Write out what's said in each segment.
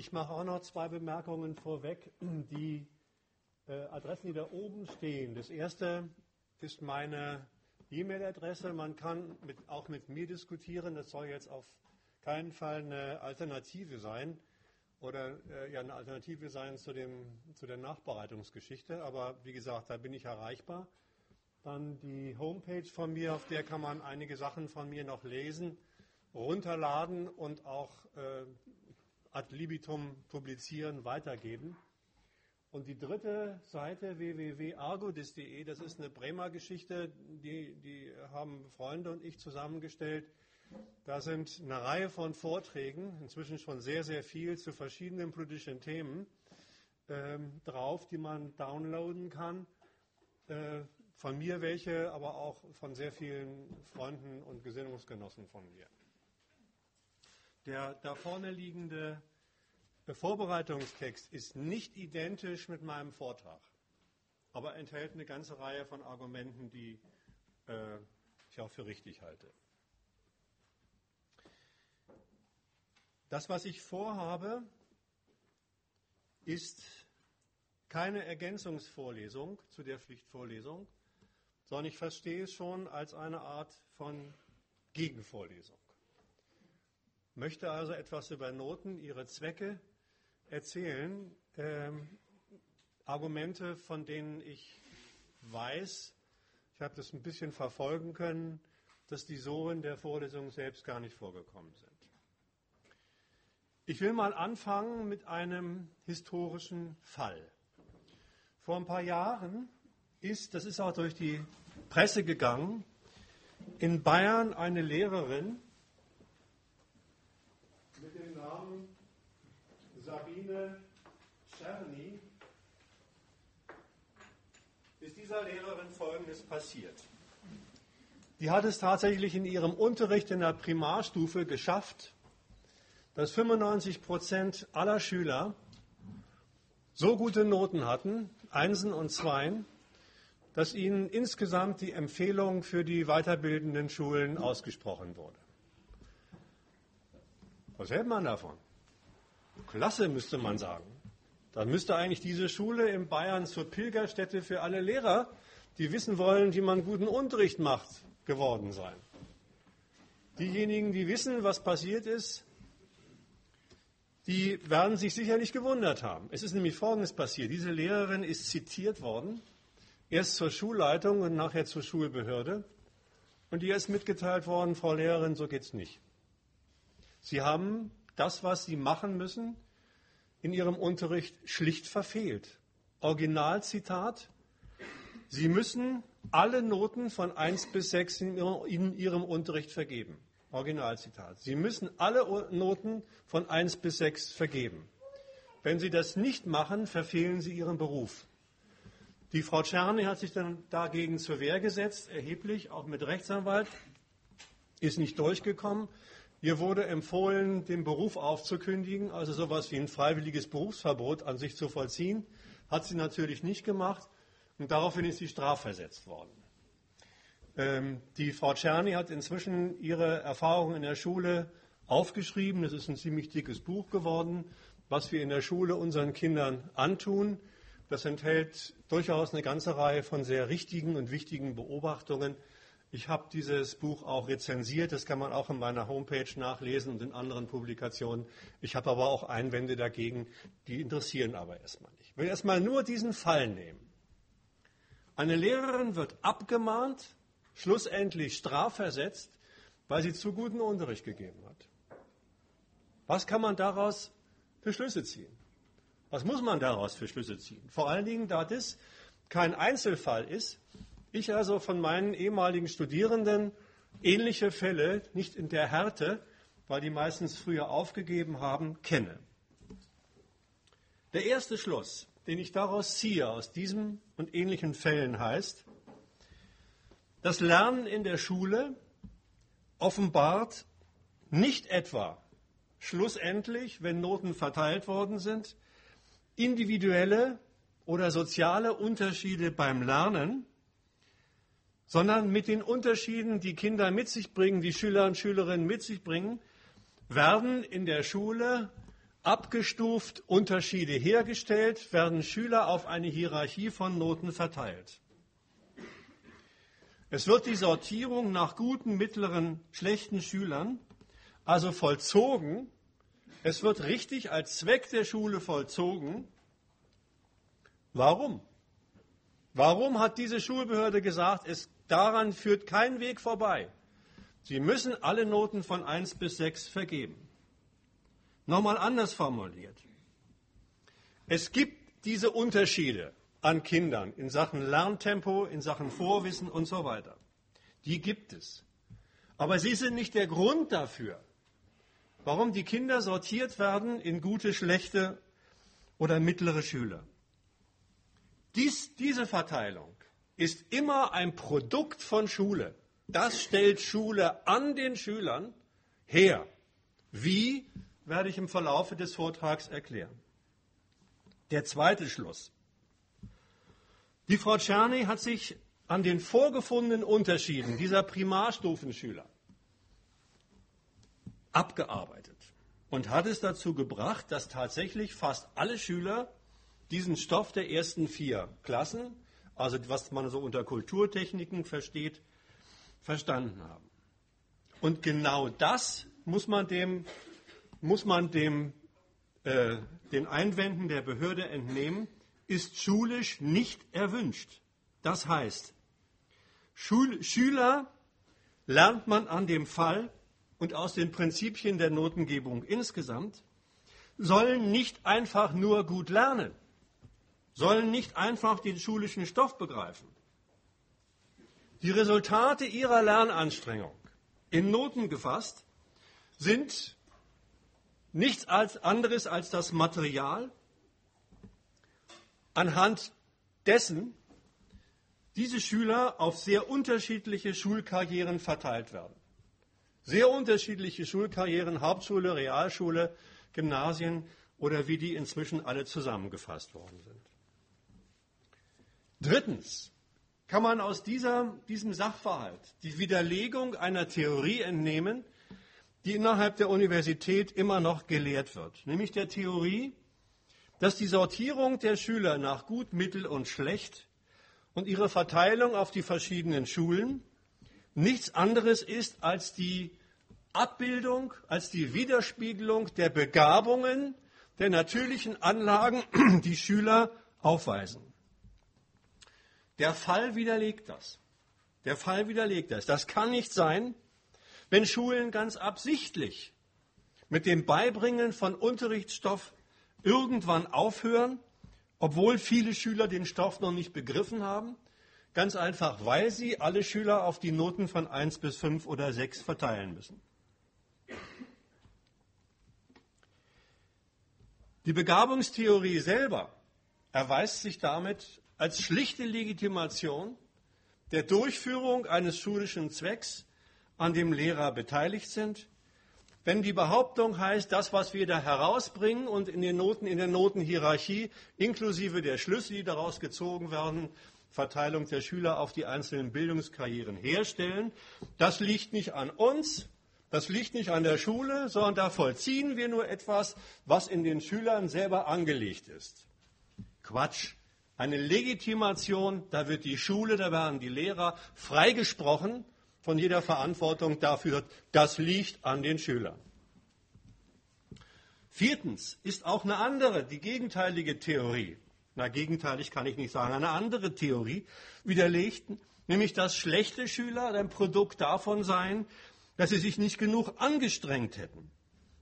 Ich mache auch noch zwei Bemerkungen vorweg. Die äh, Adressen, die da oben stehen. Das erste ist meine E-Mail-Adresse. Man kann mit, auch mit mir diskutieren. Das soll jetzt auf keinen Fall eine Alternative sein oder äh, ja, eine Alternative sein zu, dem, zu der Nachbereitungsgeschichte. Aber wie gesagt, da bin ich erreichbar. Dann die Homepage von mir, auf der kann man einige Sachen von mir noch lesen, runterladen und auch äh, ad libitum publizieren, weitergeben. Und die dritte Seite www.argodis.de, das ist eine Bremer Geschichte, die, die haben Freunde und ich zusammengestellt. Da sind eine Reihe von Vorträgen, inzwischen schon sehr, sehr viel zu verschiedenen politischen Themen ähm, drauf, die man downloaden kann. Äh, von mir welche, aber auch von sehr vielen Freunden und Gesinnungsgenossen von mir. Der da vorne liegende Vorbereitungstext ist nicht identisch mit meinem Vortrag, aber enthält eine ganze Reihe von Argumenten, die äh, ich auch für richtig halte. Das, was ich vorhabe, ist keine Ergänzungsvorlesung zu der Pflichtvorlesung, sondern ich verstehe es schon als eine Art von Gegenvorlesung. Möchte also etwas über Noten, ihre Zwecke erzählen, ähm, Argumente, von denen ich weiß, ich habe das ein bisschen verfolgen können, dass die so in der Vorlesung selbst gar nicht vorgekommen sind. Ich will mal anfangen mit einem historischen Fall. Vor ein paar Jahren ist, das ist auch durch die Presse gegangen, in Bayern eine Lehrerin mit dem Namen Sabine Czerny, ist dieser Lehrerin Folgendes passiert. Die hat es tatsächlich in ihrem Unterricht in der Primarstufe geschafft, dass 95 Prozent aller Schüler so gute Noten hatten, Einsen und Zweien, dass ihnen insgesamt die Empfehlung für die weiterbildenden Schulen ausgesprochen wurde. Was hält man davon? Klasse, müsste man sagen. Dann müsste eigentlich diese Schule in Bayern zur Pilgerstätte für alle Lehrer, die wissen wollen, wie man guten Unterricht macht, geworden sein. Diejenigen, die wissen, was passiert ist, die werden sich sicherlich gewundert haben. Es ist nämlich Folgendes passiert. Diese Lehrerin ist zitiert worden, erst zur Schulleitung und nachher zur Schulbehörde. Und ihr ist mitgeteilt worden, Frau Lehrerin, so geht's nicht. Sie haben das, was Sie machen müssen, in Ihrem Unterricht schlicht verfehlt. Originalzitat, Sie müssen alle Noten von 1 bis 6 in Ihrem Unterricht vergeben. Originalzitat. Sie müssen alle Noten von 1 bis 6 vergeben. Wenn Sie das nicht machen, verfehlen Sie Ihren Beruf. Die Frau Czerny hat sich dann dagegen zur Wehr gesetzt, erheblich, auch mit Rechtsanwalt, ist nicht durchgekommen. Ihr wurde empfohlen, den Beruf aufzukündigen, also sowas wie ein freiwilliges Berufsverbot an sich zu vollziehen. Hat sie natürlich nicht gemacht und daraufhin ist sie strafversetzt worden. Ähm, die Frau Czerny hat inzwischen ihre Erfahrungen in der Schule aufgeschrieben. Es ist ein ziemlich dickes Buch geworden, was wir in der Schule unseren Kindern antun. Das enthält durchaus eine ganze Reihe von sehr richtigen und wichtigen Beobachtungen. Ich habe dieses Buch auch rezensiert, das kann man auch in meiner Homepage nachlesen und in anderen Publikationen. Ich habe aber auch Einwände dagegen, die interessieren aber erstmal nicht. Ich will erstmal nur diesen Fall nehmen. Eine Lehrerin wird abgemahnt, schlussendlich strafversetzt, weil sie zu guten Unterricht gegeben hat. Was kann man daraus für Schlüsse ziehen? Was muss man daraus für Schlüsse ziehen? Vor allen Dingen, da das kein Einzelfall ist, ich also von meinen ehemaligen Studierenden ähnliche Fälle, nicht in der Härte, weil die meistens früher aufgegeben haben, kenne. Der erste Schluss, den ich daraus ziehe, aus diesem und ähnlichen Fällen heißt, das Lernen in der Schule offenbart nicht etwa schlussendlich, wenn Noten verteilt worden sind, individuelle oder soziale Unterschiede beim Lernen, sondern mit den Unterschieden, die Kinder mit sich bringen, die Schüler und Schülerinnen mit sich bringen, werden in der Schule abgestuft Unterschiede hergestellt, werden Schüler auf eine Hierarchie von Noten verteilt. Es wird die Sortierung nach guten, mittleren, schlechten Schülern also vollzogen. Es wird richtig als Zweck der Schule vollzogen. Warum? Warum hat diese Schulbehörde gesagt, es daran führt kein Weg vorbei? Sie müssen alle Noten von 1 bis 6 vergeben. Nochmal anders formuliert. Es gibt diese Unterschiede an Kindern in Sachen Lerntempo, in Sachen Vorwissen und so weiter. Die gibt es. Aber sie sind nicht der Grund dafür, warum die Kinder sortiert werden in gute, schlechte oder mittlere Schüler. Dies, diese Verteilung ist immer ein Produkt von Schule. Das stellt Schule an den Schülern her. Wie, werde ich im Verlaufe des Vortrags erklären. Der zweite Schluss. Die Frau Czerny hat sich an den vorgefundenen Unterschieden dieser Primarstufenschüler abgearbeitet und hat es dazu gebracht, dass tatsächlich fast alle Schüler diesen Stoff der ersten vier Klassen, also was man so unter Kulturtechniken versteht, verstanden haben. Und genau das muss man dem, muss man dem äh, den Einwänden der Behörde entnehmen, ist schulisch nicht erwünscht. Das heißt, Schul Schüler lernt man an dem Fall und aus den Prinzipien der Notengebung insgesamt, sollen nicht einfach nur gut lernen, sollen nicht einfach den schulischen Stoff begreifen. Die Resultate ihrer Lernanstrengung in Noten gefasst sind nichts als anderes als das Material, anhand dessen diese Schüler auf sehr unterschiedliche Schulkarrieren verteilt werden. Sehr unterschiedliche Schulkarrieren, Hauptschule, Realschule, Gymnasien oder wie die inzwischen alle zusammengefasst worden sind. Drittens kann man aus dieser, diesem Sachverhalt die Widerlegung einer Theorie entnehmen, die innerhalb der Universität immer noch gelehrt wird, nämlich der Theorie, dass die Sortierung der Schüler nach gut, mittel und schlecht und ihre Verteilung auf die verschiedenen Schulen nichts anderes ist als die Abbildung, als die Widerspiegelung der Begabungen, der natürlichen Anlagen, die Schüler aufweisen. Der Fall widerlegt das. Der Fall widerlegt das. Das kann nicht sein, wenn Schulen ganz absichtlich mit dem Beibringen von Unterrichtsstoff irgendwann aufhören, obwohl viele Schüler den Stoff noch nicht begriffen haben, ganz einfach, weil sie alle Schüler auf die Noten von 1 bis 5 oder 6 verteilen müssen. Die Begabungstheorie selber erweist sich damit als schlichte Legitimation der Durchführung eines schulischen Zwecks, an dem Lehrer beteiligt sind. Wenn die Behauptung heißt, das, was wir da herausbringen und in den Noten, in der Notenhierarchie, inklusive der Schlüsse, die daraus gezogen werden, Verteilung der Schüler auf die einzelnen Bildungskarrieren herstellen, das liegt nicht an uns, das liegt nicht an der Schule, sondern da vollziehen wir nur etwas, was in den Schülern selber angelegt ist. Quatsch. Eine Legitimation, da wird die Schule, da werden die Lehrer freigesprochen von jeder Verantwortung. Dafür, das liegt an den Schülern. Viertens ist auch eine andere, die gegenteilige Theorie, na gegenteilig kann ich nicht sagen, eine andere Theorie widerlegt, nämlich dass schlechte Schüler ein Produkt davon seien, dass sie sich nicht genug angestrengt hätten,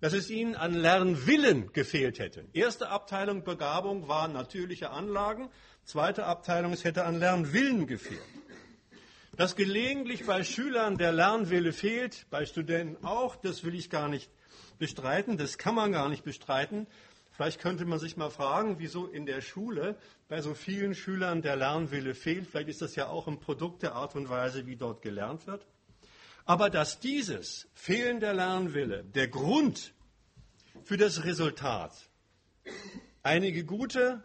dass es ihnen an Lernwillen gefehlt hätte. Erste Abteilung Begabung waren natürliche Anlagen, zweite Abteilung es hätte an Lernwillen gefehlt. Dass gelegentlich bei Schülern der Lernwille fehlt, bei Studenten auch, das will ich gar nicht bestreiten, das kann man gar nicht bestreiten. Vielleicht könnte man sich mal fragen, wieso in der Schule bei so vielen Schülern der Lernwille fehlt. Vielleicht ist das ja auch ein Produkt der Art und Weise, wie dort gelernt wird. Aber dass dieses fehlende Lernwille der Grund für das Resultat, einige gute,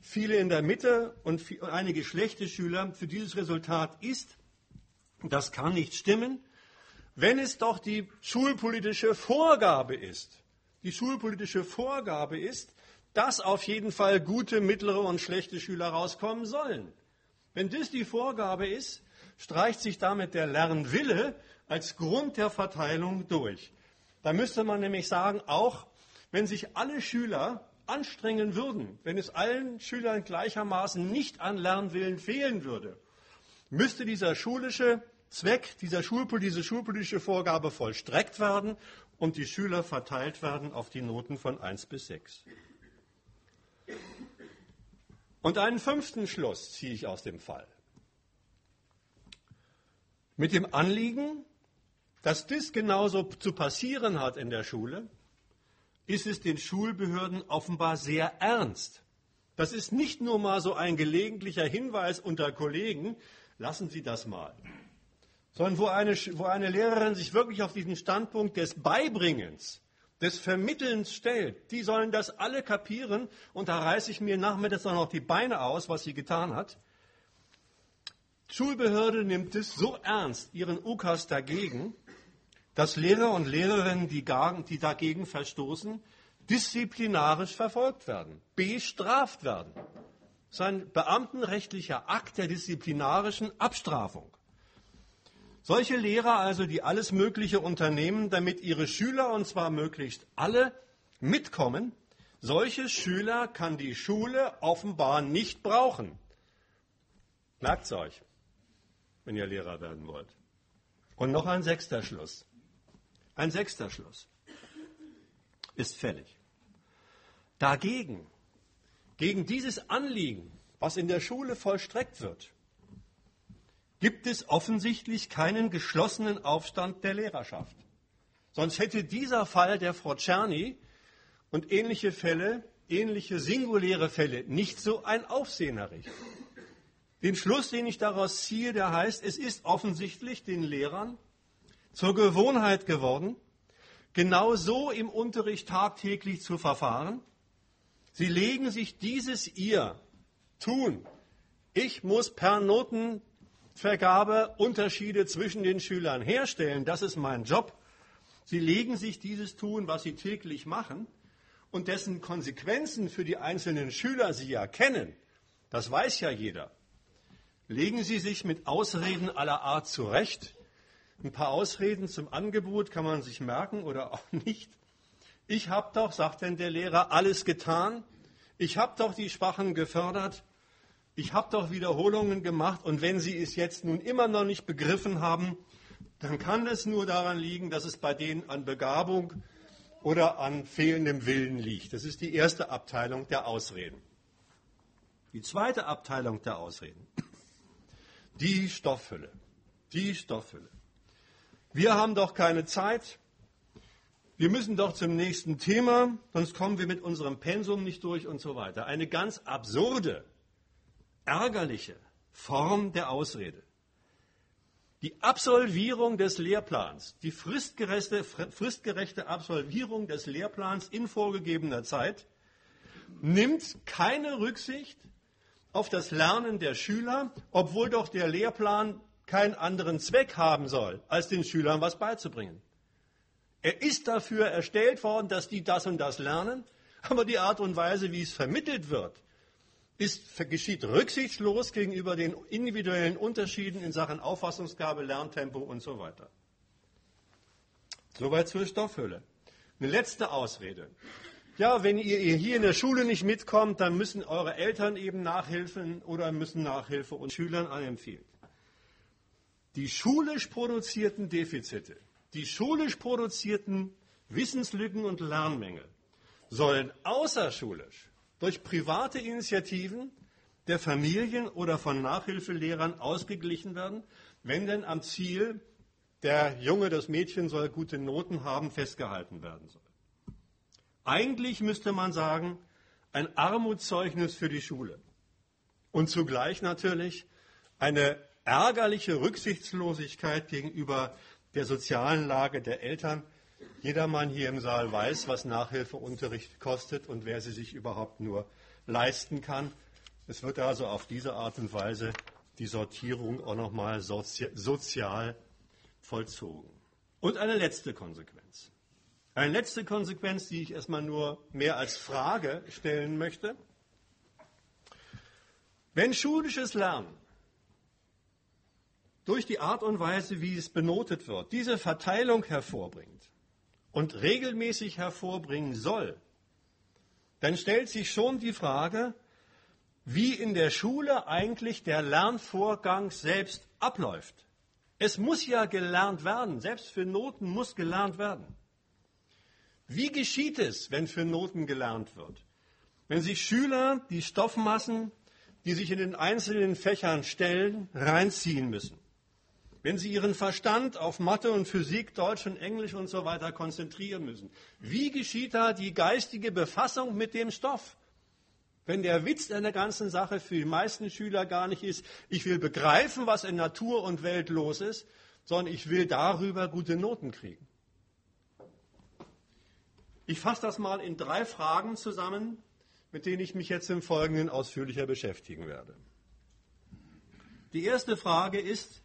viele in der Mitte und einige schlechte Schüler für dieses Resultat ist, das kann nicht stimmen, wenn es doch die schulpolitische Vorgabe ist, die schulpolitische Vorgabe ist, dass auf jeden Fall gute, mittlere und schlechte Schüler rauskommen sollen. Wenn das die Vorgabe ist, streicht sich damit der Lernwille als Grund der Verteilung durch. Da müsste man nämlich sagen, auch wenn sich alle Schüler anstrengen würden, wenn es allen Schülern gleichermaßen nicht an Lernwillen fehlen würde, müsste dieser schulische Zweck, dieser Schulpol diese schulpolitische Vorgabe vollstreckt werden und die Schüler verteilt werden auf die Noten von 1 bis 6. Und einen fünften Schluss ziehe ich aus dem Fall. Mit dem Anliegen, dass das genauso zu passieren hat in der Schule, ist es den Schulbehörden offenbar sehr ernst. Das ist nicht nur mal so ein gelegentlicher Hinweis unter Kollegen, lassen Sie das mal, sondern wo eine, wo eine Lehrerin sich wirklich auf diesen Standpunkt des Beibringens, des Vermittelns stellt. Die sollen das alle kapieren und da reiße ich mir nachmittags noch die Beine aus, was sie getan hat. Schulbehörde nimmt es so ernst, ihren UKAS dagegen, dass Lehrer und Lehrerinnen, die, die dagegen verstoßen, disziplinarisch verfolgt werden, bestraft werden. Das ist ein beamtenrechtlicher Akt der disziplinarischen Abstrafung. Solche Lehrer also, die alles Mögliche unternehmen, damit ihre Schüler, und zwar möglichst alle, mitkommen, solche Schüler kann die Schule offenbar nicht brauchen. Merkt es euch wenn ihr Lehrer werden wollt. Und noch ein sechster Schluss. Ein sechster Schluss ist fällig. Dagegen, gegen dieses Anliegen, was in der Schule vollstreckt wird, gibt es offensichtlich keinen geschlossenen Aufstand der Lehrerschaft. Sonst hätte dieser Fall der Frau Czerny und ähnliche Fälle, ähnliche singuläre Fälle nicht so ein Aufsehen erregt. Den Schluss, den ich daraus ziehe, der heißt, es ist offensichtlich den Lehrern zur Gewohnheit geworden, genau so im Unterricht tagtäglich zu verfahren. Sie legen sich dieses ihr tun. Ich muss per Notenvergabe Unterschiede zwischen den Schülern herstellen. Das ist mein Job. Sie legen sich dieses tun, was sie täglich machen und dessen Konsequenzen für die einzelnen Schüler sie ja kennen. Das weiß ja jeder. Legen Sie sich mit Ausreden aller Art zurecht. Ein paar Ausreden zum Angebot kann man sich merken oder auch nicht. Ich habe doch, sagt denn der Lehrer, alles getan. Ich habe doch die Schwachen gefördert. Ich habe doch Wiederholungen gemacht. Und wenn Sie es jetzt nun immer noch nicht begriffen haben, dann kann es nur daran liegen, dass es bei denen an Begabung oder an fehlendem Willen liegt. Das ist die erste Abteilung der Ausreden. Die zweite Abteilung der Ausreden die Stoffhülle. Die Stoffhülle. Wir haben doch keine Zeit. Wir müssen doch zum nächsten Thema, sonst kommen wir mit unserem Pensum nicht durch und so weiter. Eine ganz absurde, ärgerliche Form der Ausrede. Die Absolvierung des Lehrplans, die fristgerechte, fristgerechte Absolvierung des Lehrplans in vorgegebener Zeit nimmt keine Rücksicht auf das Lernen der Schüler, obwohl doch der Lehrplan keinen anderen Zweck haben soll, als den Schülern was beizubringen. Er ist dafür erstellt worden, dass die das und das lernen, aber die Art und Weise, wie es vermittelt wird, ist, geschieht rücksichtslos gegenüber den individuellen Unterschieden in Sachen Auffassungsgabe, Lerntempo und so weiter. Soweit zur Stoffhülle. Eine letzte Ausrede ja, wenn ihr hier in der Schule nicht mitkommt, dann müssen eure Eltern eben nachhelfen oder müssen Nachhilfe und Schülern anempfehlen. Die schulisch produzierten Defizite, die schulisch produzierten Wissenslücken und Lernmängel sollen außerschulisch durch private Initiativen der Familien oder von Nachhilfelehrern ausgeglichen werden, wenn denn am Ziel, der Junge, das Mädchen soll gute Noten haben, festgehalten werden soll. Eigentlich müsste man sagen, ein Armutszeugnis für die Schule. Und zugleich natürlich eine ärgerliche Rücksichtslosigkeit gegenüber der sozialen Lage der Eltern. Jedermann hier im Saal weiß, was Nachhilfeunterricht kostet und wer sie sich überhaupt nur leisten kann. Es wird also auf diese Art und Weise die Sortierung auch nochmal sozi sozial vollzogen. Und eine letzte Konsequenz. Eine letzte Konsequenz, die ich erstmal nur mehr als Frage stellen möchte. Wenn schulisches Lernen durch die Art und Weise, wie es benotet wird, diese Verteilung hervorbringt und regelmäßig hervorbringen soll, dann stellt sich schon die Frage, wie in der Schule eigentlich der Lernvorgang selbst abläuft. Es muss ja gelernt werden, selbst für Noten muss gelernt werden. Wie geschieht es, wenn für Noten gelernt wird? Wenn sich Schüler die Stoffmassen, die sich in den einzelnen Fächern stellen, reinziehen müssen. Wenn sie ihren Verstand auf Mathe und Physik, Deutsch und Englisch und so weiter konzentrieren müssen. Wie geschieht da die geistige Befassung mit dem Stoff? Wenn der Witz an der ganzen Sache für die meisten Schüler gar nicht ist, ich will begreifen, was in Natur und Welt los ist, sondern ich will darüber gute Noten kriegen. Ich fasse das mal in drei Fragen zusammen, mit denen ich mich jetzt im Folgenden ausführlicher beschäftigen werde. Die erste Frage ist,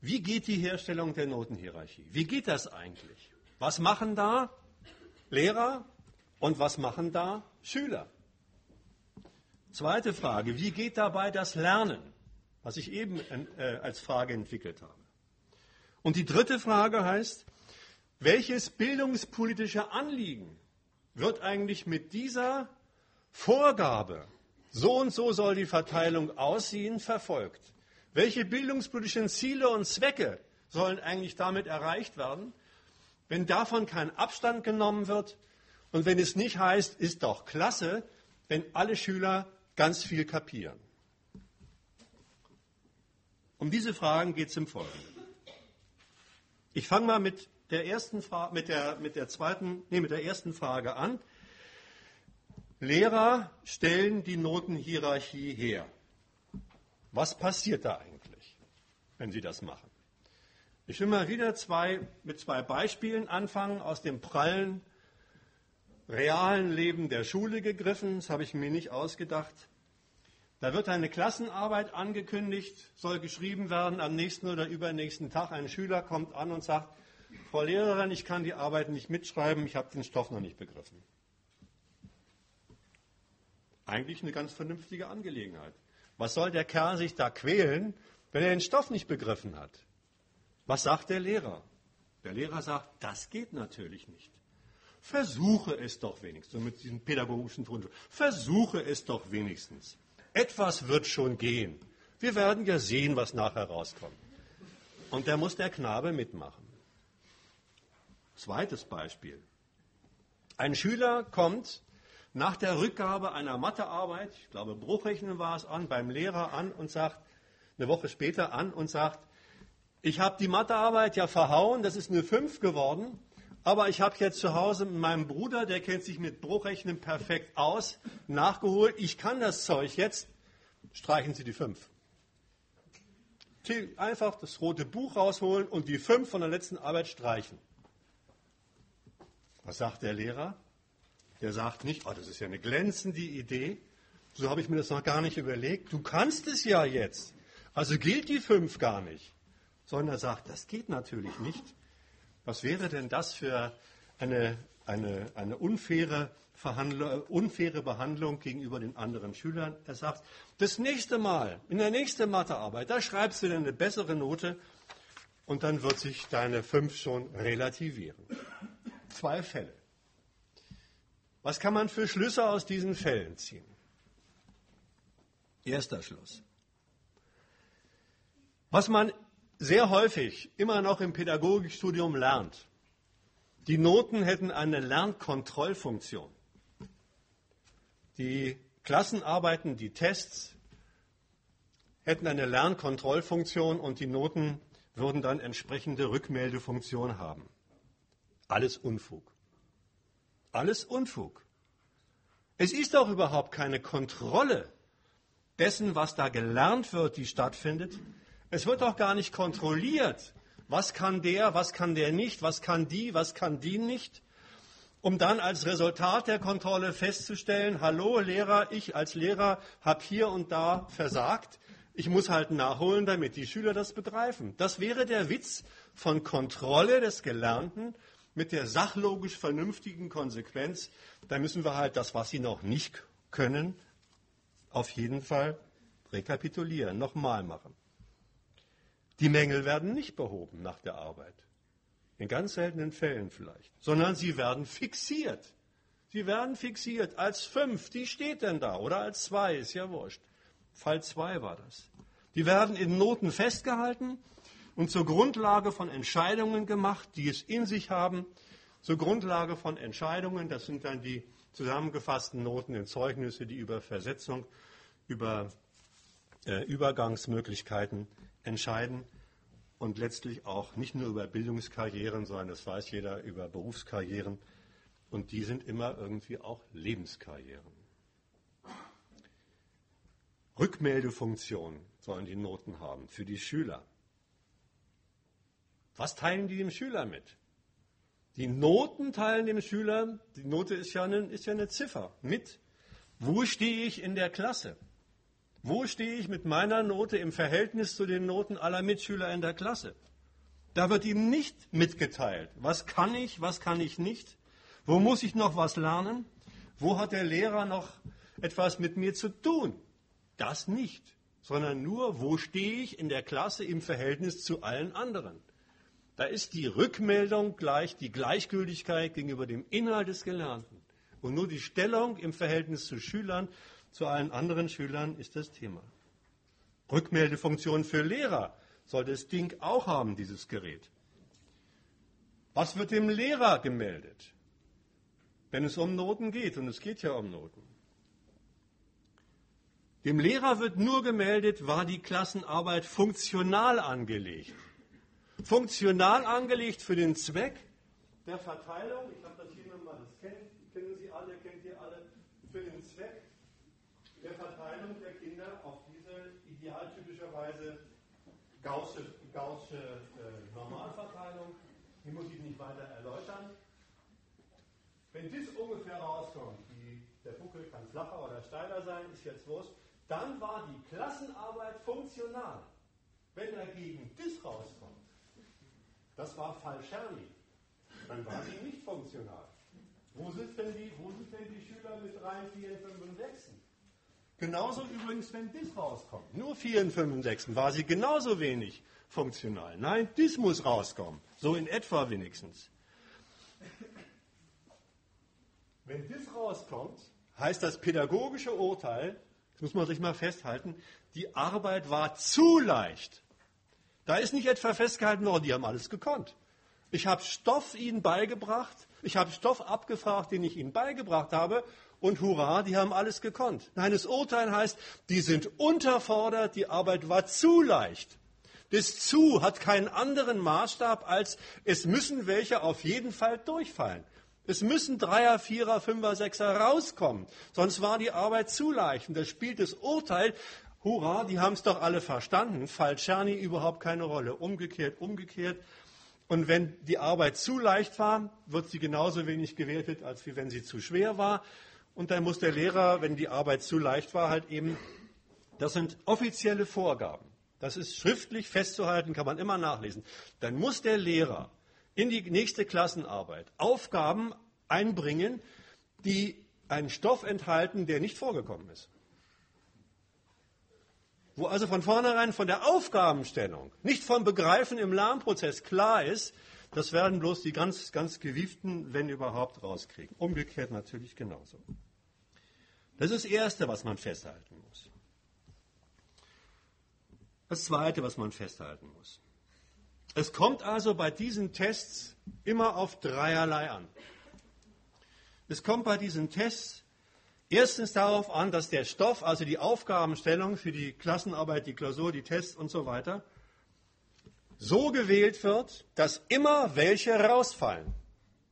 wie geht die Herstellung der Notenhierarchie? Wie geht das eigentlich? Was machen da Lehrer und was machen da Schüler? Zweite Frage, wie geht dabei das Lernen, was ich eben äh, als Frage entwickelt habe? Und die dritte Frage heißt, welches bildungspolitische Anliegen wird eigentlich mit dieser Vorgabe, so und so soll die Verteilung aussehen, verfolgt? Welche bildungspolitischen Ziele und Zwecke sollen eigentlich damit erreicht werden? Wenn davon kein Abstand genommen wird und wenn es nicht heißt, ist doch klasse, wenn alle Schüler ganz viel kapieren. Um diese Fragen geht es im Folgenden. Ich fange mal mit der ersten Frage, mit der, mit der zweiten, nee, mit der ersten Frage an. Lehrer stellen die Notenhierarchie her. Was passiert da eigentlich, wenn sie das machen? Ich will mal wieder zwei, mit zwei Beispielen anfangen aus dem prallen, realen Leben der Schule gegriffen. Das habe ich mir nicht ausgedacht. Da wird eine Klassenarbeit angekündigt, soll geschrieben werden am nächsten oder übernächsten Tag. Ein Schüler kommt an und sagt, Frau Lehrerin, ich kann die Arbeit nicht mitschreiben, ich habe den Stoff noch nicht begriffen. Eigentlich eine ganz vernünftige Angelegenheit. Was soll der Kerl sich da quälen, wenn er den Stoff nicht begriffen hat? Was sagt der Lehrer? Der Lehrer sagt, das geht natürlich nicht. Versuche es doch wenigstens, mit diesem pädagogischen Ton. Versuche es doch wenigstens. Etwas wird schon gehen. Wir werden ja sehen, was nachher rauskommt. Und da muss der Knabe mitmachen. Zweites Beispiel. Ein Schüler kommt nach der Rückgabe einer Mathearbeit, ich glaube Bruchrechnen war es an, beim Lehrer an und sagt, eine Woche später an und sagt, ich habe die Mathearbeit ja verhauen, das ist eine 5 geworden, aber ich habe jetzt zu Hause mit meinem Bruder, der kennt sich mit Bruchrechnen perfekt aus, nachgeholt, ich kann das Zeug jetzt, streichen Sie die 5. Einfach das rote Buch rausholen und die 5 von der letzten Arbeit streichen. Was sagt der Lehrer? Der sagt nicht, oh, das ist ja eine glänzende Idee. So habe ich mir das noch gar nicht überlegt. Du kannst es ja jetzt. Also gilt die fünf gar nicht. Sondern er sagt, das geht natürlich nicht. Was wäre denn das für eine, eine, eine unfaire, unfaire Behandlung gegenüber den anderen Schülern? Er sagt, das nächste Mal, in der nächsten Mathearbeit, da schreibst du dir eine bessere Note und dann wird sich deine fünf schon relativieren zwei Fälle. Was kann man für Schlüsse aus diesen Fällen ziehen? Erster Schluss. Was man sehr häufig immer noch im Pädagogikstudium lernt, die Noten hätten eine Lernkontrollfunktion. Die Klassenarbeiten, die Tests hätten eine Lernkontrollfunktion und die Noten würden dann entsprechende Rückmeldefunktion haben. Alles Unfug. Alles Unfug. Es ist auch überhaupt keine Kontrolle dessen, was da gelernt wird, die stattfindet. Es wird auch gar nicht kontrolliert, was kann der, was kann der nicht, was kann die, was kann die nicht, um dann als Resultat der Kontrolle festzustellen, hallo Lehrer, ich als Lehrer habe hier und da versagt, ich muss halt nachholen, damit die Schüler das begreifen. Das wäre der Witz von Kontrolle des Gelernten mit der sachlogisch vernünftigen Konsequenz, da müssen wir halt das, was sie noch nicht können, auf jeden Fall rekapitulieren, nochmal machen. Die Mängel werden nicht behoben nach der Arbeit. In ganz seltenen Fällen vielleicht. Sondern sie werden fixiert. Sie werden fixiert als fünf. Die steht denn da. Oder als zwei. Ist ja wurscht. Fall zwei war das. Die werden in Noten festgehalten und zur Grundlage von Entscheidungen gemacht, die es in sich haben. Zur Grundlage von Entscheidungen, das sind dann die zusammengefassten Noten in Zeugnisse, die über Versetzung, über äh, Übergangsmöglichkeiten entscheiden und letztlich auch nicht nur über Bildungskarrieren, sondern das weiß jeder über Berufskarrieren und die sind immer irgendwie auch Lebenskarrieren. Rückmeldefunktion sollen die Noten haben für die Schüler. Was teilen die dem Schüler mit? Die Noten teilen dem Schüler, die Note ist ja eine, ist ja eine Ziffer, mit. Wo stehe ich in der Klasse? Wo stehe ich mit meiner Note im Verhältnis zu den Noten aller Mitschüler in der Klasse? Da wird ihm nicht mitgeteilt, was kann ich, was kann ich nicht, wo muss ich noch was lernen, wo hat der Lehrer noch etwas mit mir zu tun. Das nicht, sondern nur, wo stehe ich in der Klasse im Verhältnis zu allen anderen. Da ist die Rückmeldung gleich die Gleichgültigkeit gegenüber dem Inhalt des Gelernten. Und nur die Stellung im Verhältnis zu Schülern zu allen anderen Schülern ist das Thema. Rückmeldefunktion für Lehrer soll das Ding auch haben, dieses Gerät. Was wird dem Lehrer gemeldet, wenn es um Noten geht? Und es geht ja um Noten. Dem Lehrer wird nur gemeldet, war die Klassenarbeit funktional angelegt. Funktional angelegt für den Zweck der Verteilung. Ich habe das hier nochmal, das kennen, kennen Sie alle, kennt ihr alle, für den Zweck der Verteilung der Kinder auf diese idealtypischerweise gaußsche, gaußsche äh, Normalverteilung. Die muss ich nicht weiter erläutern. Wenn das ungefähr rauskommt, die, der Buckel kann flacher oder steiler sein, ist jetzt wurscht, dann war die Klassenarbeit funktional. Wenn dagegen das rauskommt, das war Falscherni, dann war sie nicht funktional. Wo sind denn die, wo sind denn die Schüler mit 3, 4, 5 und 6? Genauso übrigens, wenn das rauskommt. Nur 4 und 5 und 6 war sie genauso wenig funktional. Nein, das muss rauskommen. So in etwa wenigstens. Wenn das rauskommt, heißt das pädagogische Urteil, das muss man sich mal festhalten, die Arbeit war zu leicht. Da ist nicht etwa festgehalten worden, die haben alles gekonnt. Ich habe Stoff ihnen beigebracht, ich habe Stoff abgefragt, den ich ihnen beigebracht habe, und hurra, die haben alles gekonnt. Nein, das Urteil heißt, die sind unterfordert, die Arbeit war zu leicht. Das zu hat keinen anderen Maßstab als, es müssen welche auf jeden Fall durchfallen. Es müssen Dreier, Vierer, Fünfer, Sechser rauskommen. Sonst war die Arbeit zu leicht. Und da spielt das Urteil, hurra, die haben es doch alle verstanden, Falscherni überhaupt keine Rolle. Umgekehrt, umgekehrt. Und wenn die Arbeit zu leicht war, wird sie genauso wenig gewertet, als wie wenn sie zu schwer war. Und dann muss der Lehrer, wenn die Arbeit zu leicht war, halt eben, das sind offizielle Vorgaben. Das ist schriftlich festzuhalten, kann man immer nachlesen. Dann muss der Lehrer in die nächste Klassenarbeit Aufgaben einbringen, die einen Stoff enthalten, der nicht vorgekommen ist. Wo also von vornherein von der Aufgabenstellung, nicht vom Begreifen im Lernprozess klar ist, das werden bloß die ganz, ganz Gewieften, wenn überhaupt, rauskriegen. Umgekehrt natürlich genauso. Das ist das Erste, was man festhalten muss. Das Zweite, was man festhalten muss. Es kommt also bei diesen Tests immer auf dreierlei an. Es kommt bei diesen Tests erstens darauf an, dass der Stoff, also die Aufgabenstellung für die Klassenarbeit, die Klausur, die Tests und so weiter, so gewählt wird, dass immer welche rausfallen.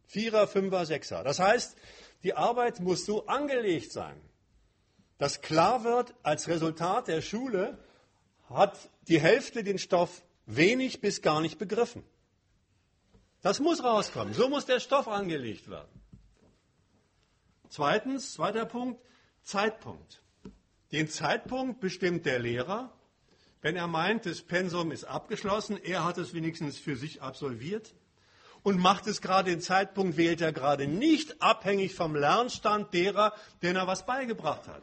Vierer, Fünfer, Sechser. Das heißt, die Arbeit muss so angelegt sein, dass klar wird, als Resultat der Schule hat die Hälfte den Stoff wenig bis gar nicht begriffen. Das muss rauskommen. So muss der Stoff angelegt werden. Zweitens, zweiter Punkt, Zeitpunkt. Den Zeitpunkt bestimmt der Lehrer wenn er meint, das Pensum ist abgeschlossen, er hat es wenigstens für sich absolviert. und macht es gerade den Zeitpunkt, wählt er gerade nicht abhängig vom Lernstand derer, denen er was beigebracht hat.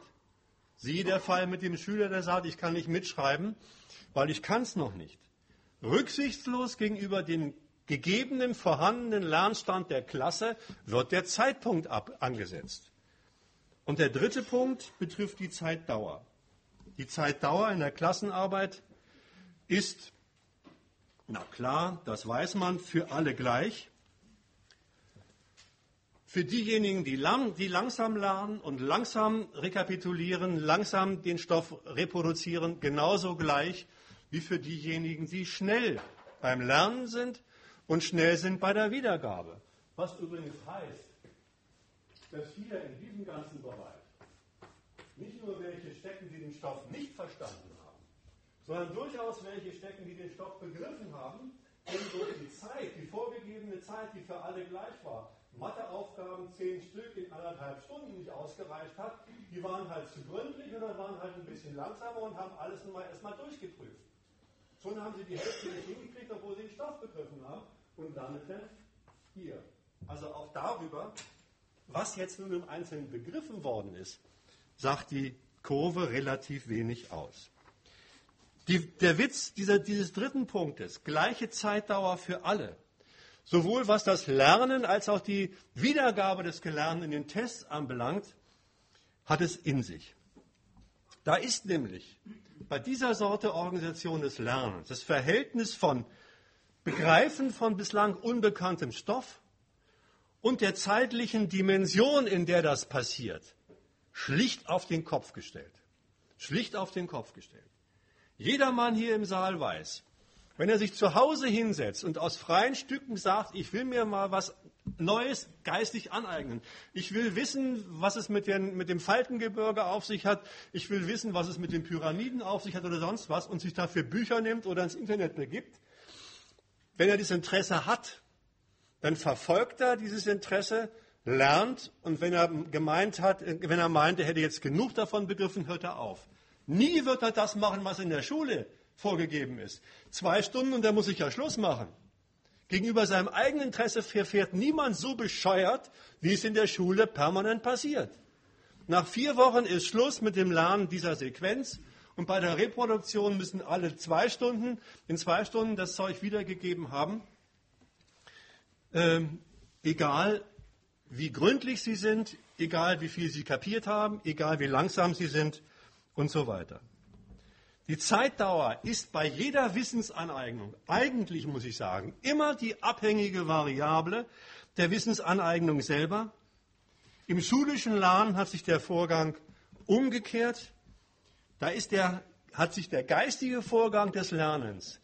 Siehe der Fall mit dem Schüler, der sagt, ich kann nicht mitschreiben, weil ich kann es noch nicht. Rücksichtslos gegenüber dem gegebenen vorhandenen Lernstand der Klasse wird der Zeitpunkt ab angesetzt. Und der dritte Punkt betrifft die Zeitdauer. Die Zeitdauer in der Klassenarbeit ist, na klar, das weiß man, für alle gleich. Für diejenigen, die, lang, die langsam lernen und langsam rekapitulieren, langsam den Stoff reproduzieren, genauso gleich wie für diejenigen, die schnell beim Lernen sind und schnell sind bei der Wiedergabe. Was übrigens heißt, dass hier in diesem ganzen Bereich nicht nur welche stecken, die den Stoff nicht verstanden haben, sondern durchaus welche stecken, die den Stoff begriffen haben, eben durch die Zeit, die vorgegebene Zeit, die für alle gleich war, Matheaufgaben, zehn Stück in anderthalb Stunden nicht ausgereicht hat, die waren halt zu gründlich oder waren halt ein bisschen langsamer und haben alles nochmal erstmal durchgeprüft. Schon haben sie die Hälfte nicht hingekriegt, obwohl sie den Stoff begriffen haben und landeten hier. Also auch darüber, was jetzt nun im Einzelnen begriffen worden ist, sagt die Kurve relativ wenig aus. Die, der Witz dieser, dieses dritten Punktes, gleiche Zeitdauer für alle, sowohl was das Lernen als auch die Wiedergabe des Gelernten in den Tests anbelangt, hat es in sich. Da ist nämlich bei dieser Sorte Organisation des Lernens das Verhältnis von Begreifen von bislang unbekanntem Stoff und der zeitlichen Dimension, in der das passiert, schlicht auf den Kopf gestellt. Schlicht auf den Kopf gestellt. Jeder Mann hier im Saal weiß, wenn er sich zu Hause hinsetzt und aus freien Stücken sagt, ich will mir mal was Neues geistig aneignen. Ich will wissen, was es mit, den, mit dem Faltengebirge auf sich hat. Ich will wissen, was es mit den Pyramiden auf sich hat oder sonst was und sich dafür Bücher nimmt oder ins Internet begibt. Wenn er dieses Interesse hat, dann verfolgt er dieses Interesse, lernt und wenn er gemeint hat, wenn er meint, er hätte jetzt genug davon begriffen, hört er auf. Nie wird er das machen, was in der Schule vorgegeben ist. Zwei Stunden und er muss sich ja Schluss machen. Gegenüber seinem eigenen Interesse verfährt niemand so bescheuert, wie es in der Schule permanent passiert. Nach vier Wochen ist Schluss mit dem Lernen dieser Sequenz und bei der Reproduktion müssen alle zwei Stunden, in zwei Stunden das Zeug wiedergegeben haben. Ähm, egal wie gründlich sie sind, egal wie viel sie kapiert haben, egal wie langsam sie sind und so weiter. Die Zeitdauer ist bei jeder Wissensaneignung, eigentlich muss ich sagen, immer die abhängige Variable der Wissensaneignung selber. Im schulischen Lernen hat sich der Vorgang umgekehrt. Da ist der, hat sich der geistige Vorgang des Lernens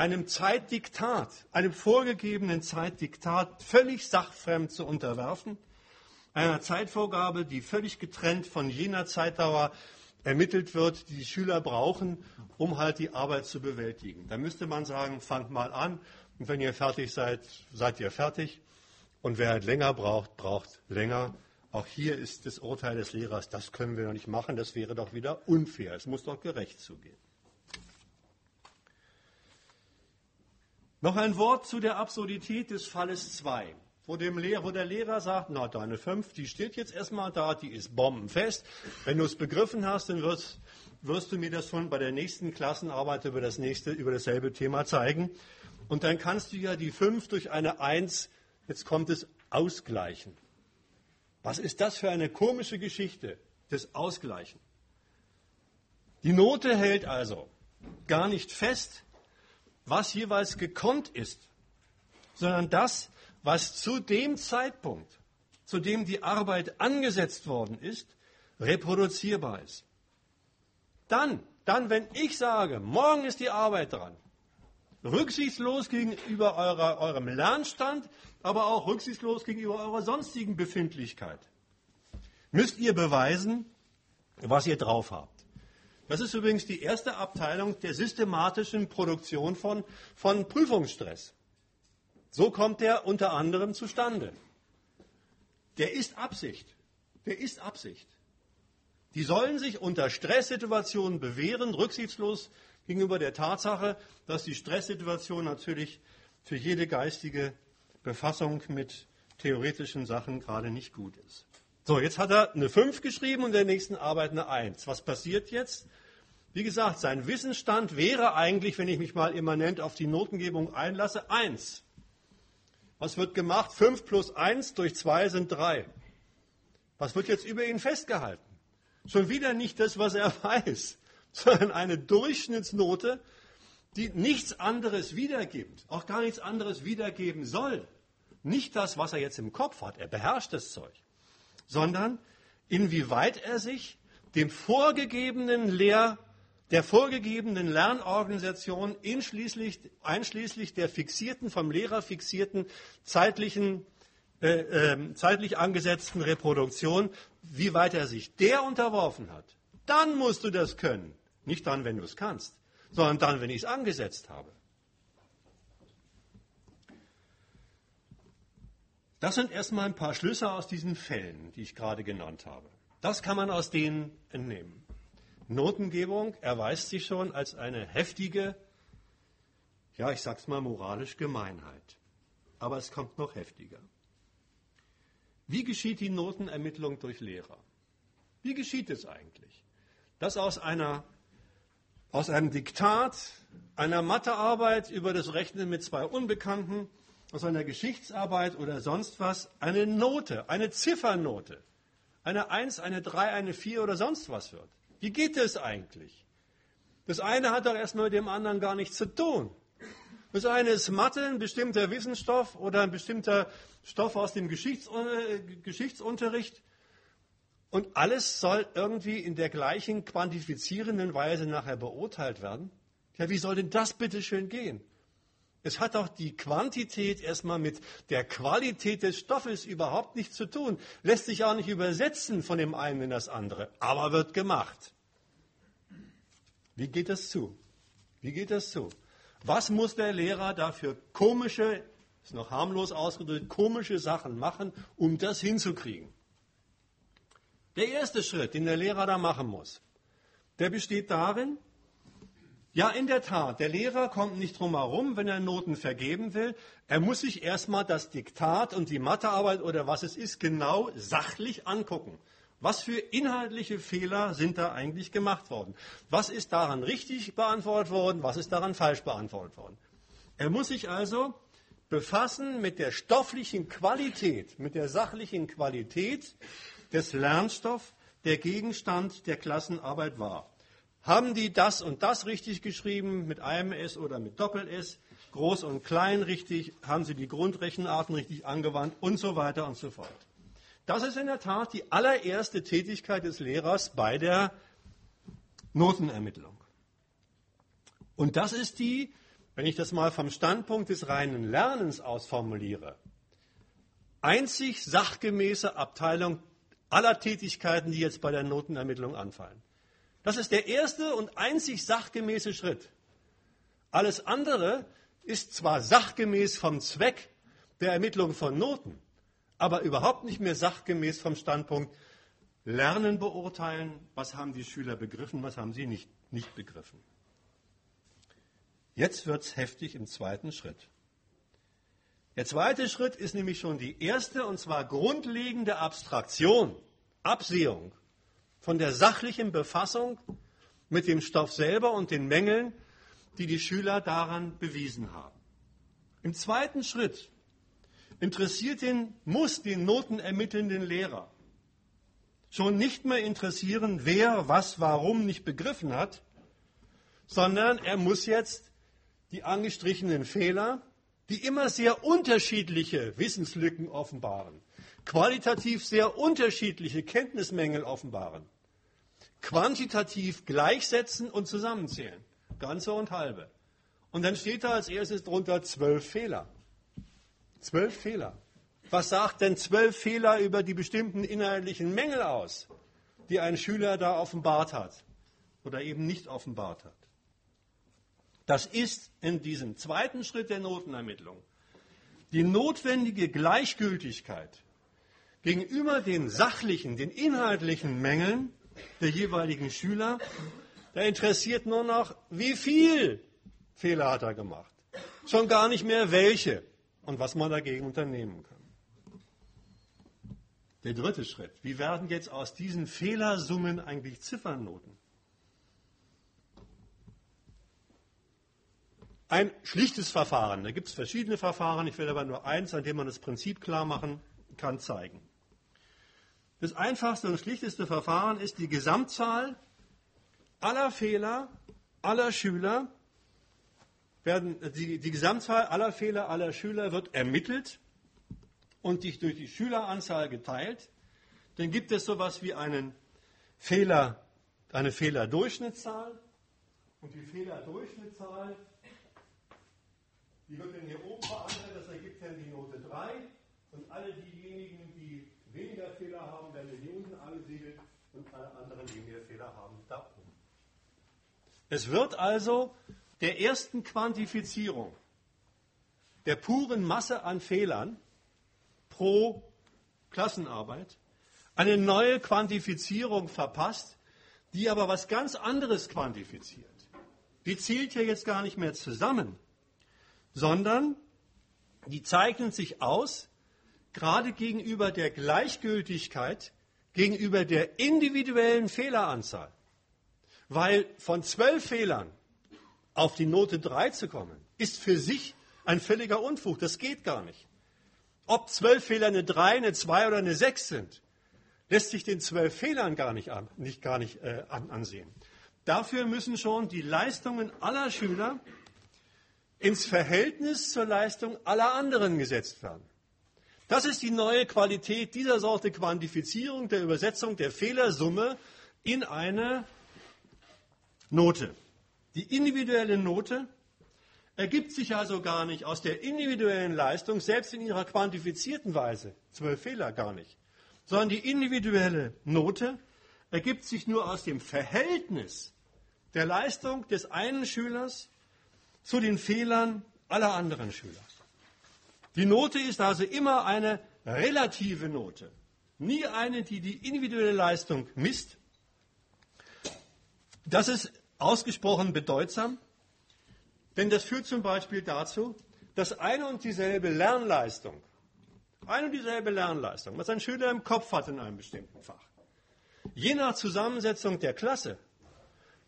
einem Zeitdiktat, einem vorgegebenen Zeitdiktat völlig sachfremd zu unterwerfen, einer Zeitvorgabe, die völlig getrennt von jener Zeitdauer ermittelt wird, die die Schüler brauchen, um halt die Arbeit zu bewältigen. Da müsste man sagen, fangt mal an und wenn ihr fertig seid, seid ihr fertig. Und wer halt länger braucht, braucht länger. Auch hier ist das Urteil des Lehrers, das können wir doch nicht machen, das wäre doch wieder unfair. Es muss doch gerecht zugehen. Noch ein Wort zu der Absurdität des Falles 2 wo, dem Lehrer, wo der Lehrer sagt, na, deine 5, die steht jetzt erstmal da, die ist bombenfest. Wenn du es begriffen hast, dann wirst, wirst du mir das schon bei der nächsten Klassenarbeit über, das nächste, über dasselbe Thema zeigen. Und dann kannst du ja die 5 durch eine 1, jetzt kommt es, ausgleichen. Was ist das für eine komische Geschichte des Ausgleichen? Die Note hält also gar nicht fest, was jeweils gekonnt ist, sondern das, was zu dem Zeitpunkt, zu dem die Arbeit angesetzt worden ist, reproduzierbar ist. Dann, dann, wenn ich sage, morgen ist die Arbeit dran, rücksichtslos gegenüber eurer, eurem Lernstand, aber auch rücksichtslos gegenüber eurer sonstigen Befindlichkeit, müsst ihr beweisen, was ihr drauf habt. Das ist übrigens die erste Abteilung der systematischen Produktion von, von Prüfungsstress. So kommt er unter anderem zustande. Der ist Absicht. Der ist Absicht. Die sollen sich unter Stresssituationen bewähren, rücksichtslos gegenüber der Tatsache, dass die Stresssituation natürlich für jede geistige Befassung mit theoretischen Sachen gerade nicht gut ist. So, jetzt hat er eine 5 geschrieben und in der nächsten Arbeit eine 1. Was passiert jetzt? Wie gesagt, sein Wissensstand wäre eigentlich, wenn ich mich mal immanent auf die Notengebung einlasse, 1. Was wird gemacht? 5 plus 1 durch 2 sind 3. Was wird jetzt über ihn festgehalten? Schon wieder nicht das, was er weiß, sondern eine Durchschnittsnote, die nichts anderes wiedergibt, auch gar nichts anderes wiedergeben soll. Nicht das, was er jetzt im Kopf hat, er beherrscht das Zeug, sondern inwieweit er sich dem vorgegebenen Lehr, der vorgegebenen Lernorganisation einschließlich, der fixierten, vom Lehrer fixierten zeitlichen, äh, äh, zeitlich angesetzten Reproduktion, wie weit er sich der unterworfen hat. Dann musst du das können. Nicht dann, wenn du es kannst, sondern dann, wenn ich es angesetzt habe. Das sind erstmal ein paar Schlüsse aus diesen Fällen, die ich gerade genannt habe. Das kann man aus denen entnehmen. Notengebung erweist sich schon als eine heftige, ja, ich sag's mal moralisch Gemeinheit. Aber es kommt noch heftiger. Wie geschieht die Notenermittlung durch Lehrer? Wie geschieht es eigentlich? Dass aus einer aus einem Diktat, einer Mathearbeit über das Rechnen mit zwei Unbekannten aus einer Geschichtsarbeit oder sonst was eine Note, eine Ziffernote, eine 1, eine 3, eine 4 oder sonst was wird. Wie geht das eigentlich? Das eine hat doch erstmal mit dem anderen gar nichts zu tun. Das eine ist Mathe, ein bestimmter Wissensstoff oder ein bestimmter Stoff aus dem äh, Geschichtsunterricht. Und alles soll irgendwie in der gleichen quantifizierenden Weise nachher beurteilt werden. Ja, wie soll denn das bitte schön gehen? Es hat auch die Quantität erstmal mit der Qualität des Stoffes überhaupt nichts zu tun. Lässt sich auch nicht übersetzen von dem einen in das andere, aber wird gemacht. Wie geht das zu? Wie geht das zu? Was muss der Lehrer dafür komische, ist noch harmlos ausgedrückt, komische Sachen machen, um das hinzukriegen? Der erste Schritt, den der Lehrer da machen muss, der besteht darin, ja, in der Tat, der Lehrer kommt nicht drum herum, wenn er Noten vergeben will. Er muss sich erstmal das Diktat und die Mathearbeit oder was es ist genau sachlich angucken. Was für inhaltliche Fehler sind da eigentlich gemacht worden? Was ist daran richtig beantwortet worden? Was ist daran falsch beantwortet worden? Er muss sich also befassen mit der stofflichen Qualität, mit der sachlichen Qualität des Lernstoffs, der Gegenstand der Klassenarbeit war. Haben die das und das richtig geschrieben, mit einem S oder mit Doppel-S, groß und klein richtig, haben sie die Grundrechenarten richtig angewandt und so weiter und so fort. Das ist in der Tat die allererste Tätigkeit des Lehrers bei der Notenermittlung. Und das ist die, wenn ich das mal vom Standpunkt des reinen Lernens aus formuliere, einzig sachgemäße Abteilung aller Tätigkeiten, die jetzt bei der Notenermittlung anfallen. Das ist der erste und einzig sachgemäße Schritt. Alles andere ist zwar sachgemäß vom Zweck der Ermittlung von Noten, aber überhaupt nicht mehr sachgemäß vom Standpunkt Lernen beurteilen, was haben die Schüler begriffen, was haben sie nicht, nicht begriffen. Jetzt wird es heftig im zweiten Schritt. Der zweite Schritt ist nämlich schon die erste und zwar grundlegende Abstraktion, Absehung von der sachlichen Befassung mit dem Stoff selber und den Mängeln, die die Schüler daran bewiesen haben. Im zweiten Schritt interessiert den, muss den notenermittelnden Lehrer schon nicht mehr interessieren, wer was warum nicht begriffen hat, sondern er muss jetzt die angestrichenen Fehler, die immer sehr unterschiedliche Wissenslücken offenbaren, qualitativ sehr unterschiedliche Kenntnismängel offenbaren, quantitativ gleichsetzen und zusammenzählen. Ganze und halbe. Und dann steht da als erstes drunter zwölf Fehler. Zwölf Fehler. Was sagt denn zwölf Fehler über die bestimmten inhaltlichen Mängel aus, die ein Schüler da offenbart hat oder eben nicht offenbart hat? Das ist in diesem zweiten Schritt der Notenermittlung die notwendige Gleichgültigkeit gegenüber den sachlichen, den inhaltlichen Mängeln der jeweiligen Schüler. Da interessiert nur noch, wie viel Fehler hat er gemacht. Schon gar nicht mehr welche. und was man dagegen unternehmen kann. Der dritte Schritt. Wie werden jetzt aus diesen Fehlersummen eigentlich Ziffernnoten? Ein schlichtes Verfahren. Da gibt es verschiedene Verfahren. Ich will aber nur eins, an dem man das Prinzip klar machen kann, zeigen. Das einfachste und schlichteste Verfahren ist die Gesamtzahl aller Fehler aller Schüler werden, die, die Gesamtzahl aller Fehler aller Schüler wird ermittelt und durch die Schüleranzahl geteilt. Dann gibt es sowas wie einen Fehler, eine Fehlerdurchschnittszahl. Und die Fehlerdurchschnittszahl, die wird dann hier oben beantwortet, das ergibt dann die Note 3. Und alle diejenigen, die weniger Fehler haben, hier unten angesiedelt und alle anderen, die mehr Fehler haben, da oben. Es wird also der ersten Quantifizierung der puren Masse an Fehlern pro Klassenarbeit eine neue Quantifizierung verpasst, die aber was ganz anderes quantifiziert. Die zielt hier jetzt gar nicht mehr zusammen, sondern die zeichnet sich aus, gerade gegenüber der Gleichgültigkeit, gegenüber der individuellen Fehleranzahl. Weil von zwölf Fehlern auf die Note 3 zu kommen, ist für sich ein völliger Unfug. Das geht gar nicht. Ob zwölf Fehler eine 3, eine 2 oder eine 6 sind, lässt sich den zwölf Fehlern gar nicht, an, nicht, gar nicht äh, ansehen. Dafür müssen schon die Leistungen aller Schüler ins Verhältnis zur Leistung aller anderen gesetzt werden. Das ist die neue Qualität dieser Sorte Quantifizierung der Übersetzung der Fehlersumme in eine Note. Die individuelle Note ergibt sich also gar nicht aus der individuellen Leistung, selbst in ihrer quantifizierten Weise, zwölf Fehler gar nicht, sondern die individuelle Note ergibt sich nur aus dem Verhältnis der Leistung des einen Schülers zu den Fehlern aller anderen Schüler. Die Note ist also immer eine relative Note, nie eine, die die individuelle Leistung misst. Das ist ausgesprochen bedeutsam, denn das führt zum Beispiel dazu, dass eine und dieselbe Lernleistung, eine und dieselbe Lernleistung, was ein Schüler im Kopf hat in einem bestimmten Fach, je nach Zusammensetzung der Klasse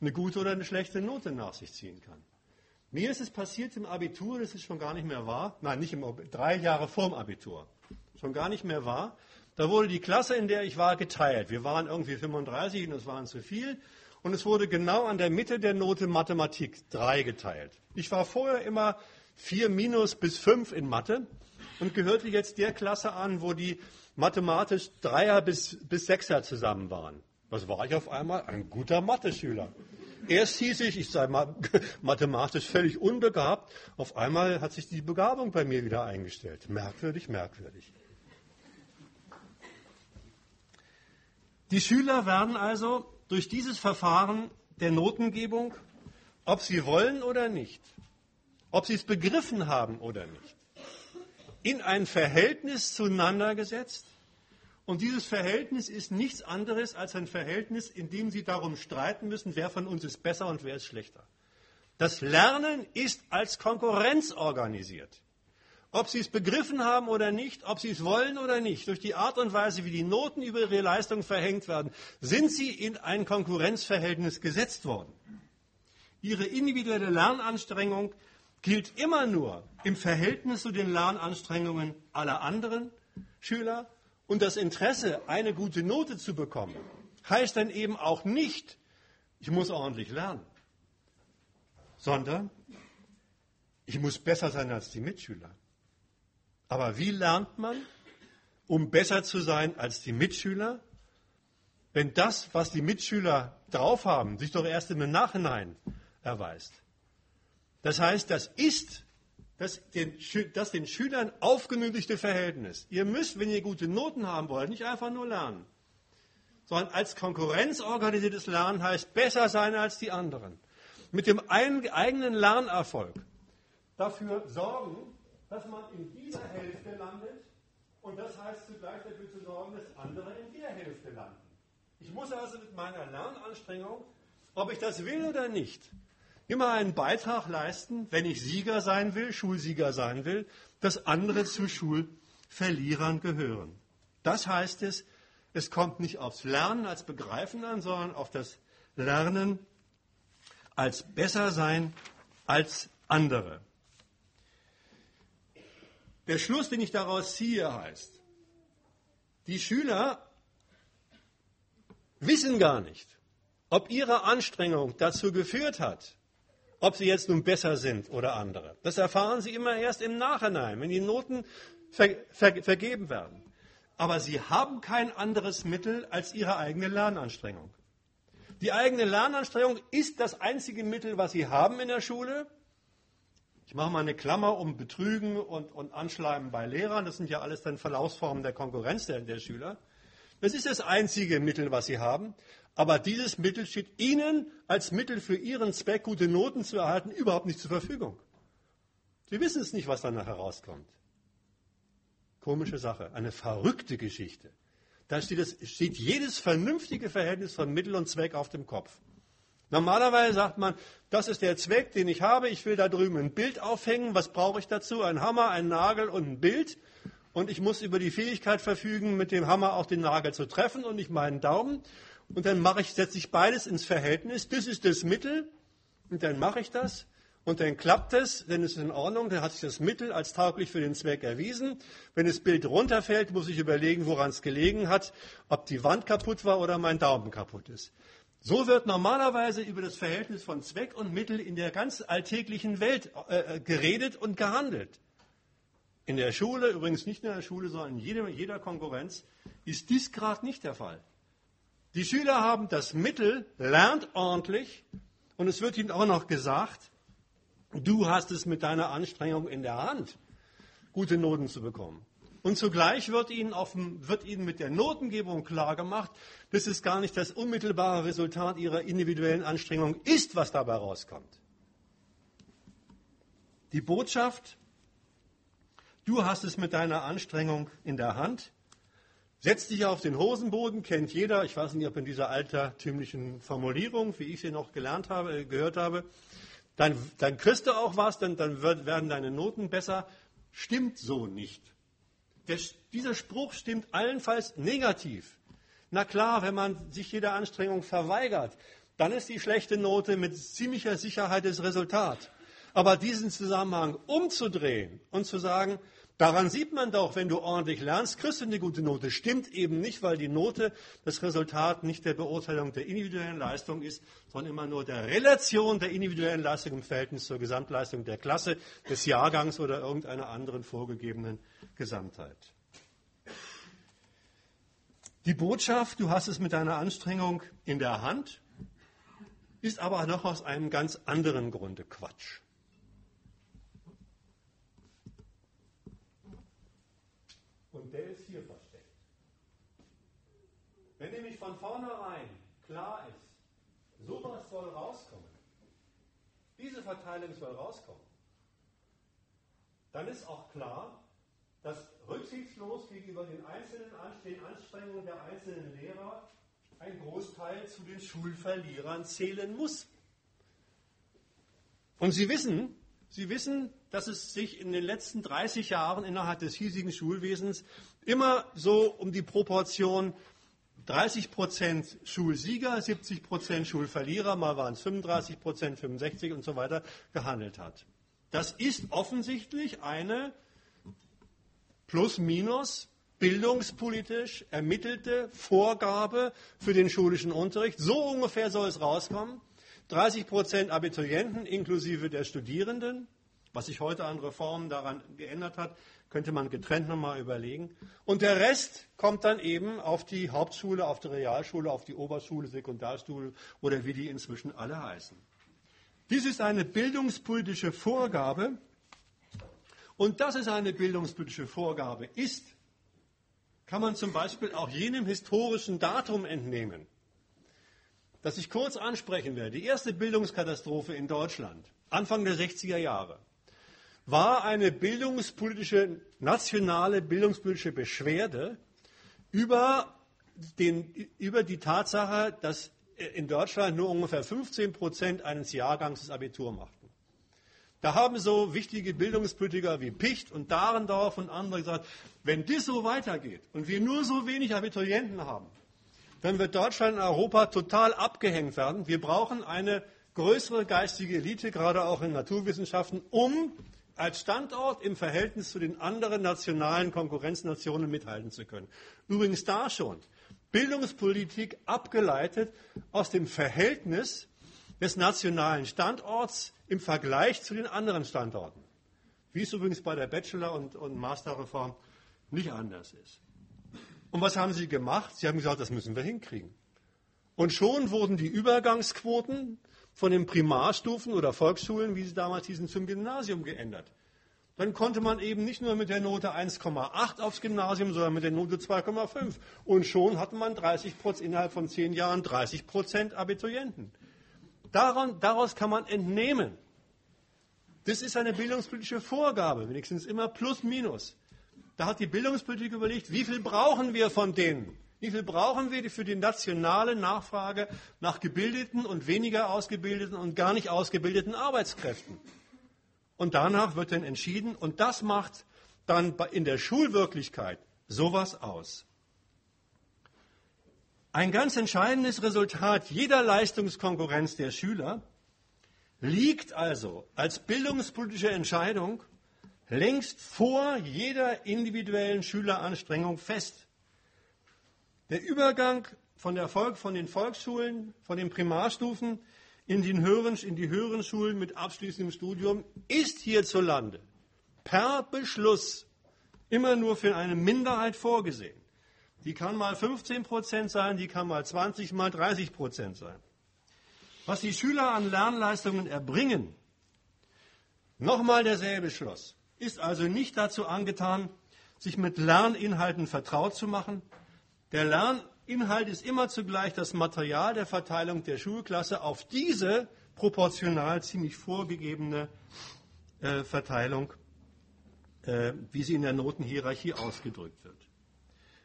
eine gute oder eine schlechte Note nach sich ziehen kann. Mir ist es passiert im Abitur, das ist schon gar nicht mehr wahr, nein, nicht im drei Jahre vorm Abitur, schon gar nicht mehr wahr. Da wurde die Klasse, in der ich war, geteilt. Wir waren irgendwie 35 und es waren zu viel und es wurde genau an der Mitte der Note Mathematik 3 geteilt. Ich war vorher immer 4 minus bis 5 in Mathe und gehörte jetzt der Klasse an, wo die mathematisch Dreier bis, bis Sechser zusammen waren. Was war ich auf einmal? Ein guter Mathe-Schüler. Erst hieß ich, ich sei mathematisch völlig unbegabt. Auf einmal hat sich die Begabung bei mir wieder eingestellt. Merkwürdig, merkwürdig. Die Schüler werden also durch dieses Verfahren der Notengebung, ob sie wollen oder nicht, ob sie es begriffen haben oder nicht, in ein Verhältnis zueinander gesetzt. Und dieses Verhältnis ist nichts anderes als ein Verhältnis, in dem sie darum streiten müssen, wer von uns ist besser und wer ist schlechter. Das Lernen ist als Konkurrenz organisiert. Ob sie es begriffen haben oder nicht, ob sie es wollen oder nicht, durch die Art und Weise, wie die Noten über ihre Leistung verhängt werden, sind sie in ein Konkurrenzverhältnis gesetzt worden. Ihre individuelle Lernanstrengung gilt immer nur im Verhältnis zu den Lernanstrengungen aller anderen Schüler und das Interesse, eine gute Note zu bekommen, heißt dann eben auch nicht, ich muss ordentlich lernen, sondern ich muss besser sein als die Mitschüler. Aber wie lernt man, um besser zu sein als die Mitschüler? Wenn das, was die Mitschüler drauf haben, sich doch erst im Nachhinein erweist. Das heißt, das ist das den, das den Schülern aufgenötigte Verhältnis. Ihr müsst, wenn ihr gute Noten haben wollt, nicht einfach nur lernen, sondern als konkurrenzorganisiertes Lernen heißt besser sein als die anderen. Mit dem eigenen Lernerfolg dafür sorgen, dass man in dieser Hälfte landet und das heißt zugleich dafür zu sorgen, dass andere in der Hälfte landen. Ich muss also mit meiner Lernanstrengung, ob ich das will oder nicht, immer einen Beitrag leisten, wenn ich Sieger sein will, Schulsieger sein will, dass andere zu Schulverlierern gehören. Das heißt es, es kommt nicht aufs Lernen als Begreifen an, sondern auf das Lernen als besser sein als andere. Der Schluss, den ich daraus ziehe, heißt, die Schüler wissen gar nicht, ob ihre Anstrengung dazu geführt hat, ob sie jetzt nun besser sind oder andere. Das erfahren sie immer erst im Nachhinein, wenn die Noten ver ver vergeben werden. Aber sie haben kein anderes Mittel als ihre eigene Lernanstrengung. Die eigene Lernanstrengung ist das einzige Mittel, was sie haben in der Schule. Ich mache mal eine Klammer um Betrügen und, und Anschleimen bei Lehrern. Das sind ja alles dann Verlaufsformen der Konkurrenz der, der Schüler. Das ist das einzige Mittel, was sie haben. Aber dieses Mittel steht Ihnen als Mittel für Ihren Zweck, gute Noten zu erhalten, überhaupt nicht zur Verfügung. Sie wissen es nicht, was danach herauskommt. Komische Sache, eine verrückte Geschichte. Da steht, es, steht jedes vernünftige Verhältnis von Mittel und Zweck auf dem Kopf. Normalerweise sagt man, das ist der Zweck, den ich habe. Ich will da drüben ein Bild aufhängen. Was brauche ich dazu? Ein Hammer, ein Nagel und ein Bild. Und ich muss über die Fähigkeit verfügen, mit dem Hammer auch den Nagel zu treffen und nicht meinen Daumen. Und dann mache ich, setze ich beides ins Verhältnis. Das ist das Mittel. Und dann mache ich das. Und dann klappt es, dann ist es in Ordnung, dann hat sich das Mittel als tauglich für den Zweck erwiesen. Wenn das Bild runterfällt, muss ich überlegen, woran es gelegen hat, ob die Wand kaputt war oder mein Daumen kaputt ist. So wird normalerweise über das Verhältnis von Zweck und Mittel in der ganz alltäglichen Welt äh, geredet und gehandelt. In der Schule, übrigens nicht nur in der Schule, sondern in jeder, jeder Konkurrenz, ist dies gerade nicht der Fall. Die Schüler haben das Mittel, lernt ordentlich und es wird ihnen auch noch gesagt, du hast es mit deiner Anstrengung in der Hand, gute Noten zu bekommen. Und zugleich wird ihnen, dem, wird ihnen mit der Notengebung klargemacht, dass es gar nicht das unmittelbare Resultat ihrer individuellen Anstrengung ist, was dabei rauskommt. Die Botschaft, du hast es mit deiner Anstrengung in der Hand, Setz dich auf den Hosenboden, kennt jeder. Ich weiß nicht, ob in dieser altertümlichen Formulierung, wie ich sie noch gelernt habe, äh, gehört habe, dann, dann kriegst du auch was, dann, dann wird, werden deine Noten besser. Stimmt so nicht. Der, dieser Spruch stimmt allenfalls negativ. Na klar, wenn man sich jeder Anstrengung verweigert, dann ist die schlechte Note mit ziemlicher Sicherheit das Resultat. Aber diesen Zusammenhang umzudrehen und zu sagen, Daran sieht man doch, wenn du ordentlich lernst, kriegst du eine gute Note. Stimmt eben nicht, weil die Note das Resultat nicht der Beurteilung der individuellen Leistung ist, sondern immer nur der Relation der individuellen Leistung im Verhältnis zur Gesamtleistung der Klasse, des Jahrgangs oder irgendeiner anderen vorgegebenen Gesamtheit. Die Botschaft, du hast es mit deiner Anstrengung in der Hand, ist aber noch aus einem ganz anderen Grunde Quatsch. Und der ist hier versteckt. Wenn nämlich von vornherein klar ist, sowas soll rauskommen, diese Verteilung soll rauskommen, dann ist auch klar, dass rücksichtslos gegenüber den einzelnen Anstrengungen der einzelnen Lehrer ein Großteil zu den Schulverlierern zählen muss. Und Sie wissen, Sie wissen, dass es sich in den letzten 30 Jahren innerhalb des hiesigen Schulwesens immer so um die Proportion 30 Prozent Schulsieger, 70 Prozent Schulverlierer, mal waren es 35 Prozent, 65 und so weiter, gehandelt hat. Das ist offensichtlich eine plus-minus bildungspolitisch ermittelte Vorgabe für den schulischen Unterricht. So ungefähr soll es rauskommen. 30 Prozent Abiturienten inklusive der Studierenden. Was sich heute an Reformen daran geändert hat, könnte man getrennt nochmal überlegen. Und der Rest kommt dann eben auf die Hauptschule, auf die Realschule, auf die Oberschule, Sekundarschule oder wie die inzwischen alle heißen. Dies ist eine bildungspolitische Vorgabe. Und dass es eine bildungspolitische Vorgabe ist, kann man zum Beispiel auch jenem historischen Datum entnehmen das ich kurz ansprechen werde. Die erste Bildungskatastrophe in Deutschland, Anfang der 60er Jahre, war eine bildungspolitische, nationale bildungspolitische Beschwerde über, den, über die Tatsache, dass in Deutschland nur ungefähr 15 Prozent eines Jahrgangs das Abitur machten. Da haben so wichtige Bildungspolitiker wie Picht und Dahrendorf und andere gesagt, wenn das so weitergeht und wir nur so wenig Abiturienten haben, dann wird Deutschland in Europa total abgehängt werden. Wir brauchen eine größere geistige Elite, gerade auch in Naturwissenschaften, um als Standort im Verhältnis zu den anderen nationalen Konkurrenznationen mithalten zu können. Übrigens da schon. Bildungspolitik abgeleitet aus dem Verhältnis des nationalen Standorts im Vergleich zu den anderen Standorten. Wie es übrigens bei der Bachelor- und, und Masterreform nicht anders ist. Und was haben sie gemacht? Sie haben gesagt, das müssen wir hinkriegen. Und schon wurden die Übergangsquoten von den Primarstufen oder Volksschulen, wie sie damals hießen, zum Gymnasium geändert. Dann konnte man eben nicht nur mit der Note 1,8 aufs Gymnasium, sondern mit der Note 2,5. Und schon hatte man 30% innerhalb von zehn Jahren 30 Prozent Abiturienten. Daran, daraus kann man entnehmen, das ist eine bildungspolitische Vorgabe, wenigstens immer plus minus. Da hat die Bildungspolitik überlegt, wie viel brauchen wir von denen? Wie viel brauchen wir für die nationale Nachfrage nach gebildeten und weniger ausgebildeten und gar nicht ausgebildeten Arbeitskräften? Und danach wird dann entschieden, und das macht dann in der Schulwirklichkeit sowas aus. Ein ganz entscheidendes Resultat jeder Leistungskonkurrenz der Schüler liegt also als bildungspolitische Entscheidung längst vor jeder individuellen Schüleranstrengung fest. Der Übergang von, der Volk, von den Volksschulen, von den Primarstufen in, den höheren, in die höheren Schulen mit abschließendem Studium ist hierzulande per Beschluss immer nur für eine Minderheit vorgesehen. Die kann mal 15 Prozent sein, die kann mal 20, mal 30 Prozent sein. Was die Schüler an Lernleistungen erbringen, nochmal derselbe Schluss, ist also nicht dazu angetan, sich mit Lerninhalten vertraut zu machen, der Lerninhalt ist immer zugleich das Material der Verteilung der Schulklasse auf diese proportional ziemlich vorgegebene äh, Verteilung, äh, wie sie in der Notenhierarchie ausgedrückt wird.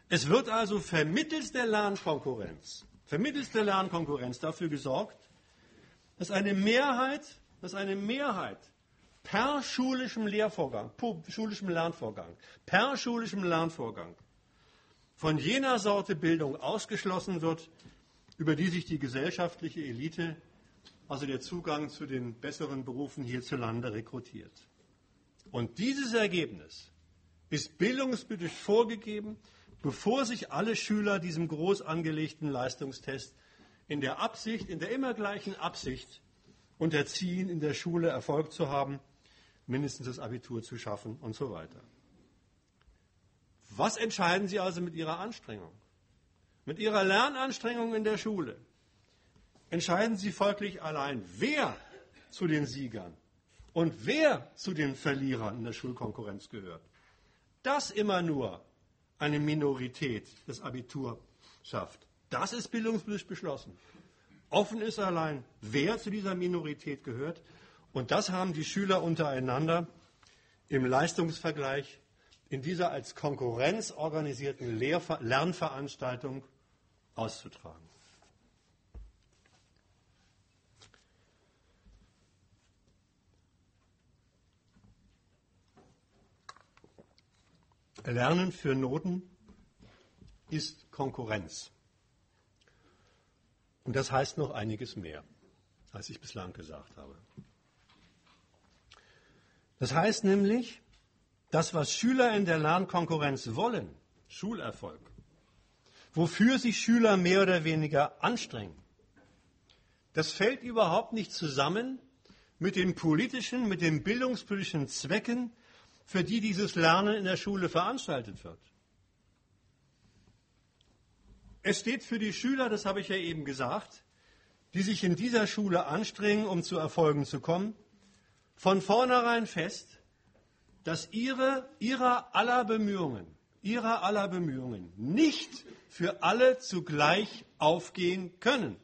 Es wird also vermittels der Lernkonkurrenz, vermittels der Lernkonkurrenz dafür gesorgt, dass eine Mehrheit, dass eine Mehrheit per schulischem Lehrvorgang, per schulischem Lernvorgang, per schulischem Lernvorgang von jener Sorte Bildung ausgeschlossen wird, über die sich die gesellschaftliche Elite, also der Zugang zu den besseren Berufen hierzulande rekrutiert. Und dieses Ergebnis ist bildungspolitisch vorgegeben, bevor sich alle Schüler diesem groß angelegten Leistungstest in der Absicht, in der immer gleichen Absicht unterziehen, in der Schule Erfolg zu haben, mindestens das Abitur zu schaffen und so weiter. Was entscheiden Sie also mit Ihrer Anstrengung? Mit Ihrer Lernanstrengung in der Schule entscheiden Sie folglich allein, wer zu den Siegern und wer zu den Verlierern in der Schulkonkurrenz gehört. Dass immer nur eine Minorität das Abitur schafft, das ist bildungspolitisch beschlossen. Offen ist allein, wer zu dieser Minorität gehört. Und das haben die Schüler untereinander im Leistungsvergleich in dieser als Konkurrenz organisierten Lehrver Lernveranstaltung auszutragen. Lernen für Noten ist Konkurrenz. Und das heißt noch einiges mehr, als ich bislang gesagt habe. Das heißt nämlich, das, was Schüler in der Lernkonkurrenz wollen, Schulerfolg, wofür sich Schüler mehr oder weniger anstrengen, das fällt überhaupt nicht zusammen mit den politischen, mit den bildungspolitischen Zwecken, für die dieses Lernen in der Schule veranstaltet wird. Es steht für die Schüler, das habe ich ja eben gesagt, die sich in dieser Schule anstrengen, um zu Erfolgen zu kommen, von vornherein fest, dass ihre, ihrer aller Bemühungen, ihrer aller Bemühungen nicht für alle zugleich aufgehen können.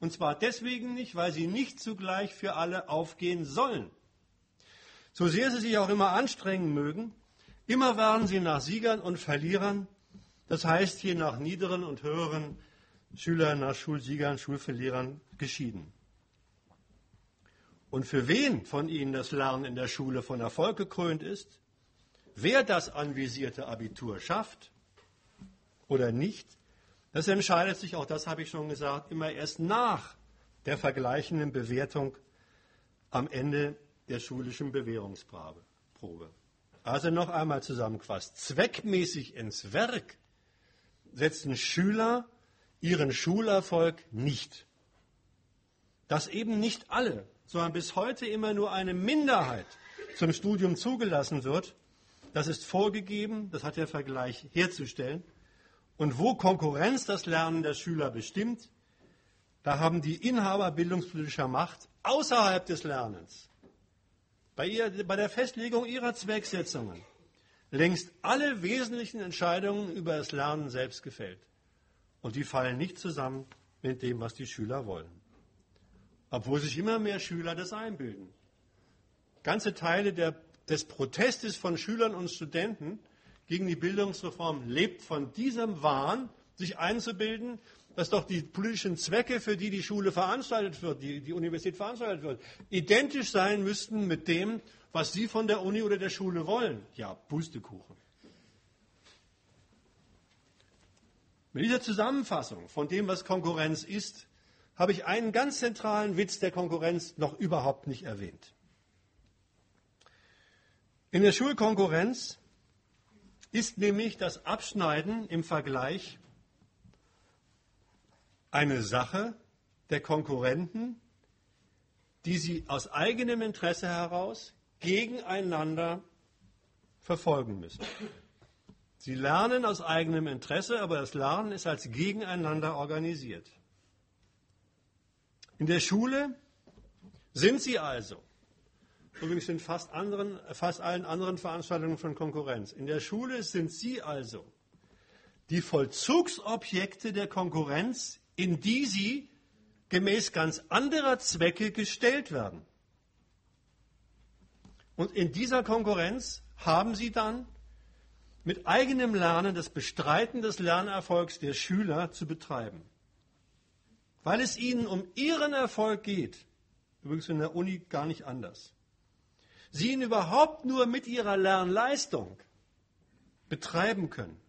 Und zwar deswegen nicht, weil sie nicht zugleich für alle aufgehen sollen. So sehr sie sich auch immer anstrengen mögen, immer werden sie nach Siegern und Verlierern, das heißt hier nach niederen und höheren Schüler nach Schulsiegern, Schulverlierern geschieden. Und für wen von ihnen das Lernen in der Schule von Erfolg gekrönt ist, wer das anvisierte Abitur schafft oder nicht, das entscheidet sich, auch das habe ich schon gesagt, immer erst nach der vergleichenden Bewertung am Ende der schulischen Bewährungsprobe. Also noch einmal zusammengefasst. Zweckmäßig ins Werk setzen Schüler ihren Schulerfolg nicht. Dass eben nicht alle, sondern bis heute immer nur eine Minderheit zum Studium zugelassen wird, das ist vorgegeben, das hat der Vergleich herzustellen. Und wo Konkurrenz das Lernen der Schüler bestimmt, da haben die Inhaber bildungspolitischer Macht außerhalb des Lernens, bei, ihr, bei der Festlegung ihrer Zwecksetzungen, längst alle wesentlichen Entscheidungen über das Lernen selbst gefällt. Und die fallen nicht zusammen mit dem, was die Schüler wollen. Obwohl sich immer mehr Schüler das einbilden. Ganze Teile der des Protestes von Schülern und Studenten gegen die Bildungsreform lebt von diesem Wahn, sich einzubilden, dass doch die politischen Zwecke, für die die Schule veranstaltet wird, die, die Universität veranstaltet wird, identisch sein müssten mit dem, was sie von der Uni oder der Schule wollen. Ja, Pustekuchen. Mit dieser Zusammenfassung von dem, was Konkurrenz ist, habe ich einen ganz zentralen Witz der Konkurrenz noch überhaupt nicht erwähnt. In der Schulkonkurrenz ist nämlich das Abschneiden im Vergleich eine Sache der Konkurrenten, die sie aus eigenem Interesse heraus gegeneinander verfolgen müssen. Sie lernen aus eigenem Interesse, aber das Lernen ist als gegeneinander organisiert. In der Schule sind sie also übrigens in fast, anderen, fast allen anderen Veranstaltungen von Konkurrenz. In der Schule sind Sie also die Vollzugsobjekte der Konkurrenz, in die Sie gemäß ganz anderer Zwecke gestellt werden. Und in dieser Konkurrenz haben Sie dann mit eigenem Lernen das Bestreiten des Lernerfolgs der Schüler zu betreiben. Weil es ihnen um ihren Erfolg geht, übrigens in der Uni gar nicht anders sie ihn überhaupt nur mit ihrer Lernleistung betreiben können,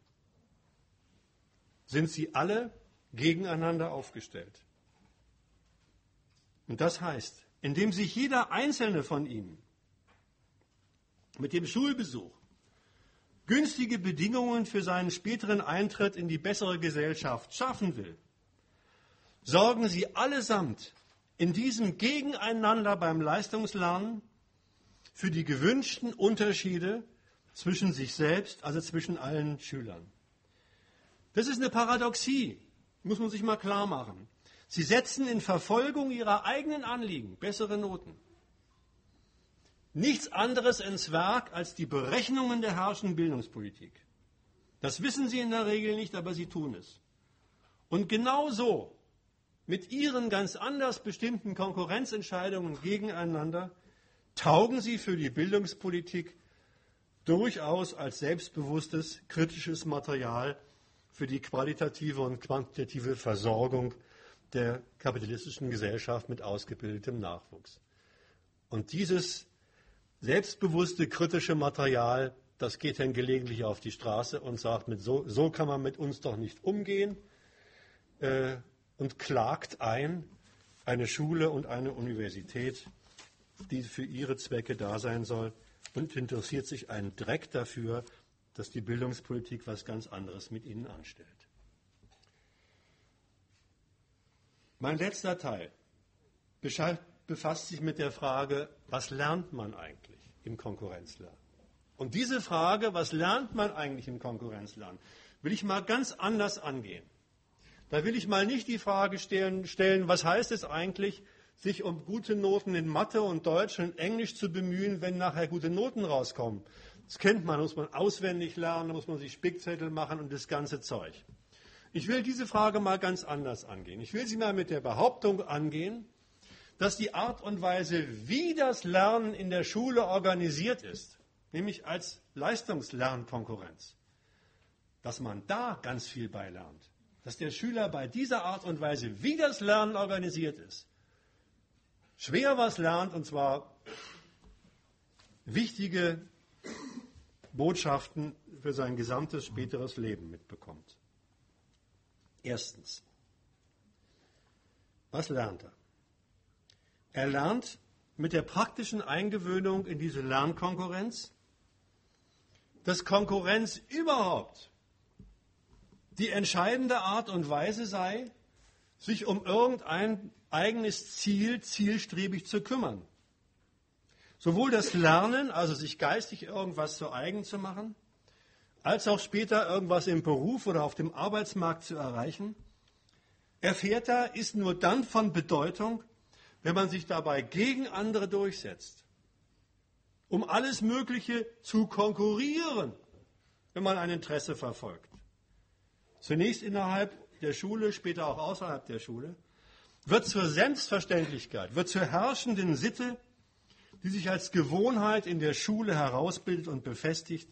sind sie alle gegeneinander aufgestellt. Und das heißt, indem sich jeder einzelne von ihnen mit dem Schulbesuch günstige Bedingungen für seinen späteren Eintritt in die bessere Gesellschaft schaffen will, sorgen sie allesamt in diesem Gegeneinander beim Leistungslernen für die gewünschten Unterschiede zwischen sich selbst, also zwischen allen Schülern. Das ist eine Paradoxie, muss man sich mal klar machen. Sie setzen in Verfolgung ihrer eigenen Anliegen bessere Noten. Nichts anderes ins Werk als die Berechnungen der herrschenden Bildungspolitik. Das wissen sie in der Regel nicht, aber sie tun es. Und genauso mit ihren ganz anders bestimmten Konkurrenzentscheidungen gegeneinander taugen sie für die Bildungspolitik durchaus als selbstbewusstes, kritisches Material für die qualitative und quantitative Versorgung der kapitalistischen Gesellschaft mit ausgebildetem Nachwuchs. Und dieses selbstbewusste, kritische Material, das geht dann gelegentlich auf die Straße und sagt, so, so kann man mit uns doch nicht umgehen äh, und klagt ein, eine Schule und eine Universität die für ihre Zwecke da sein soll und interessiert sich einen Dreck dafür, dass die Bildungspolitik was ganz anderes mit ihnen anstellt. Mein letzter Teil befasst sich mit der Frage, was lernt man eigentlich im Konkurrenzlernen? Und diese Frage, was lernt man eigentlich im Konkurrenzlernen, will ich mal ganz anders angehen. Da will ich mal nicht die Frage stellen, was heißt es eigentlich, sich um gute Noten in Mathe und Deutsch und Englisch zu bemühen, wenn nachher gute Noten rauskommen. Das kennt man, muss man auswendig lernen, muss man sich Spickzettel machen und das ganze Zeug. Ich will diese Frage mal ganz anders angehen. Ich will sie mal mit der Behauptung angehen, dass die Art und Weise, wie das Lernen in der Schule organisiert ist, nämlich als Leistungslernkonkurrenz, dass man da ganz viel beilernt. Dass der Schüler bei dieser Art und Weise, wie das Lernen organisiert ist, schwer was lernt, und zwar wichtige Botschaften für sein gesamtes späteres Leben mitbekommt. Erstens, was lernt er? Er lernt mit der praktischen Eingewöhnung in diese Lernkonkurrenz, dass Konkurrenz überhaupt die entscheidende Art und Weise sei, sich um irgendein eigenes Ziel zielstrebig zu kümmern. Sowohl das Lernen, also sich geistig irgendwas zu eigen zu machen, als auch später irgendwas im Beruf oder auf dem Arbeitsmarkt zu erreichen, erfährt er, ist nur dann von Bedeutung, wenn man sich dabei gegen andere durchsetzt, um alles Mögliche zu konkurrieren, wenn man ein Interesse verfolgt. Zunächst innerhalb der Schule, später auch außerhalb der Schule, wird zur Selbstverständlichkeit, wird zur herrschenden Sitte, die sich als Gewohnheit in der Schule herausbildet und befestigt,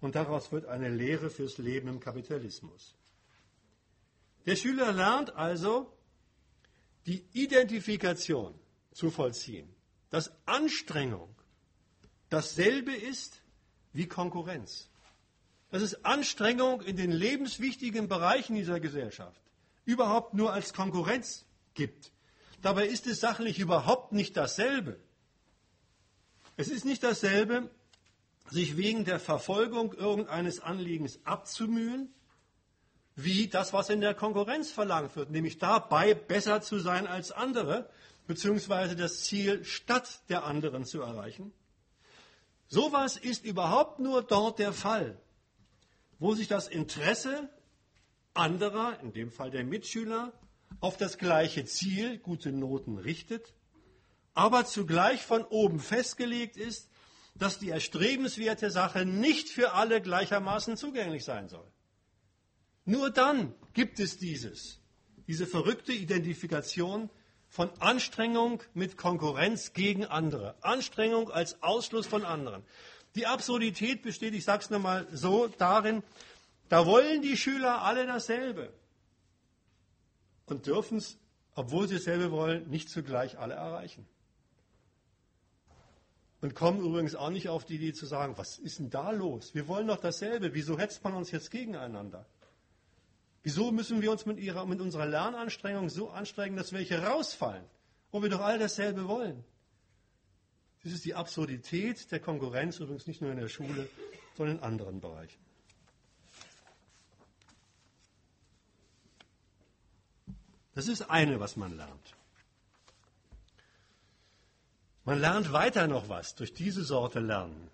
und daraus wird eine Lehre fürs Leben im Kapitalismus. Der Schüler lernt also, die Identifikation zu vollziehen, dass Anstrengung dasselbe ist wie Konkurrenz. Dass es Anstrengung in den lebenswichtigen Bereichen dieser Gesellschaft überhaupt nur als Konkurrenz gibt. Dabei ist es sachlich überhaupt nicht dasselbe. Es ist nicht dasselbe, sich wegen der Verfolgung irgendeines Anliegens abzumühen, wie das, was in der Konkurrenz verlangt wird, nämlich dabei besser zu sein als andere, beziehungsweise das Ziel statt der anderen zu erreichen. Sowas ist überhaupt nur dort der Fall, wo sich das Interesse anderer, in dem Fall der Mitschüler, auf das gleiche Ziel, gute Noten richtet, aber zugleich von oben festgelegt ist, dass die erstrebenswerte Sache nicht für alle gleichermaßen zugänglich sein soll. Nur dann gibt es dieses, diese verrückte Identifikation von Anstrengung mit Konkurrenz gegen andere. Anstrengung als Ausschluss von anderen. Die Absurdität besteht, ich sage es nochmal so, darin, da wollen die Schüler alle dasselbe und dürfen es, obwohl sie dasselbe wollen, nicht zugleich alle erreichen. Und kommen übrigens auch nicht auf die Idee zu sagen, was ist denn da los? Wir wollen doch dasselbe. Wieso hetzt man uns jetzt gegeneinander? Wieso müssen wir uns mit, ihrer, mit unserer Lernanstrengung so anstrengen, dass welche rausfallen, wo wir doch alle dasselbe wollen? Das ist die Absurdität der Konkurrenz, übrigens nicht nur in der Schule, sondern in anderen Bereichen. Das ist eine, was man lernt. Man lernt weiter noch was durch diese Sorte Lernen.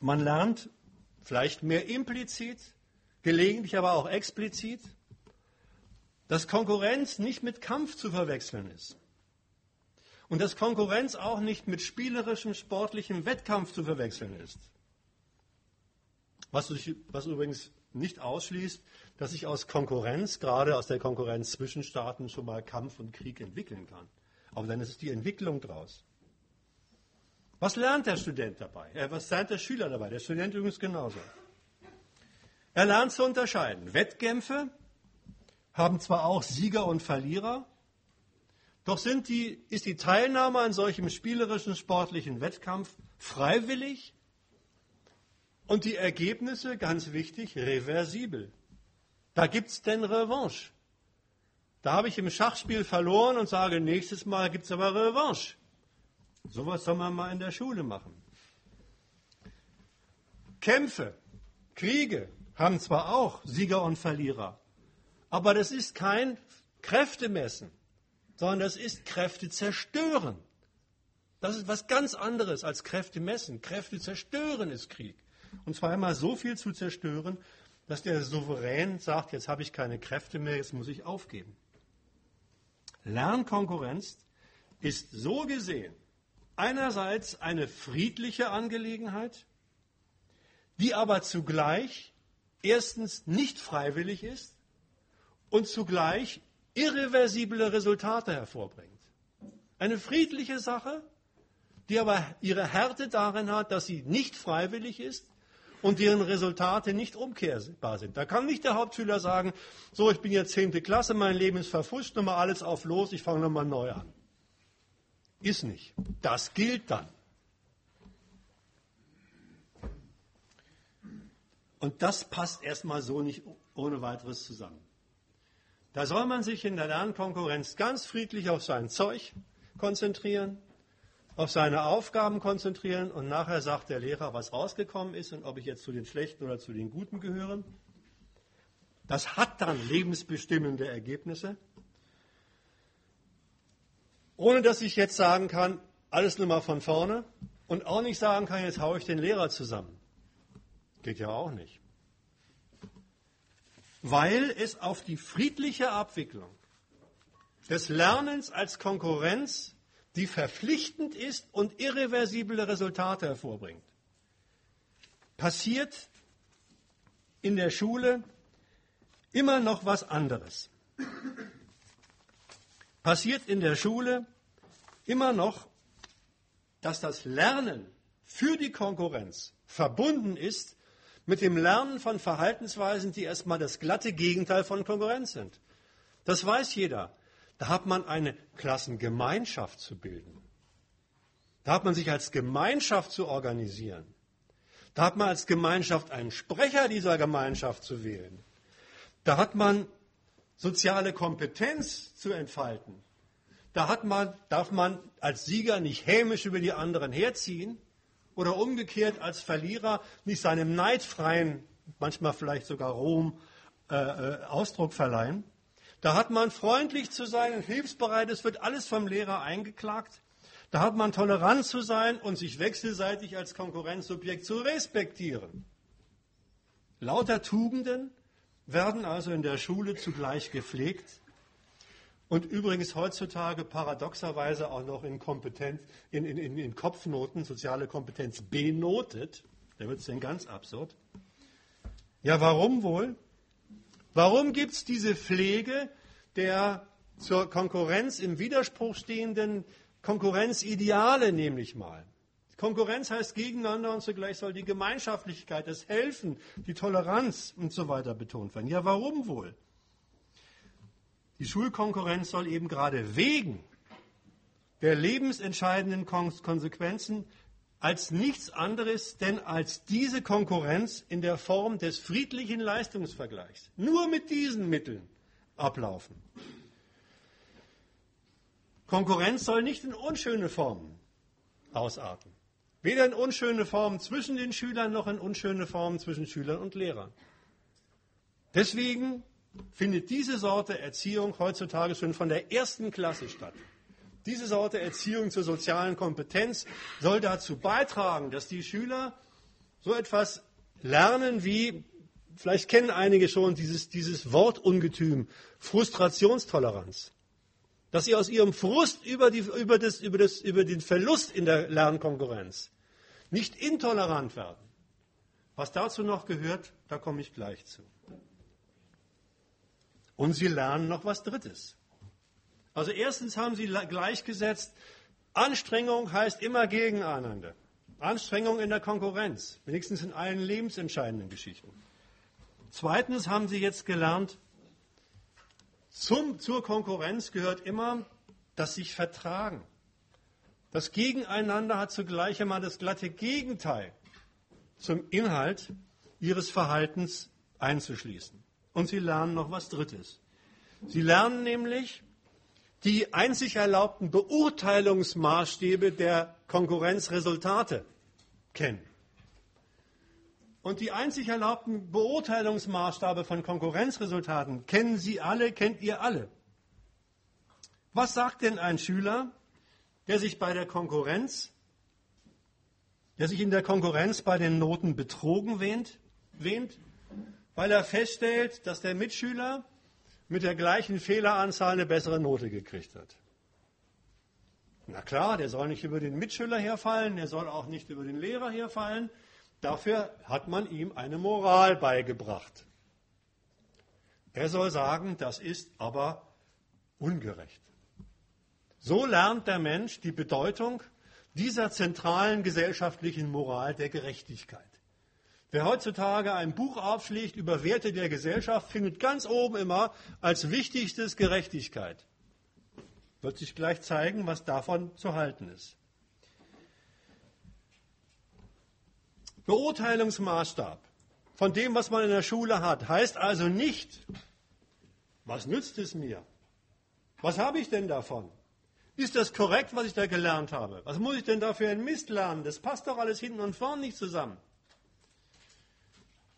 Man lernt vielleicht mehr implizit, gelegentlich aber auch explizit, dass Konkurrenz nicht mit Kampf zu verwechseln ist. Und dass Konkurrenz auch nicht mit spielerischem, sportlichem Wettkampf zu verwechseln ist. Was, was übrigens nicht ausschließt, dass sich aus Konkurrenz, gerade aus der Konkurrenz zwischen Staaten, schon mal Kampf und Krieg entwickeln kann. Aber dann ist es die Entwicklung daraus. Was lernt der Student dabei? Äh, was lernt der Schüler dabei? Der Student übrigens genauso. Er lernt zu unterscheiden. Wettkämpfe haben zwar auch Sieger und Verlierer, doch die, ist die Teilnahme an solchem spielerischen sportlichen Wettkampf freiwillig und die Ergebnisse, ganz wichtig, reversibel. Da gibt es denn Revanche. Da habe ich im Schachspiel verloren und sage, nächstes Mal gibt es aber Revanche. Sowas soll man mal in der Schule machen. Kämpfe, Kriege, haben zwar auch Sieger und Verlierer, aber das ist kein Kräftemessen, sondern das ist Kräfte zerstören. Das ist was ganz anderes als Kräfte messen. Kräfte zerstören ist Krieg. Und zwar einmal so viel zu zerstören, dass der Souverän sagt, jetzt habe ich keine Kräfte mehr, jetzt muss ich aufgeben. Lernkonkurrenz ist so gesehen einerseits eine friedliche Angelegenheit, die aber zugleich erstens nicht freiwillig ist und zugleich irreversible Resultate hervorbringt. Eine friedliche Sache, die aber ihre Härte darin hat, dass sie nicht freiwillig ist und deren Resultate nicht umkehrbar sind. Da kann nicht der Hauptschüler sagen, so, ich bin jetzt zehnte Klasse, mein Leben ist verfuscht, nochmal alles auf los, ich fange nochmal neu an. Ist nicht. Das gilt dann. Und das passt erstmal so nicht ohne weiteres zusammen. Da soll man sich in der Lernkonkurrenz ganz friedlich auf sein Zeug konzentrieren, auf seine Aufgaben konzentrieren und nachher sagt der Lehrer, was rausgekommen ist und ob ich jetzt zu den Schlechten oder zu den Guten gehöre. Das hat dann lebensbestimmende Ergebnisse. Ohne dass ich jetzt sagen kann, alles nur mal von vorne und auch nicht sagen kann, jetzt haue ich den Lehrer zusammen. Geht ja auch nicht. Weil es auf die friedliche Abwicklung des Lernens als Konkurrenz, die verpflichtend ist und irreversible Resultate hervorbringt, passiert in der Schule immer noch was anderes. Passiert in der Schule immer noch, dass das Lernen für die Konkurrenz verbunden ist mit dem Lernen von Verhaltensweisen, die erstmal das glatte Gegenteil von Konkurrenz sind. Das weiß jeder. Da hat man eine Klassengemeinschaft zu bilden. Da hat man sich als Gemeinschaft zu organisieren. Da hat man als Gemeinschaft einen Sprecher dieser Gemeinschaft zu wählen. Da hat man soziale Kompetenz zu entfalten. Da hat man, darf man als Sieger nicht hämisch über die anderen herziehen, oder umgekehrt als Verlierer nicht seinem neidfreien, manchmal vielleicht sogar Ruhm, äh, äh, Ausdruck verleihen. Da hat man freundlich zu sein und hilfsbereit, es wird alles vom Lehrer eingeklagt. Da hat man tolerant zu sein und sich wechselseitig als Konkurrenzsubjekt zu respektieren. Lauter Tugenden werden also in der Schule zugleich gepflegt und übrigens heutzutage paradoxerweise auch noch in, Kompetenz, in, in, in Kopfnoten, soziale Kompetenz benotet. Da wird es denn ganz absurd. Ja, warum wohl? Warum gibt es diese Pflege der zur Konkurrenz im Widerspruch stehenden Konkurrenzideale, nämlich mal? Konkurrenz heißt gegeneinander und zugleich soll die Gemeinschaftlichkeit, das Helfen, die Toleranz und so weiter betont werden. Ja, warum wohl? Die Schulkonkurrenz soll eben gerade wegen der lebensentscheidenden Konsequenzen als nichts anderes denn als diese Konkurrenz in der Form des friedlichen Leistungsvergleichs nur mit diesen Mitteln ablaufen. Konkurrenz soll nicht in unschöne Formen ausarten. Weder in unschöne Formen zwischen den Schülern noch in unschöne Formen zwischen Schülern und Lehrern. Deswegen findet diese Sorte Erziehung heutzutage schon von der ersten Klasse statt. Diese Sorte Erziehung zur sozialen Kompetenz soll dazu beitragen, dass die Schüler so etwas lernen wie, vielleicht kennen einige schon dieses, dieses Wortungetüm, Frustrationstoleranz. Dass sie aus ihrem Frust über, die, über, das, über, das, über den Verlust in der Lernkonkurrenz nicht intolerant werden. Was dazu noch gehört, da komme ich gleich zu. Und sie lernen noch was Drittes. Also erstens haben sie gleichgesetzt, Anstrengung heißt immer gegeneinander. Anstrengung in der Konkurrenz, wenigstens in allen lebensentscheidenden Geschichten. Zweitens haben sie jetzt gelernt, zum, zur Konkurrenz gehört immer das sich vertragen. Das Gegeneinander hat zugleich immer das glatte Gegenteil zum Inhalt ihres Verhaltens einzuschließen. Und sie lernen noch was Drittes. Sie lernen nämlich die einzig erlaubten Beurteilungsmaßstäbe der Konkurrenzresultate kennen. Und die einzig erlaubten Beurteilungsmaßstabe von Konkurrenzresultaten kennen Sie alle, kennt ihr alle. Was sagt denn ein Schüler, der sich bei der Konkurrenz, der sich in der Konkurrenz bei den Noten betrogen wähnt, wähnt weil er feststellt, dass der Mitschüler mit der gleichen Fehleranzahl eine bessere Note gekriegt hat. Na klar, der soll nicht über den Mitschüler herfallen, der soll auch nicht über den Lehrer herfallen. Dafür hat man ihm eine Moral beigebracht. Er soll sagen, das ist aber ungerecht. So lernt der Mensch die Bedeutung dieser zentralen gesellschaftlichen Moral der Gerechtigkeit. Wer heutzutage ein Buch aufschlägt über Werte der Gesellschaft, findet ganz oben immer als wichtigstes Gerechtigkeit. Wird sich gleich zeigen, was davon zu halten ist. Beurteilungsmaßstab von dem, was man in der Schule hat, heißt also nicht, was nützt es mir? Was habe ich denn davon? Ist das korrekt, was ich da gelernt habe? Was muss ich denn da für einen Mist lernen? Das passt doch alles hinten und vorn nicht zusammen.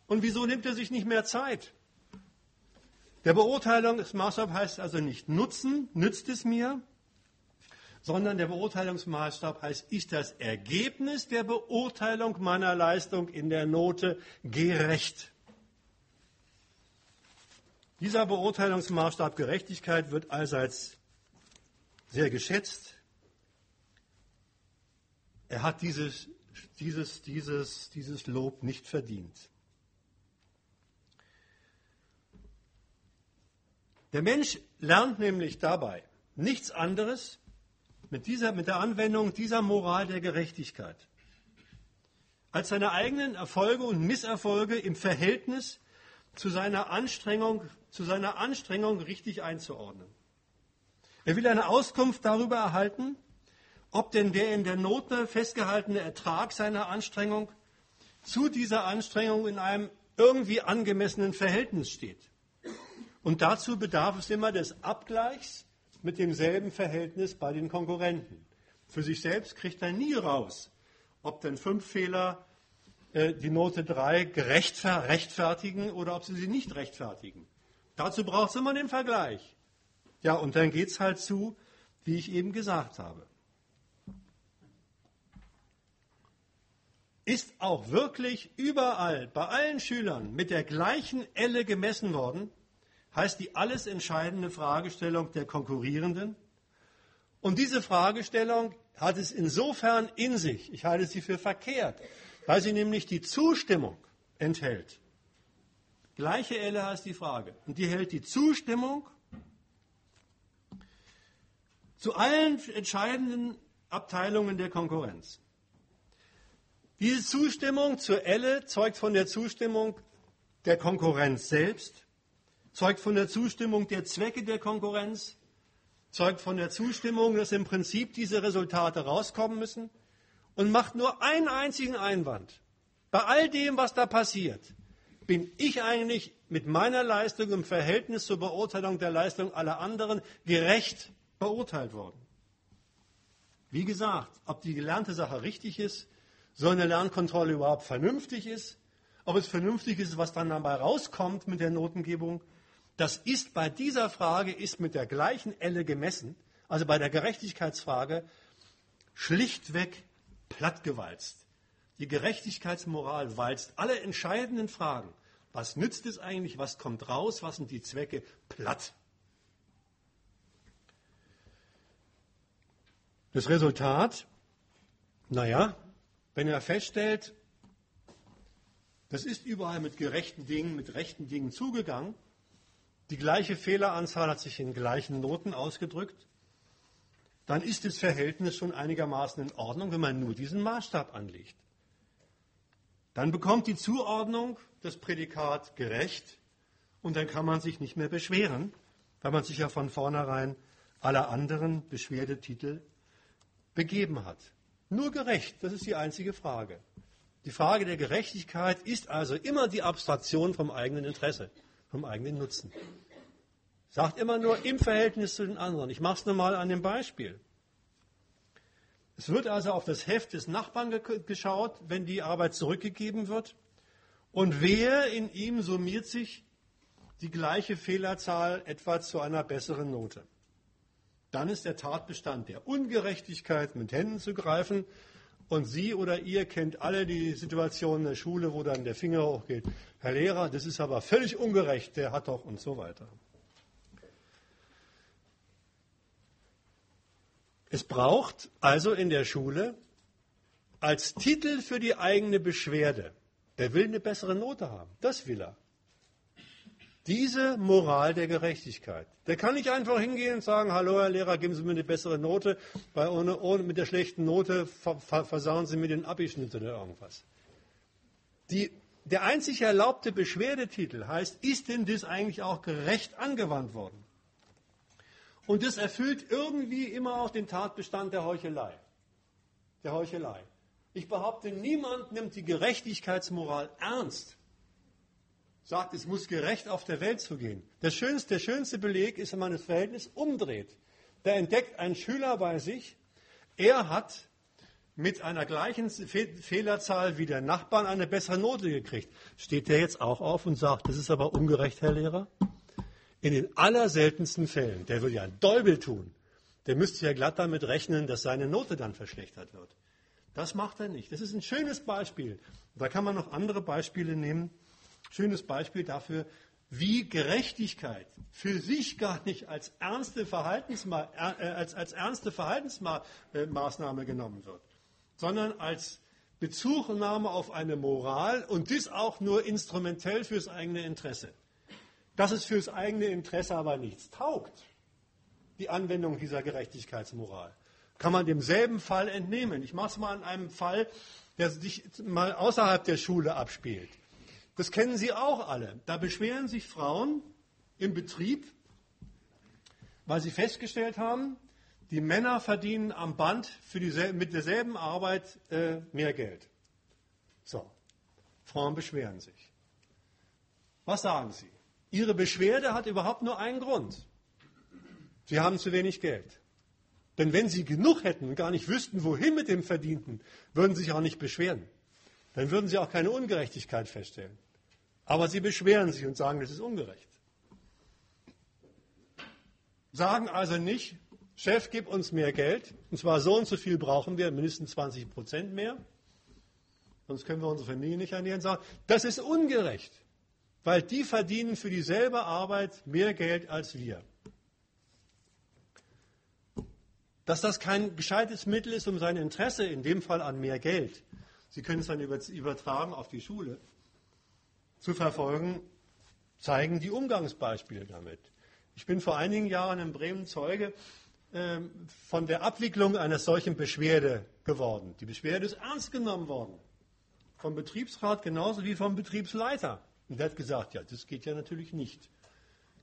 Und wieso nimmt er sich nicht mehr Zeit? Der Beurteilungsmaßstab heißt also nicht Nutzen, nützt es mir, sondern der Beurteilungsmaßstab heißt, ist das Ergebnis der Beurteilung meiner Leistung in der Note gerecht? Dieser Beurteilungsmaßstab Gerechtigkeit wird allseits sehr geschätzt. Er hat dieses, dieses, dieses, dieses Lob nicht verdient. Der Mensch lernt nämlich dabei nichts anderes mit, dieser, mit der Anwendung dieser Moral der Gerechtigkeit, als seine eigenen Erfolge und Misserfolge im Verhältnis zu seiner Anstrengung, zu seiner Anstrengung richtig einzuordnen. Er will eine Auskunft darüber erhalten, ob denn der in der Note festgehaltene Ertrag seiner Anstrengung zu dieser Anstrengung in einem irgendwie angemessenen Verhältnis steht. Und dazu bedarf es immer des Abgleichs mit demselben Verhältnis bei den Konkurrenten. Für sich selbst kriegt er nie raus, ob denn fünf Fehler äh, die Note 3 gerecht rechtfertigen oder ob sie sie nicht rechtfertigen. Dazu braucht es immer den Vergleich. Ja, und dann geht es halt zu, wie ich eben gesagt habe. Ist auch wirklich überall, bei allen Schülern mit der gleichen Elle gemessen worden? Heißt die alles entscheidende Fragestellung der Konkurrierenden. Und diese Fragestellung hat es insofern in sich, ich halte sie für verkehrt, weil sie nämlich die Zustimmung enthält. Gleiche Elle heißt die Frage. Und die hält die Zustimmung zu allen entscheidenden Abteilungen der Konkurrenz. Diese Zustimmung zur Elle zeugt von der Zustimmung der Konkurrenz selbst zeugt von der Zustimmung der Zwecke der Konkurrenz, zeugt von der Zustimmung, dass im Prinzip diese Resultate rauskommen müssen und macht nur einen einzigen Einwand. Bei all dem, was da passiert, bin ich eigentlich mit meiner Leistung im Verhältnis zur Beurteilung der Leistung aller anderen gerecht beurteilt worden. Wie gesagt, ob die gelernte Sache richtig ist, so eine Lernkontrolle überhaupt vernünftig ist, ob es vernünftig ist, was dann dabei rauskommt mit der Notengebung, das ist bei dieser Frage ist mit der gleichen Elle gemessen, also bei der Gerechtigkeitsfrage, schlichtweg plattgewalzt. Die Gerechtigkeitsmoral walzt alle entscheidenden Fragen. Was nützt es eigentlich? Was kommt raus? Was sind die Zwecke? Platt. Das Resultat, naja, wenn er feststellt, das ist überall mit gerechten Dingen, mit rechten Dingen zugegangen, die gleiche Fehleranzahl hat sich in gleichen Noten ausgedrückt, dann ist das Verhältnis schon einigermaßen in Ordnung, wenn man nur diesen Maßstab anlegt. Dann bekommt die Zuordnung das Prädikat gerecht und dann kann man sich nicht mehr beschweren, weil man sich ja von vornherein aller anderen Beschwerdetitel begeben hat. Nur gerecht, das ist die einzige Frage. Die Frage der Gerechtigkeit ist also immer die Abstraktion vom eigenen Interesse vom eigenen Nutzen. Sagt immer nur im Verhältnis zu den anderen. Ich mache es nur mal an dem Beispiel. Es wird also auf das Heft des Nachbarn geschaut, wenn die Arbeit zurückgegeben wird. Und wer in ihm summiert sich die gleiche Fehlerzahl etwa zu einer besseren Note. Dann ist der Tatbestand der Ungerechtigkeit mit Händen zu greifen und Sie oder ihr kennt alle die Situation in der Schule, wo dann der Finger hochgeht. Herr Lehrer, das ist aber völlig ungerecht, der hat doch und so weiter. Es braucht also in der Schule als Titel für die eigene Beschwerde, der will eine bessere Note haben, das will er. Diese Moral der Gerechtigkeit. Der kann nicht einfach hingehen und sagen, hallo Herr Lehrer, geben Sie mir eine bessere Note, weil ohne, ohne, mit der schlechten Note versauen Sie mir den Abischnitt oder irgendwas. Die der einzig erlaubte Beschwerdetitel heißt, ist denn das eigentlich auch gerecht angewandt worden? Und das erfüllt irgendwie immer auch den Tatbestand der Heuchelei. Der Heuchelei. Ich behaupte, niemand nimmt die Gerechtigkeitsmoral ernst. Sagt, es muss gerecht auf der Welt zugehen. Der schönste, der schönste Beleg ist, wenn man das Verhältnis umdreht. Da entdeckt ein Schüler bei sich, er hat mit einer gleichen Fehlerzahl wie der Nachbarn eine bessere Note gekriegt. Steht der jetzt auch auf und sagt, das ist aber ungerecht, Herr Lehrer? In den allerseltensten Fällen, der würde ja ein Däubel tun, der müsste ja glatt damit rechnen, dass seine Note dann verschlechtert wird. Das macht er nicht. Das ist ein schönes Beispiel. Da kann man noch andere Beispiele nehmen. Schönes Beispiel dafür, wie Gerechtigkeit für sich gar nicht als ernste, Verhaltensma äh, als, als ernste Verhaltensmaßnahme genommen wird sondern als Bezugnahme auf eine Moral und dies auch nur instrumentell fürs eigene Interesse. Dass es fürs eigene Interesse aber nichts taugt, die Anwendung dieser Gerechtigkeitsmoral, kann man demselben Fall entnehmen. Ich mache es mal an einem Fall, der sich mal außerhalb der Schule abspielt. Das kennen Sie auch alle. Da beschweren sich Frauen im Betrieb, weil sie festgestellt haben, die Männer verdienen am Band mit derselben Arbeit äh, mehr Geld. So, Frauen beschweren sich. Was sagen sie? Ihre Beschwerde hat überhaupt nur einen Grund. Sie haben zu wenig Geld. Denn wenn sie genug hätten und gar nicht wüssten, wohin mit dem Verdienten, würden sie sich auch nicht beschweren. Dann würden sie auch keine Ungerechtigkeit feststellen. Aber sie beschweren sich und sagen, das ist ungerecht. Sagen also nicht, Chef, gib uns mehr Geld, und zwar so und so viel brauchen wir, mindestens 20 Prozent mehr, sonst können wir unsere Familie nicht ernähren, sagen, das ist ungerecht, weil die verdienen für dieselbe Arbeit mehr Geld als wir. Dass das kein gescheites Mittel ist, um sein Interesse, in dem Fall an mehr Geld, Sie können es dann übertragen auf die Schule, zu verfolgen, zeigen die Umgangsbeispiele damit. Ich bin vor einigen Jahren in Bremen Zeuge ähm, von der Abwicklung einer solchen Beschwerde geworden. Die Beschwerde ist ernst genommen worden. Vom Betriebsrat genauso wie vom Betriebsleiter. Und der hat gesagt, ja, das geht ja natürlich nicht.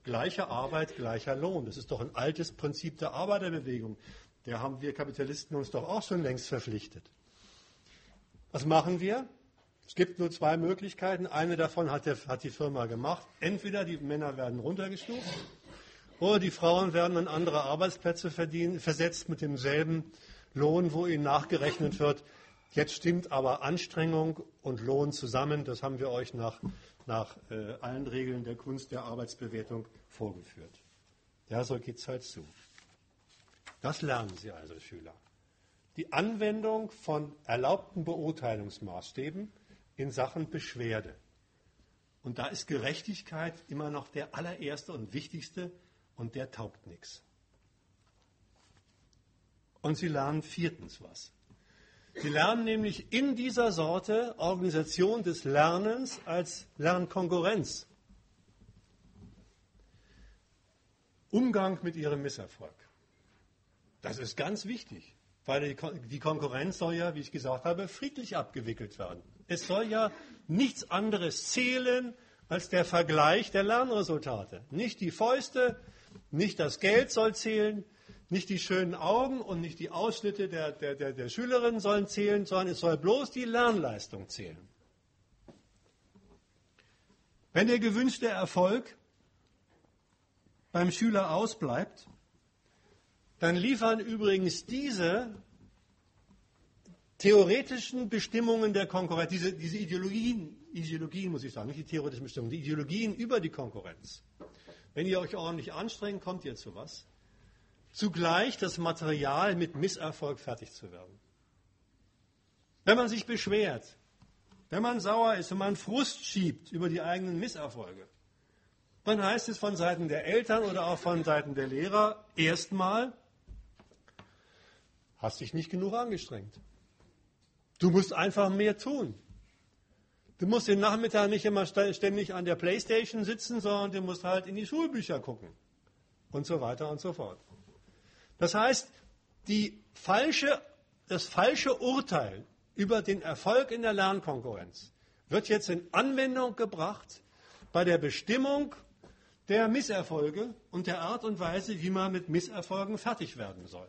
Gleiche Arbeit, gleicher Lohn. Das ist doch ein altes Prinzip der Arbeiterbewegung. Der haben wir Kapitalisten uns doch auch schon längst verpflichtet. Was machen wir? Es gibt nur zwei Möglichkeiten. Eine davon hat, der, hat die Firma gemacht. Entweder die Männer werden runtergestuft oder die Frauen werden an andere Arbeitsplätze versetzt mit demselben Lohn, wo ihnen nachgerechnet wird. Jetzt stimmt aber Anstrengung und Lohn zusammen. Das haben wir euch nach, nach äh, allen Regeln der Kunst der Arbeitsbewertung vorgeführt. Ja, so geht es halt zu. Das lernen Sie also, Schüler. Die Anwendung von erlaubten Beurteilungsmaßstäben in Sachen Beschwerde. Und da ist Gerechtigkeit immer noch der allererste und wichtigste und der taugt nichts. Und sie lernen viertens was. Sie lernen nämlich in dieser Sorte Organisation des Lernens als Lernkonkurrenz. Umgang mit ihrem Misserfolg. Das ist ganz wichtig, weil die Konkurrenz soll ja, wie ich gesagt habe, friedlich abgewickelt werden. Es soll ja nichts anderes zählen als der Vergleich der Lernresultate. Nicht die Fäuste, nicht das Geld soll zählen, nicht die schönen Augen und nicht die Ausschnitte der, der, der, der Schülerinnen sollen zählen, sondern es soll bloß die Lernleistung zählen. Wenn der gewünschte Erfolg beim Schüler ausbleibt, dann liefern übrigens diese theoretischen Bestimmungen der Konkurrenz, diese, diese Ideologien, Ideologien muss ich sagen, nicht die theoretischen Bestimmungen, die Ideologien über die Konkurrenz, wenn ihr euch ordentlich anstrengt, kommt ihr zu was. Zugleich das Material mit Misserfolg fertig zu werden. Wenn man sich beschwert, wenn man sauer ist, wenn man Frust schiebt über die eigenen Misserfolge, dann heißt es von Seiten der Eltern oder auch von Seiten der Lehrer erstmal, hast dich nicht genug angestrengt. Du musst einfach mehr tun. Du musst den Nachmittag nicht immer ständig an der Playstation sitzen, sondern du musst halt in die Schulbücher gucken. Und so weiter und so fort. Das heißt, die falsche, das falsche Urteil über den Erfolg in der Lernkonkurrenz wird jetzt in Anwendung gebracht bei der Bestimmung der Misserfolge und der Art und Weise, wie man mit Misserfolgen fertig werden soll.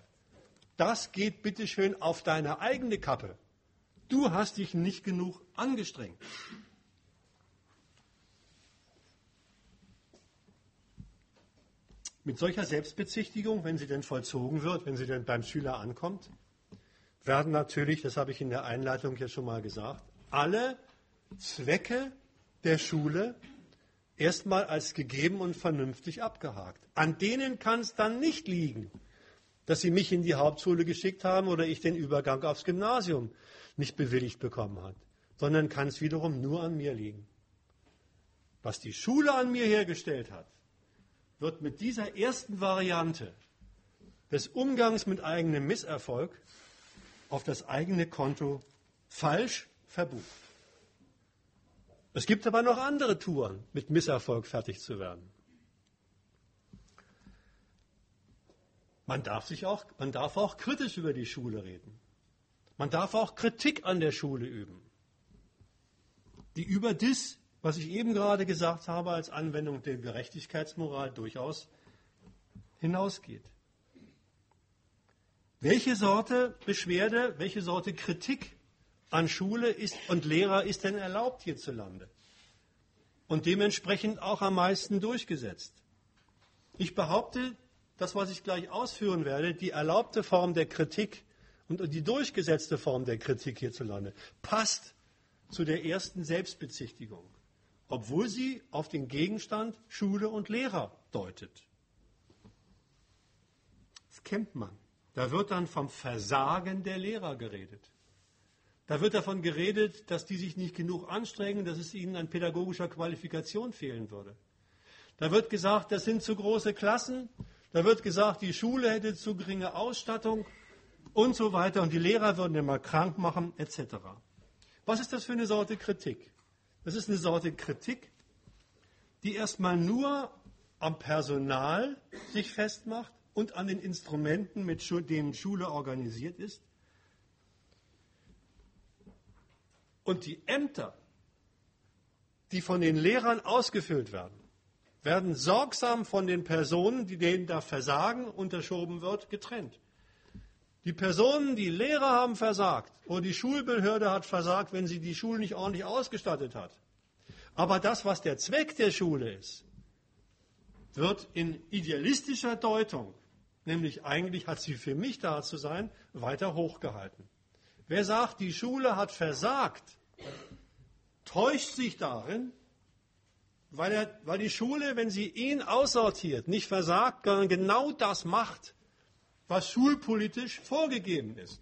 Das geht bitteschön auf deine eigene Kappe. Du hast dich nicht genug angestrengt. Mit solcher Selbstbezichtigung, wenn sie denn vollzogen wird, wenn sie denn beim Schüler ankommt, werden natürlich, das habe ich in der Einleitung ja schon mal gesagt, alle Zwecke der Schule erstmal als gegeben und vernünftig abgehakt. An denen kann es dann nicht liegen, dass sie mich in die Hauptschule geschickt haben oder ich den Übergang aufs Gymnasium nicht bewilligt bekommen habe, sondern kann es wiederum nur an mir liegen. Was die Schule an mir hergestellt hat, wird mit dieser ersten Variante des Umgangs mit eigenem Misserfolg auf das eigene Konto falsch verbucht. Es gibt aber noch andere Touren, mit Misserfolg fertig zu werden. Man darf, sich auch, man darf auch kritisch über die Schule reden. Man darf auch Kritik an der Schule üben, die über das, was ich eben gerade gesagt habe, als Anwendung der Gerechtigkeitsmoral durchaus hinausgeht. Welche Sorte Beschwerde, welche Sorte Kritik an Schule ist und Lehrer ist denn erlaubt hierzulande? Und dementsprechend auch am meisten durchgesetzt. Ich behaupte, das, was ich gleich ausführen werde, die erlaubte Form der Kritik und die durchgesetzte Form der Kritik hierzulande passt zu der ersten Selbstbezichtigung, obwohl sie auf den Gegenstand Schule und Lehrer deutet. Das kennt man. Da wird dann vom Versagen der Lehrer geredet. Da wird davon geredet, dass die sich nicht genug anstrengen, dass es ihnen an pädagogischer Qualifikation fehlen würde. Da wird gesagt, das sind zu große Klassen. Da wird gesagt, die Schule hätte zu geringe Ausstattung und so weiter und die Lehrer würden immer krank machen etc. Was ist das für eine Sorte Kritik? Das ist eine Sorte Kritik, die erstmal nur am Personal sich festmacht und an den Instrumenten, mit denen Schule organisiert ist Und die Ämter, die von den Lehrern ausgefüllt werden, werden sorgsam von den Personen, die denen da Versagen unterschoben wird, getrennt. Die Personen, die Lehrer haben versagt oder die Schulbehörde hat versagt, wenn sie die Schule nicht ordentlich ausgestattet hat. Aber das, was der Zweck der Schule ist, wird in idealistischer Deutung, nämlich eigentlich hat sie für mich da zu sein, weiter hochgehalten. Wer sagt, die Schule hat versagt, täuscht sich darin, weil, er, weil die Schule, wenn sie ihn aussortiert, nicht versagt, sondern genau das macht, was schulpolitisch vorgegeben ist.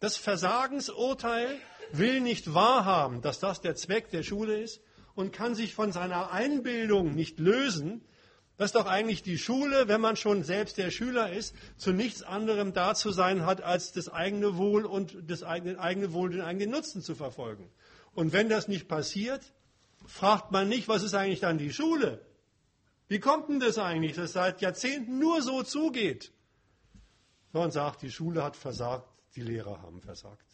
Das Versagensurteil will nicht wahrhaben, dass das der Zweck der Schule ist und kann sich von seiner Einbildung nicht lösen, dass doch eigentlich die Schule, wenn man schon selbst der Schüler ist, zu nichts anderem da zu sein hat, als das eigene Wohl und das eigene, eigene Wohl, den eigenen Nutzen zu verfolgen. Und wenn das nicht passiert, fragt man nicht, was ist eigentlich dann die Schule? Wie kommt denn das eigentlich, dass seit Jahrzehnten nur so zugeht? Sondern sagt, die Schule hat versagt, die Lehrer haben versagt.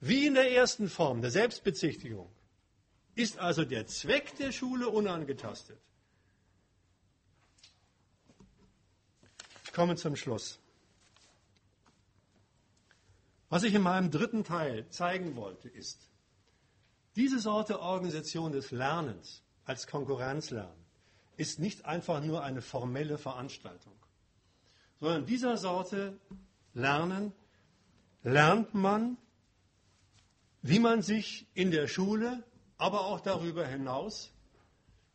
Wie in der ersten Form der Selbstbezichtigung ist also der Zweck der Schule unangetastet. komme zum Schluss. Was ich in meinem dritten Teil zeigen wollte, ist, diese Sorte Organisation des Lernens als Konkurrenzlernen ist nicht einfach nur eine formelle Veranstaltung, sondern dieser Sorte Lernen lernt man, wie man sich in der Schule, aber auch darüber hinaus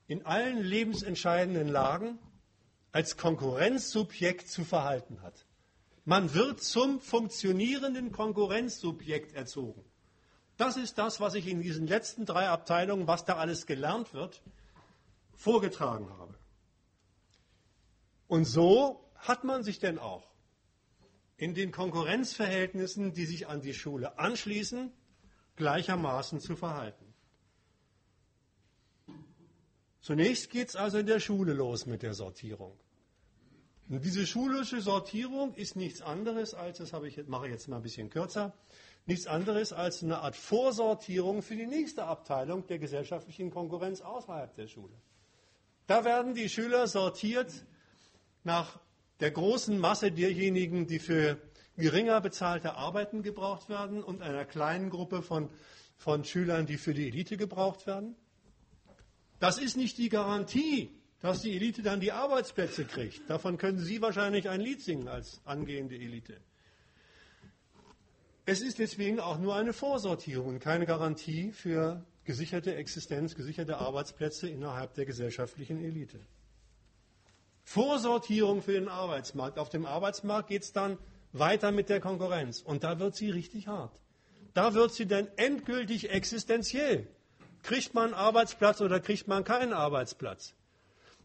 in allen lebensentscheidenden Lagen als Konkurrenzsubjekt zu verhalten hat. Man wird zum funktionierenden Konkurrenzsubjekt erzogen. Das ist das, was ich in diesen letzten drei Abteilungen, was da alles gelernt wird, vorgetragen habe. Und so hat man sich denn auch in den Konkurrenzverhältnissen, die sich an die Schule anschließen, gleichermaßen zu verhalten. Zunächst geht es also in der Schule los mit der Sortierung. Und diese schulische Sortierung ist nichts anderes als, das ich, mache ich jetzt mal ein bisschen kürzer, nichts anderes als eine Art Vorsortierung für die nächste Abteilung der gesellschaftlichen Konkurrenz außerhalb der Schule. Da werden die Schüler sortiert nach der großen Masse derjenigen, die für geringer bezahlte Arbeiten gebraucht werden und einer kleinen Gruppe von, von Schülern, die für die Elite gebraucht werden. Das ist nicht die Garantie, dass die Elite dann die Arbeitsplätze kriegt. Davon können Sie wahrscheinlich ein Lied singen als angehende Elite. Es ist deswegen auch nur eine Vorsortierung, keine Garantie für gesicherte Existenz, gesicherte Arbeitsplätze innerhalb der gesellschaftlichen Elite. Vorsortierung für den Arbeitsmarkt. Auf dem Arbeitsmarkt geht es dann weiter mit der Konkurrenz. Und da wird sie richtig hart. Da wird sie dann endgültig existenziell. Kriegt man einen Arbeitsplatz oder kriegt man keinen Arbeitsplatz?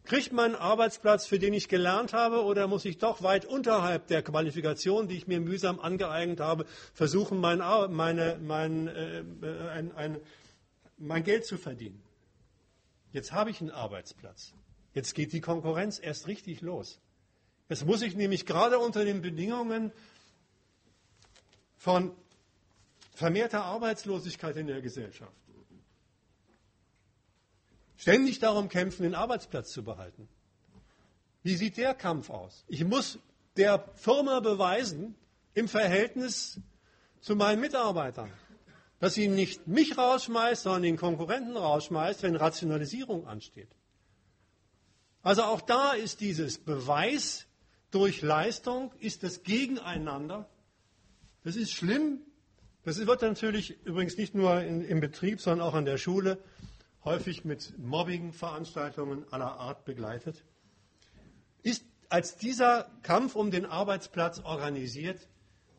Kriegt man einen Arbeitsplatz, für den ich gelernt habe, oder muss ich doch weit unterhalb der Qualifikation, die ich mir mühsam angeeignet habe, versuchen, mein, meine, mein, äh, ein, ein, mein Geld zu verdienen? Jetzt habe ich einen Arbeitsplatz. Jetzt geht die Konkurrenz erst richtig los. Jetzt muss ich nämlich gerade unter den Bedingungen von vermehrter Arbeitslosigkeit in der Gesellschaft ständig darum kämpfen, den Arbeitsplatz zu behalten. Wie sieht der Kampf aus? Ich muss der Firma beweisen, im Verhältnis zu meinen Mitarbeitern, dass sie nicht mich rausschmeißt, sondern den Konkurrenten rausschmeißt, wenn Rationalisierung ansteht. Also auch da ist dieses Beweis durch Leistung, ist das Gegeneinander. Das ist schlimm. Das wird natürlich übrigens nicht nur in, im Betrieb, sondern auch an der Schule häufig mit Mobbing-Veranstaltungen aller Art begleitet. Ist als dieser Kampf um den Arbeitsplatz organisiert,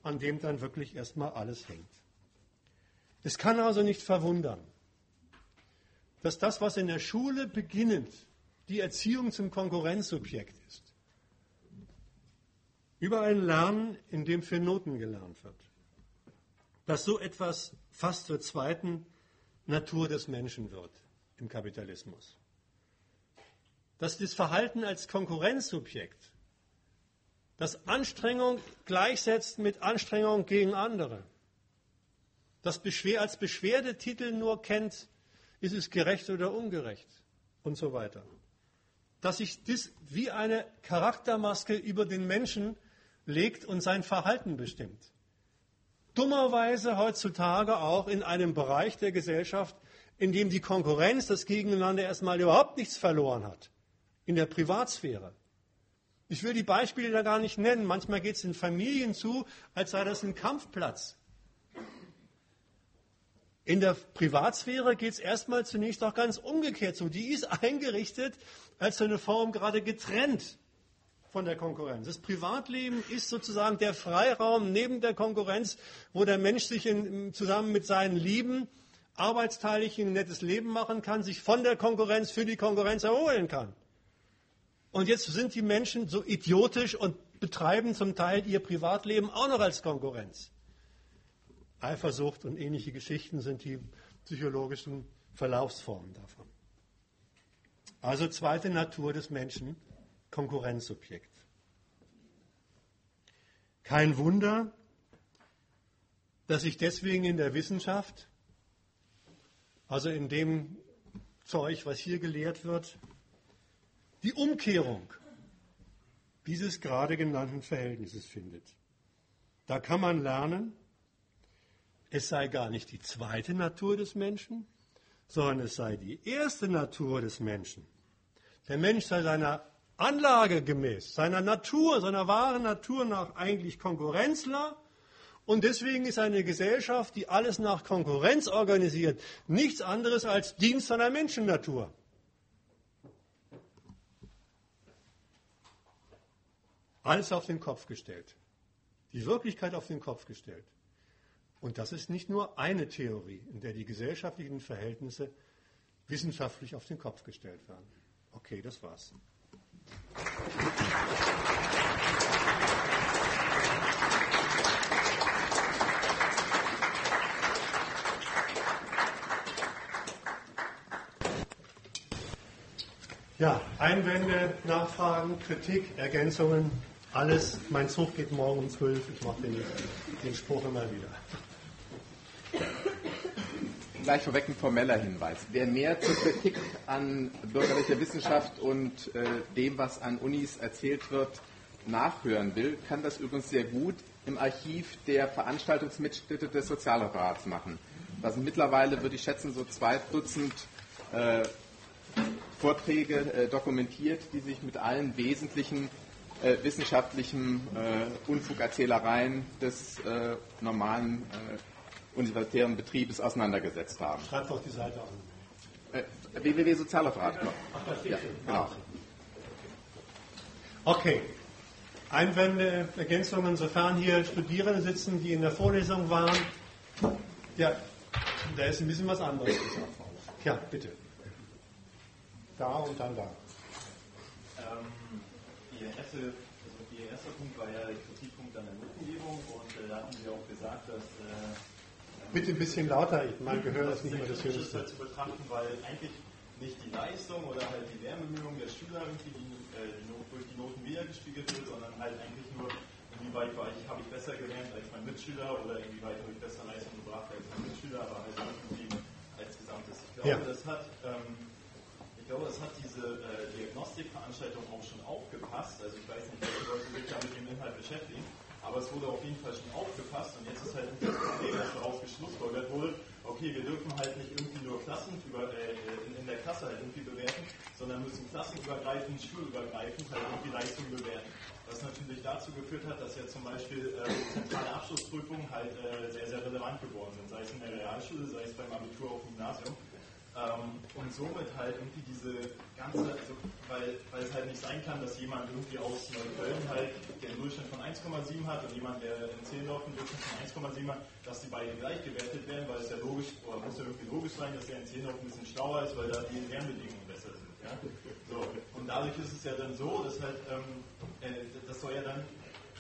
an dem dann wirklich erstmal alles hängt. Es kann also nicht verwundern, dass das, was in der Schule beginnend die Erziehung zum Konkurrenzsubjekt ist. Über ein Lernen, in dem für Noten gelernt wird. Dass so etwas fast zur zweiten Natur des Menschen wird im Kapitalismus. Dass das Verhalten als Konkurrenzsubjekt, das Anstrengung gleichsetzt mit Anstrengung gegen andere, das als Beschwerdetitel nur kennt, ist es gerecht oder ungerecht und so weiter dass sich das wie eine Charaktermaske über den Menschen legt und sein Verhalten bestimmt. Dummerweise heutzutage auch in einem Bereich der Gesellschaft, in dem die Konkurrenz, das Gegeneinander erstmal überhaupt nichts verloren hat. In der Privatsphäre. Ich will die Beispiele da gar nicht nennen. Manchmal geht es in Familien zu, als sei das ein Kampfplatz. In der Privatsphäre geht es erstmal zunächst auch ganz umgekehrt zu. Die ist eingerichtet als eine Form gerade getrennt von der Konkurrenz. Das Privatleben ist sozusagen der Freiraum neben der Konkurrenz, wo der Mensch sich in, zusammen mit seinen Lieben arbeitsteilig ein nettes Leben machen kann, sich von der Konkurrenz für die Konkurrenz erholen kann. Und jetzt sind die Menschen so idiotisch und betreiben zum Teil ihr Privatleben auch noch als Konkurrenz. Eifersucht und ähnliche Geschichten sind die psychologischen Verlaufsformen davon. Also zweite Natur des Menschen, Konkurrenzsubjekt. Kein Wunder, dass sich deswegen in der Wissenschaft, also in dem Zeug, was hier gelehrt wird, die Umkehrung dieses gerade genannten Verhältnisses findet. Da kann man lernen, es sei gar nicht die zweite Natur des Menschen, sondern es sei die erste Natur des Menschen. Der Mensch sei seiner Anlage gemäß, seiner Natur, seiner wahren Natur nach eigentlich Konkurrenzler. Und deswegen ist eine Gesellschaft, die alles nach Konkurrenz organisiert, nichts anderes als Dienst seiner Menschennatur. Alles auf den Kopf gestellt. Die Wirklichkeit auf den Kopf gestellt. Und das ist nicht nur eine Theorie, in der die gesellschaftlichen Verhältnisse wissenschaftlich auf den Kopf gestellt werden. Okay, das war's. Ja, Einwände, Nachfragen, Kritik, Ergänzungen, alles. Mein Zug geht morgen um 12. Ich mache den, den Spruch immer wieder. gleich vorweg ein formeller Hinweis. Wer mehr zur Kritik an bürgerlicher Wissenschaft und äh, dem, was an Unis erzählt wird, nachhören will, kann das übrigens sehr gut im Archiv der Veranstaltungsmitschnitte des Sozialreferats machen. Da sind mittlerweile, würde ich schätzen, so zwei Dutzend äh, Vorträge äh, dokumentiert, die sich mit allen wesentlichen äh, wissenschaftlichen äh, Unfugerzählereien des äh, normalen äh, universitären Betriebes auseinandergesetzt haben. Schreibt doch die Seite an. Äh, www.sozialreferat.com. Ja, genau. Okay. Einwände, Ergänzungen, sofern hier Studierende sitzen, die in der Vorlesung waren. Ja, da ist ein bisschen was anderes Ja, bitte. Da und dann da. Ähm, Ihr, erste, also Ihr erster Punkt war ja der Kritikpunkt an der Notengebung und äh, da haben Sie auch gesagt, dass. Äh, Bitte ein bisschen lauter, mein Gehör ist nicht mehr das Höchste. zu betrachten, weil eigentlich nicht die Leistung oder halt die Lernbemühungen der Schüler irgendwie die, äh, die durch die Noten wiedergespiegelt wird, sondern halt eigentlich nur, inwieweit war ich, habe ich besser gelernt als mein Mitschüler oder inwieweit habe ich bessere Leistung gebracht als mein Mitschüler, aber halt irgendwie als Gesamtes. Ich glaube, ja. das hat. Ähm, ich glaube, das hat diese äh, Diagnostikveranstaltung auch schon aufgepasst. Also ich weiß nicht, welche Leute sich da mit dem Inhalt beschäftigen, aber es wurde auf jeden Fall schon aufgepasst und jetzt ist halt das Problem, dass daraus geschlussfolgert wurde, okay, wir dürfen halt nicht irgendwie nur Klassen über, äh, in, in, der Klasse halt irgendwie bewerten, sondern müssen klassenübergreifend, schulübergreifend halt irgendwie Leistungen bewerten. Was natürlich dazu geführt hat, dass ja zum Beispiel äh, zentrale Abschlussprüfungen halt äh, sehr, sehr relevant geworden sind, sei es in der Realschule, sei es beim Abitur auf dem Gymnasium. Ähm, und somit halt irgendwie diese ganze, also, weil, weil es halt nicht sein kann, dass jemand irgendwie aus Neukölln halt den Durchschnitt von 1,7 hat und jemand, der in Zehlendorf einen Durchschnitt von 1,7 hat, dass die beide gleich gewertet werden, weil es ja logisch, oder muss ja irgendwie logisch sein, dass der in Zehlendorf ein bisschen schlauer ist, weil da die Lernbedingungen besser sind. Ja? So, und dadurch ist es ja dann so, dass halt, ähm, äh, das soll ja dann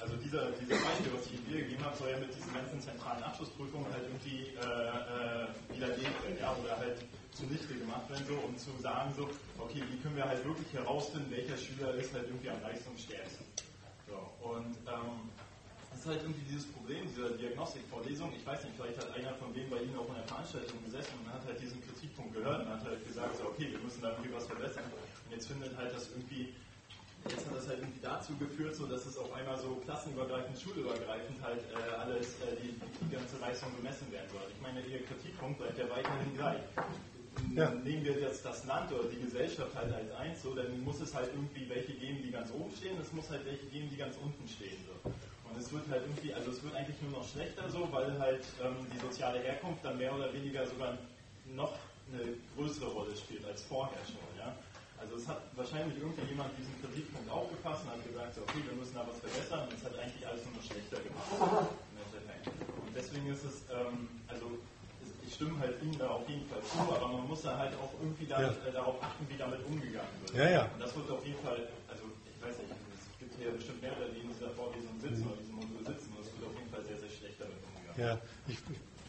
also dieser, dieser Beispiel, was ich Ihnen gegeben habe, soll ja mit diesen ganzen zentralen Abschlussprüfungen halt irgendwie äh, äh, widerlegt werden, ja, oder halt zunichte gemacht werden, so, um zu sagen, so, okay, wie können wir halt wirklich herausfinden, welcher Schüler ist halt irgendwie am leistungsstärksten. So, und ähm, das ist halt irgendwie dieses Problem dieser Diagnostikvorlesung. Ich weiß nicht, vielleicht hat einer von denen bei Ihnen auch in der Veranstaltung gesessen und hat halt diesen Kritikpunkt gehört und hat halt gesagt, so, okay, wir müssen da irgendwie was verbessern. Und jetzt findet halt das irgendwie jetzt hat das halt irgendwie dazu geführt, so dass es auf einmal so klassenübergreifend, schulübergreifend halt äh, alles, äh, die, die, ganze Leistung gemessen werden soll. Ich meine, Ihr Kritikpunkt bleibt ja weiterhin gleich ja. nehmen wir jetzt das Land oder die Gesellschaft halt als eins, so, dann muss es halt irgendwie welche geben, die ganz oben stehen, es muss halt welche geben, die ganz unten stehen. So. Und es wird halt irgendwie, also es wird eigentlich nur noch schlechter so, weil halt ähm, die soziale Herkunft dann mehr oder weniger sogar noch eine größere Rolle spielt als vorher schon. Ja? Also es hat wahrscheinlich irgendwie jemand diesen Kritikpunkt aufgefasst und hat gesagt, so, okay, wir müssen da was verbessern und es hat eigentlich alles nur noch schlechter gemacht. Und deswegen ist es, ähm, also stimme halt Ihnen da auf jeden Fall zu, aber man muss da halt auch irgendwie da, ja. äh, darauf achten, wie damit umgegangen wird. Ja, ja. Und das wird auf jeden Fall, also ich weiß nicht, es gibt hier bestimmt mehrere, die in dieser Vorlesung sitzen mhm. oder diesem Modul sitzen und es wird auf jeden Fall sehr, sehr schlecht damit umgegangen. Ja, ich,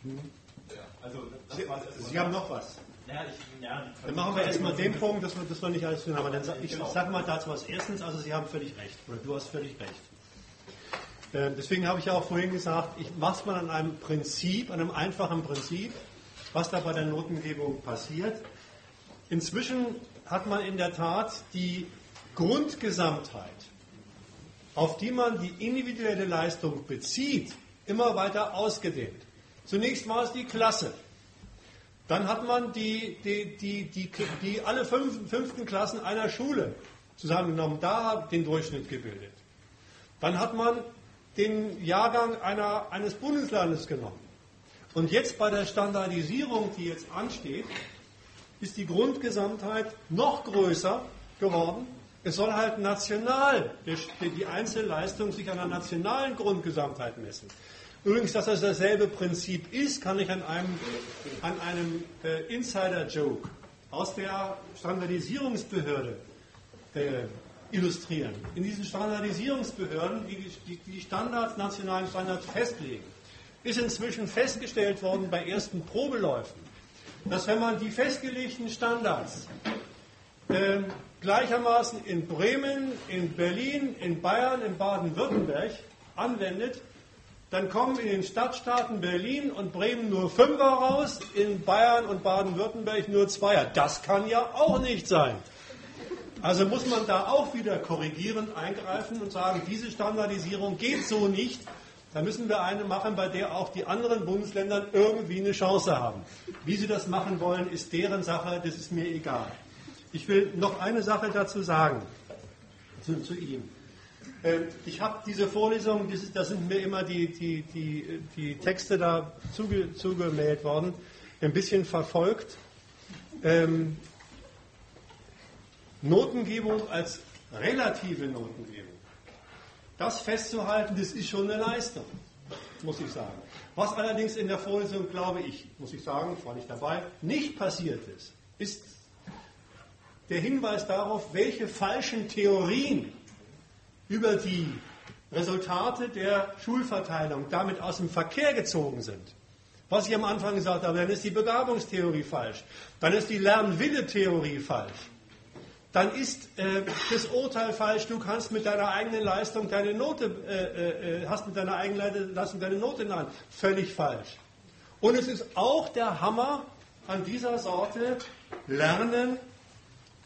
hm. ja. Also, das Sie, war's Sie haben noch was. Ja, ich, ja, dann machen wir erstmal den Punkt, dass wir, das wir nicht alles tun haben. Dann sag, ich genau. sage mal dazu was. Erstens, also Sie haben völlig recht. Oder du hast völlig recht. Äh, deswegen habe ich ja auch vorhin gesagt, ich mache es mal an einem Prinzip, an einem einfachen Prinzip was da bei der Notengebung passiert. Inzwischen hat man in der Tat die Grundgesamtheit, auf die man die individuelle Leistung bezieht, immer weiter ausgedehnt. Zunächst war es die Klasse. Dann hat man die, die, die, die, die alle fünf, fünften Klassen einer Schule zusammengenommen, da den Durchschnitt gebildet. Dann hat man den Jahrgang einer, eines Bundeslandes genommen. Und jetzt bei der Standardisierung, die jetzt ansteht, ist die Grundgesamtheit noch größer geworden. Es soll halt national die Einzelleistung sich an der nationalen Grundgesamtheit messen. Übrigens, dass das dasselbe Prinzip ist, kann ich an einem, an einem äh, Insider-Joke aus der Standardisierungsbehörde äh, illustrieren. In diesen Standardisierungsbehörden, die die, Standards, nationalen Standards festlegen, ist inzwischen festgestellt worden bei ersten Probeläufen, dass wenn man die festgelegten Standards äh, gleichermaßen in Bremen, in Berlin, in Bayern, in Baden-Württemberg anwendet, dann kommen in den Stadtstaaten Berlin und Bremen nur Fünfer raus, in Bayern und Baden-Württemberg nur Zweier. Das kann ja auch nicht sein. Also muss man da auch wieder korrigierend eingreifen und sagen, diese Standardisierung geht so nicht. Da müssen wir eine machen, bei der auch die anderen Bundesländer irgendwie eine Chance haben. Wie sie das machen wollen, ist deren Sache, das ist mir egal. Ich will noch eine Sache dazu sagen, zu, zu ihm. Ähm, ich habe diese Vorlesung, da sind mir immer die, die, die, die Texte da zuge, zugemeldet worden, ein bisschen verfolgt. Notengebung als relative Notengebung. Das festzuhalten, das ist schon eine Leistung, muss ich sagen. Was allerdings in der Vorlesung, glaube ich, muss ich sagen, war nicht dabei, nicht passiert ist, ist der Hinweis darauf, welche falschen Theorien über die Resultate der Schulverteilung damit aus dem Verkehr gezogen sind. Was ich am Anfang gesagt habe, dann ist die Begabungstheorie falsch, dann ist die Lernwille-Theorie falsch, dann ist äh, das Urteil falsch, du kannst mit deiner eigenen Leistung deine Note, äh, äh, hast mit deiner eigenen Leistung deine Note in Völlig falsch. Und es ist auch der Hammer an dieser Sorte, Lernen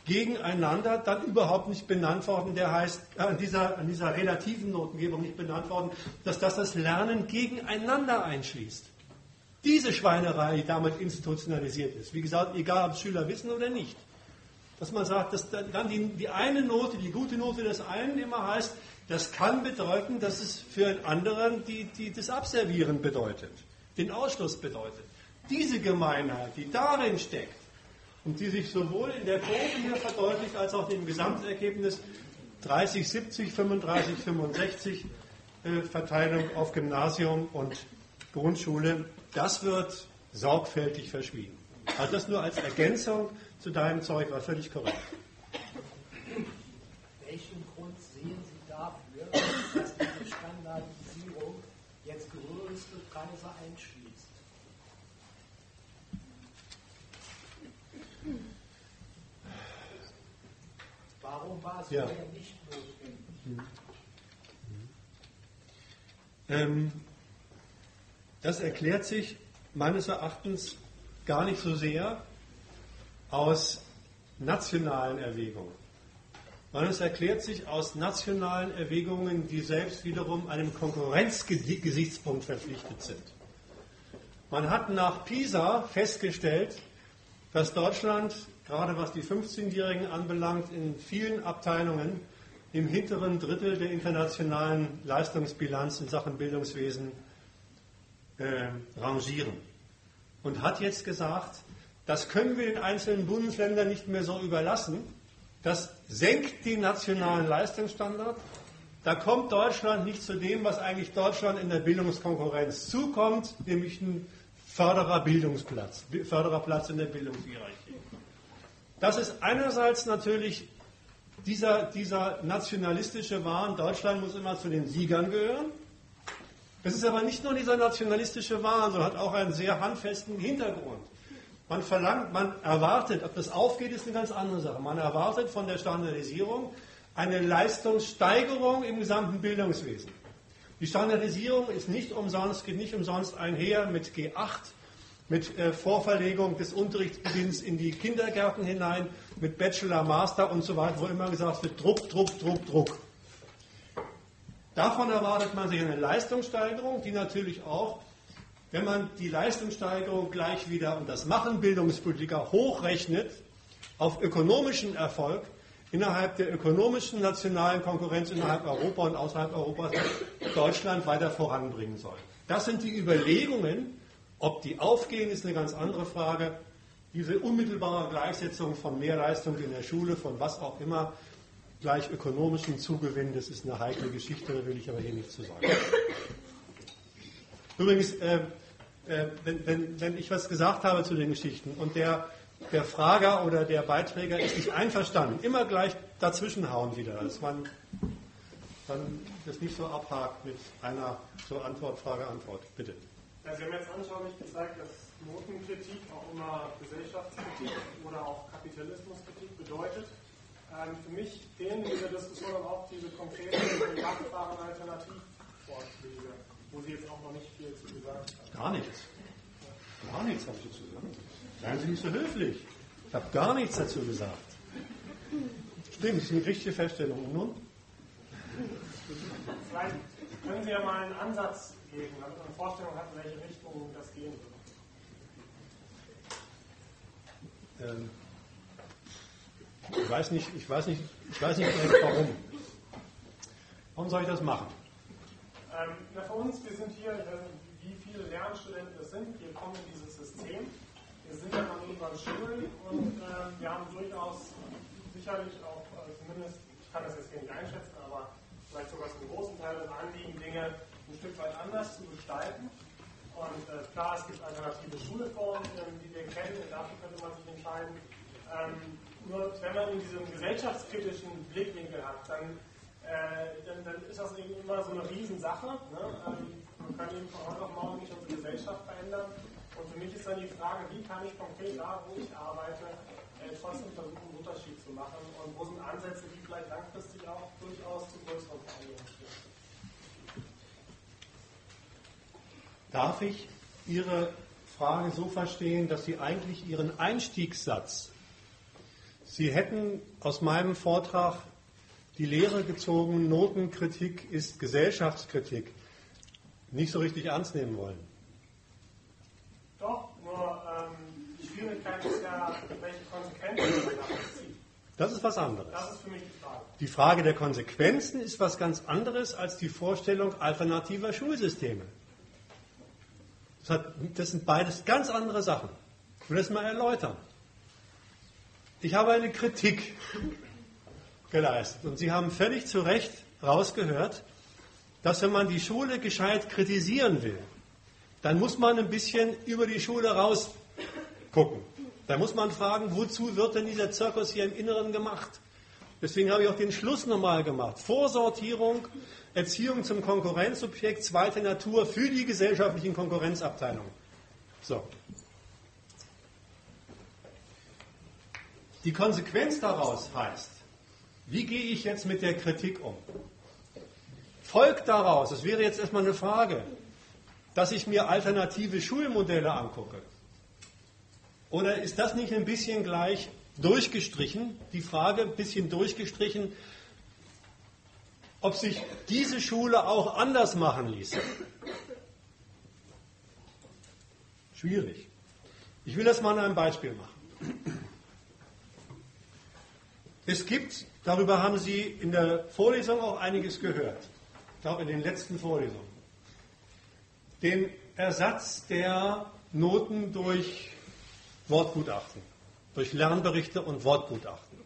gegeneinander dann überhaupt nicht benannt worden, der heißt, äh, an, dieser, dieser relativen Notengebung nicht benannt worden, dass das das Lernen gegeneinander einschließt. Diese Schweinerei, die damit institutionalisiert ist, wie gesagt, egal ob Schüler wissen oder nicht, dass man sagt, dass dann die, die eine Note, die gute Note des einen immer heißt, das kann bedeuten, dass es für einen anderen die, die, das Abservieren bedeutet, den Ausschluss bedeutet. Diese Gemeinheit, die darin steckt, und die sich sowohl in der Kurve hier verdeutlicht als auch im Gesamtergebnis 30, 70, 35, 65 äh, Verteilung auf Gymnasium und Grundschule, das wird sorgfältig verschwiegen. Also das nur als Ergänzung zu deinem Zeug war völlig korrekt. Welchen Grund sehen Sie dafür, dass diese Standardisierung jetzt größte Kreise einschließt? Warum war es ja. vorher nicht notwendig? Ähm, das erklärt sich meines Erachtens gar nicht so sehr aus nationalen Erwägungen, sondern es erklärt sich aus nationalen Erwägungen, die selbst wiederum einem Konkurrenzgesichtspunkt verpflichtet sind. Man hat nach Pisa festgestellt, dass Deutschland gerade was die 15-Jährigen anbelangt, in vielen Abteilungen im hinteren Drittel der internationalen Leistungsbilanz in Sachen Bildungswesen äh, rangieren. Und hat jetzt gesagt, das können wir den einzelnen Bundesländern nicht mehr so überlassen. Das senkt den nationalen Leistungsstandard. Da kommt Deutschland nicht zu dem, was eigentlich Deutschland in der Bildungskonkurrenz zukommt, nämlich ein Förderer Bildungsplatz, Fördererplatz in der Bildungshierarchie. Das ist einerseits natürlich dieser, dieser nationalistische Wahn, Deutschland muss immer zu den Siegern gehören. Es ist aber nicht nur dieser nationalistische Wahn, sondern hat auch einen sehr handfesten Hintergrund. Man verlangt, man erwartet, ob das aufgeht, ist eine ganz andere Sache. Man erwartet von der Standardisierung eine Leistungssteigerung im gesamten Bildungswesen. Die Standardisierung ist nicht umsonst, geht nicht umsonst einher mit G8, mit äh, Vorverlegung des Unterrichtsbeginns in die Kindergärten hinein, mit Bachelor, Master und so weiter, wo immer gesagt wird, Druck, Druck, Druck, Druck. Davon erwartet man sich eine Leistungssteigerung, die natürlich auch, wenn man die Leistungssteigerung gleich wieder, und das machen Bildungspolitiker, hochrechnet, auf ökonomischen Erfolg innerhalb der ökonomischen nationalen Konkurrenz innerhalb Europa und außerhalb Europas Deutschland weiter voranbringen soll. Das sind die Überlegungen, ob die aufgehen, ist eine ganz andere Frage. Diese unmittelbare Gleichsetzung von Mehrleistung in der Schule, von was auch immer, gleich ökonomischem Zugewinn, das ist eine heikle Geschichte, da will ich aber hier nichts zu sagen. Übrigens, äh, äh, wenn, wenn, wenn, ich was gesagt habe zu den Geschichten und der, der Frager oder der Beiträger ist nicht einverstanden, immer gleich dazwischenhauen wieder, dass man dann das nicht so abhakt mit einer zur Antwort, Frage, Antwort. Bitte. Ja, Sie haben jetzt anschaulich gezeigt, dass Notenkritik auch immer Gesellschaftskritik oder auch Kapitalismuskritik bedeutet. Ähm, für mich fehlen in dieser Diskussion aber auch diese konkreten machbaren Alternativvorschläge. Wo Sie jetzt auch noch nicht viel zu gesagt haben. Gar nichts. Gar nichts habe ich dazu gesagt. Seien Sie nicht so höflich. Ich habe gar nichts dazu gesagt. Stimmt, das ist eine richtige Feststellung. Und nun? Vielleicht können Sie ja mal einen Ansatz geben, damit man eine Vorstellung hat, in welche Richtung das gehen würde. Ähm, ich weiß nicht, ich weiß nicht, ich weiß nicht warum. Warum soll ich das machen? Ähm, na für uns, wir sind hier, wie viele Lernstudenten es sind, wir kommen in dieses System. Wir sind ja an unseren Schulen und äh, wir haben durchaus sicherlich auch, äh, zumindest, ich kann das jetzt nicht einschätzen, aber vielleicht sogar zum großen Teil das Anliegen, Dinge ein Stück weit anders zu gestalten. Und äh, klar, es gibt alternative Schulformen, ähm, die wir kennen, und dafür könnte man sich entscheiden. Ähm, nur wenn man in diesem gesellschaftskritischen Blickwinkel hat, dann, äh, dann, dann, ist das eben immer so eine Riesensache. Ne? Ähm, man kann eben von heute auf morgen nicht unsere Gesellschaft verändern. Und für mich ist dann die Frage, wie kann ich konkret da, wo ich arbeite, äh, trotzdem versuchen, einen Unterschied zu machen und wo sind Ansätze, die vielleicht langfristig auch durchaus zu größeren Veränderungen führen. Darf ich Ihre Frage so verstehen, dass Sie eigentlich Ihren Einstiegssatz, Sie hätten aus meinem Vortrag die Lehre gezogen, Notenkritik ist Gesellschaftskritik, nicht so richtig ernst nehmen wollen? Doch, nur ähm, die Schwierigkeit ist ja, welche Konsequenzen man zieht. Das ist was anderes. Das ist für mich die Frage. Die Frage der Konsequenzen ist was ganz anderes als die Vorstellung alternativer Schulsysteme. Das, hat, das sind beides ganz andere Sachen. Ich will das mal erläutern. Ich habe eine Kritik geleistet und Sie haben völlig zu Recht rausgehört, dass wenn man die Schule gescheit kritisieren will, dann muss man ein bisschen über die Schule raus gucken. Da muss man fragen, wozu wird denn dieser Zirkus hier im Inneren gemacht? Deswegen habe ich auch den Schluss nochmal gemacht. Vorsortierung, Erziehung zum Konkurrenzobjekt, zweite Natur für die gesellschaftlichen Konkurrenzabteilungen. So. Die Konsequenz daraus heißt, wie gehe ich jetzt mit der Kritik um? Folgt daraus, es wäre jetzt erstmal eine Frage, dass ich mir alternative Schulmodelle angucke. Oder ist das nicht ein bisschen gleich durchgestrichen, die Frage ein bisschen durchgestrichen, ob sich diese Schule auch anders machen ließ? Schwierig. Ich will das mal an einem Beispiel machen. Es gibt, darüber haben Sie in der Vorlesung auch einiges gehört, ich glaube in den letzten Vorlesungen, den Ersatz der Noten durch Wortgutachten, durch Lernberichte und Wortgutachten.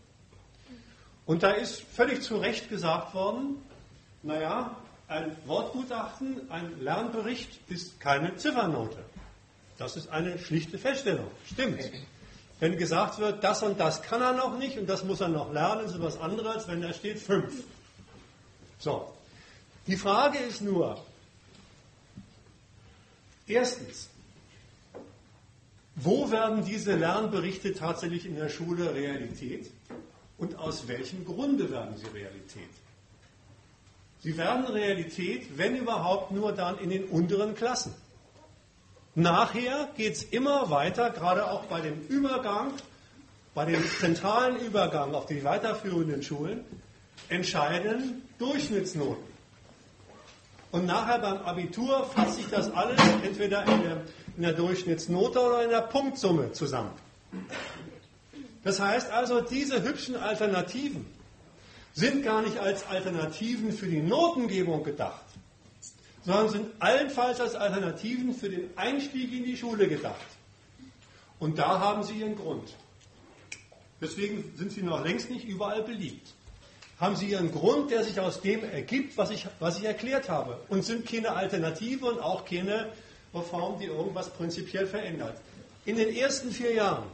Und da ist völlig zu Recht gesagt worden, naja, ein Wortgutachten, ein Lernbericht ist keine Ziffernote. Das ist eine schlichte Feststellung. Stimmt. Wenn gesagt wird, das und das kann er noch nicht und das muss er noch lernen, ist etwas anderes, als wenn da steht fünf. So. Die Frage ist nur, erstens, wo werden diese Lernberichte tatsächlich in der Schule Realität und aus welchem Grunde werden sie Realität? Sie werden Realität, wenn überhaupt, nur dann in den unteren Klassen. Nachher geht es immer weiter, gerade auch bei dem Übergang, bei dem zentralen Übergang auf die weiterführenden Schulen, entscheiden Durchschnittsnoten. Und nachher beim Abitur fasst sich das alles entweder in der, in der Durchschnittsnote oder in der Punktsumme zusammen. Das heißt also, diese hübschen Alternativen sind gar nicht als Alternativen für die Notengebung gedacht, sondern sind allenfalls als Alternativen für den Einstieg in die Schule gedacht. Und da haben sie ihren Grund. Deswegen sind sie noch längst nicht überall beliebt. Haben sie ihren Grund, der sich aus dem ergibt, was ich, was ich erklärt habe. Und sind keine Alternative und auch keine Reform, die irgendwas prinzipiell verändert. In den ersten vier Jahren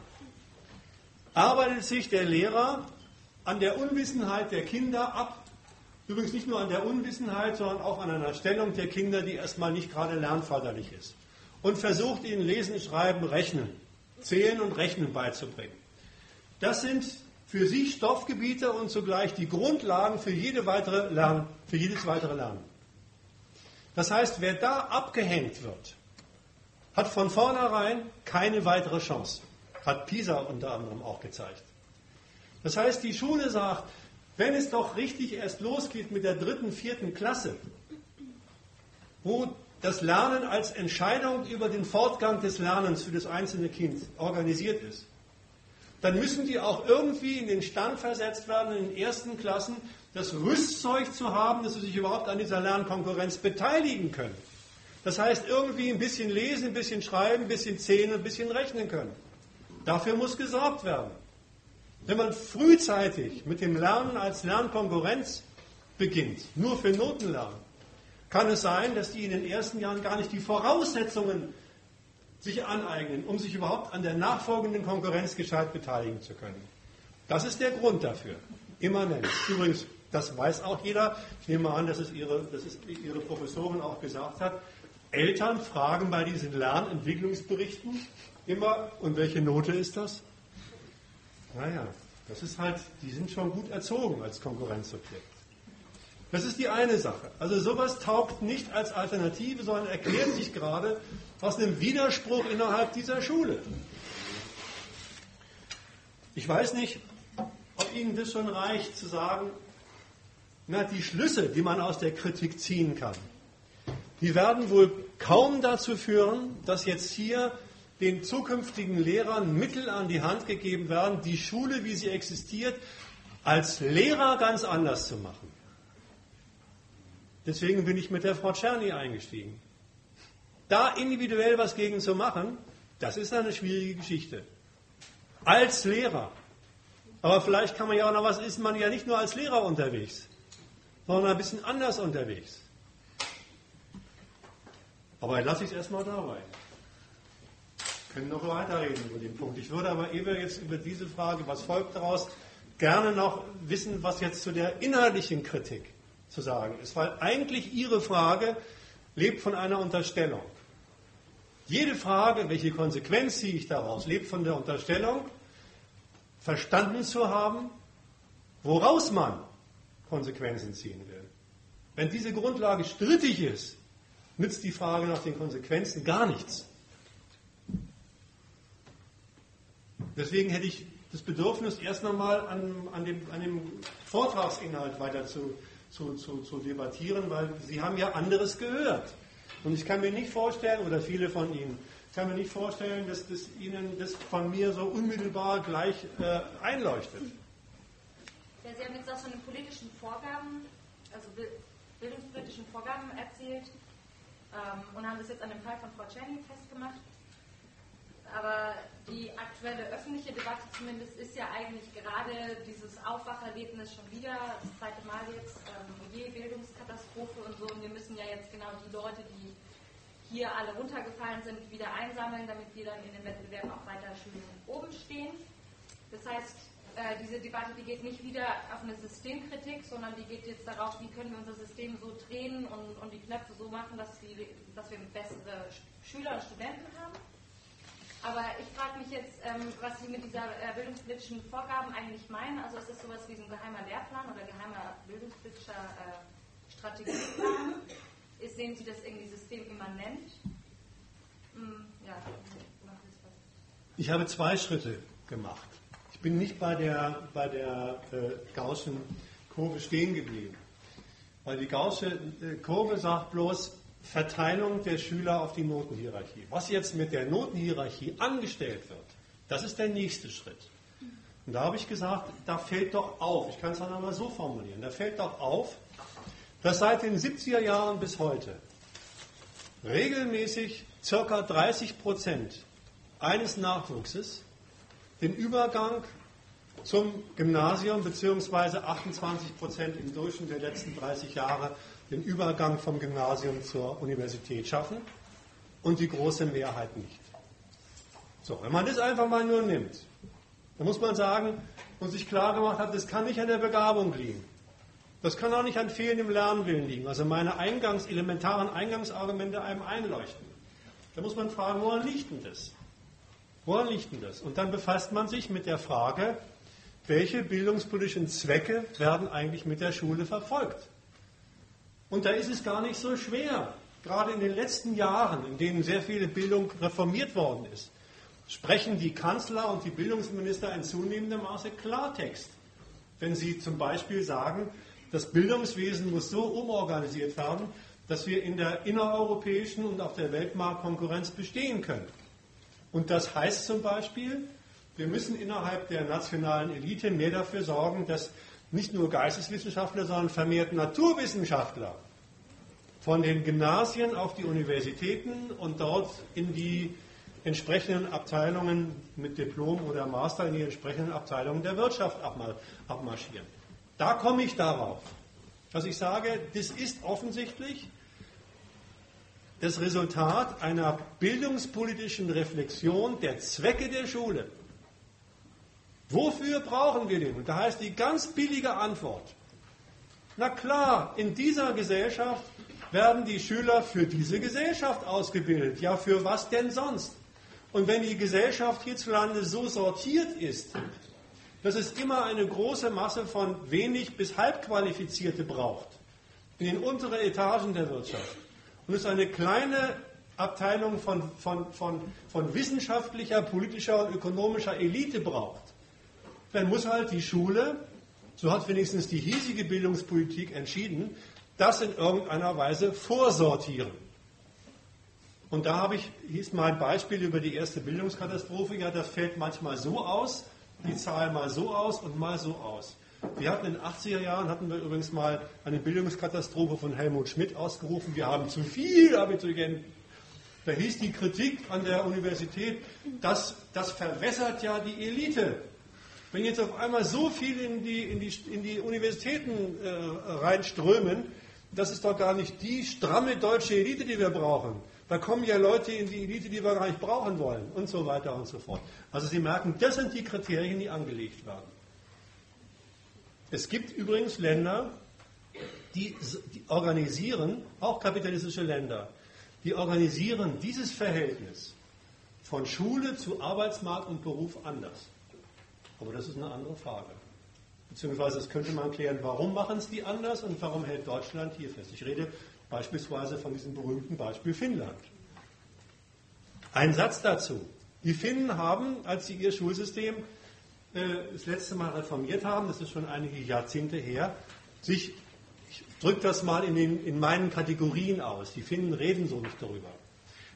arbeitet sich der Lehrer an der Unwissenheit der Kinder ab, Übrigens nicht nur an der Unwissenheit, sondern auch an einer Stellung der Kinder, die erstmal nicht gerade lernförderlich ist. Und versucht ihnen Lesen, Schreiben, Rechnen, Zählen und Rechnen beizubringen. Das sind für sie Stoffgebiete und zugleich die Grundlagen für, jede weitere Lern, für jedes weitere Lernen. Das heißt, wer da abgehängt wird, hat von vornherein keine weitere Chance. Hat PISA unter anderem auch gezeigt. Das heißt, die Schule sagt, wenn es doch richtig erst losgeht mit der dritten, vierten Klasse, wo das Lernen als Entscheidung über den Fortgang des Lernens für das einzelne Kind organisiert ist, dann müssen die auch irgendwie in den Stand versetzt werden, in den ersten Klassen das Rüstzeug zu haben, dass sie sich überhaupt an dieser Lernkonkurrenz beteiligen können. Das heißt, irgendwie ein bisschen lesen, ein bisschen schreiben, ein bisschen zählen, ein bisschen rechnen können. Dafür muss gesorgt werden. Wenn man frühzeitig mit dem Lernen als Lernkonkurrenz beginnt, nur für Notenlernen, kann es sein, dass die in den ersten Jahren gar nicht die Voraussetzungen sich aneignen, um sich überhaupt an der nachfolgenden Konkurrenz gescheit beteiligen zu können. Das ist der Grund dafür. Immanent. Übrigens, das weiß auch jeder. Ich nehme an, dass es Ihre, dass es Ihre Professorin auch gesagt hat. Eltern fragen bei diesen Lernentwicklungsberichten immer, und welche Note ist das? Naja, das ist halt, die sind schon gut erzogen als Konkurrenzobjekt. Das ist die eine Sache. Also sowas taugt nicht als Alternative, sondern erklärt sich gerade aus einem Widerspruch innerhalb dieser Schule. Ich weiß nicht, ob Ihnen das schon reicht zu sagen, na, die Schlüsse, die man aus der Kritik ziehen kann, die werden wohl kaum dazu führen, dass jetzt hier den zukünftigen Lehrern Mittel an die Hand gegeben werden, die Schule, wie sie existiert, als Lehrer ganz anders zu machen. Deswegen bin ich mit der Frau Czerny eingestiegen. Da individuell was gegen zu machen, das ist eine schwierige Geschichte. Als Lehrer. Aber vielleicht kann man ja auch noch was, ist man ja nicht nur als Lehrer unterwegs, sondern ein bisschen anders unterwegs. Aber lasse ich es erstmal dabei. Können noch weiterreden über den Punkt. Ich würde aber eben jetzt über diese Frage, was folgt daraus, gerne noch wissen, was jetzt zu der inhaltlichen Kritik zu sagen ist, weil eigentlich Ihre Frage lebt von einer Unterstellung. Jede Frage, welche Konsequenz ziehe ich daraus, lebt von der Unterstellung, verstanden zu haben, woraus man Konsequenzen ziehen will. Wenn diese Grundlage strittig ist, nützt die Frage nach den Konsequenzen gar nichts. Deswegen hätte ich das Bedürfnis, erst nochmal an, an, dem, an dem Vortragsinhalt weiter zu, zu, zu, zu debattieren, weil Sie haben ja anderes gehört. Und ich kann mir nicht vorstellen, oder viele von Ihnen, ich kann mir nicht vorstellen, dass das Ihnen das von mir so unmittelbar gleich äh, einleuchtet. Ja, Sie haben jetzt auch von den politischen Vorgaben, also bildungspolitischen Vorgaben erzählt ähm, und haben das jetzt an dem Fall von Frau Czerny festgemacht. Aber die aktuelle öffentliche Debatte zumindest ist ja eigentlich gerade dieses Aufwacherlebnis schon wieder, das zweite Mal jetzt, ähm, je Bildungskatastrophe und so. Und wir müssen ja jetzt genau die Leute, die hier alle runtergefallen sind, wieder einsammeln, damit wir dann in dem Wettbewerb auch weiter schön oben stehen. Das heißt, äh, diese Debatte, die geht nicht wieder auf eine Systemkritik, sondern die geht jetzt darauf, wie können wir unser System so drehen und, und die Knöpfe so machen, dass, die, dass wir bessere Schüler und Studenten haben. Aber ich frage mich jetzt, ähm, was Sie mit dieser äh, bildungspolitischen Vorgaben eigentlich meinen. Also ist das sowas wie ein geheimer Lehrplan oder geheimer bildungspolitischer äh, Strategieplan? Ist, sehen Sie das irgendwie systemimmanent? Hm, ja, ich habe zwei Schritte gemacht. Ich bin nicht bei der, bei der äh, Gaußschen Kurve stehen geblieben. Weil die Gaußsche äh, Kurve sagt bloß, Verteilung der Schüler auf die Notenhierarchie. Was jetzt mit der Notenhierarchie angestellt wird, das ist der nächste Schritt. Und da habe ich gesagt, da fällt doch auf, ich kann es auch einmal so formulieren, da fällt doch auf, dass seit den 70er Jahren bis heute regelmäßig ca. 30 Prozent eines Nachwuchses den Übergang zum Gymnasium bzw. 28 Prozent im Durchschnitt der letzten 30 Jahre den Übergang vom Gymnasium zur Universität schaffen und die große Mehrheit nicht. So, wenn man das einfach mal nur nimmt, dann muss man sagen und sich klar gemacht hat, das kann nicht an der Begabung liegen. Das kann auch nicht an fehlendem Lernwillen liegen. Also meine Eingangs, elementaren Eingangsargumente einem einleuchten. Da muss man fragen, woran liegt denn das? Woran liegt denn das? Und dann befasst man sich mit der Frage, welche bildungspolitischen Zwecke werden eigentlich mit der Schule verfolgt? Und da ist es gar nicht so schwer, gerade in den letzten Jahren, in denen sehr viel Bildung reformiert worden ist, sprechen die Kanzler und die Bildungsminister in zunehmendem Maße Klartext. Wenn sie zum Beispiel sagen, das Bildungswesen muss so umorganisiert werden, dass wir in der innereuropäischen und auf der Weltmarktkonkurrenz bestehen können. Und das heißt zum Beispiel, wir müssen innerhalb der nationalen Elite mehr dafür sorgen, dass nicht nur Geisteswissenschaftler, sondern vermehrt Naturwissenschaftler von den Gymnasien auf die Universitäten und dort in die entsprechenden Abteilungen mit Diplom oder Master in die entsprechenden Abteilungen der Wirtschaft abmarschieren. Da komme ich darauf, dass ich sage, das ist offensichtlich das Resultat einer bildungspolitischen Reflexion der Zwecke der Schule. Wofür brauchen wir den? Und da heißt die ganz billige Antwort. Na klar, in dieser Gesellschaft werden die Schüler für diese Gesellschaft ausgebildet. Ja, für was denn sonst? Und wenn die Gesellschaft hierzulande so sortiert ist, dass es immer eine große Masse von wenig bis halbqualifizierte braucht, in den unteren Etagen der Wirtschaft, und es eine kleine Abteilung von, von, von, von wissenschaftlicher, politischer und ökonomischer Elite braucht, dann muss halt die Schule, so hat wenigstens die hiesige Bildungspolitik entschieden, das in irgendeiner Weise vorsortieren. Und da habe ich, hieß mein Beispiel über die erste Bildungskatastrophe, ja, das fällt manchmal so aus, die Zahl mal so aus und mal so aus. Wir hatten in den 80er Jahren, hatten wir übrigens mal eine Bildungskatastrophe von Helmut Schmidt ausgerufen, wir haben zu viel Abiturienten. Da hieß die Kritik an der Universität, das, das verwässert ja die Elite. Wenn jetzt auf einmal so viel in die, in die, in die Universitäten äh, reinströmen, das ist doch gar nicht die stramme deutsche Elite, die wir brauchen. Da kommen ja Leute in die Elite, die wir gar nicht brauchen wollen und so weiter und so fort. Also Sie merken, das sind die Kriterien, die angelegt werden. Es gibt übrigens Länder, die, die organisieren, auch kapitalistische Länder, die organisieren dieses Verhältnis von Schule zu Arbeitsmarkt und Beruf anders. Aber das ist eine andere Frage. Beziehungsweise das könnte man klären, warum machen es die anders und warum hält Deutschland hier fest. Ich rede beispielsweise von diesem berühmten Beispiel Finnland. Ein Satz dazu. Die Finnen haben, als sie ihr Schulsystem äh, das letzte Mal reformiert haben, das ist schon einige Jahrzehnte her, sich, ich drücke das mal in, den, in meinen Kategorien aus, die Finnen reden so nicht darüber,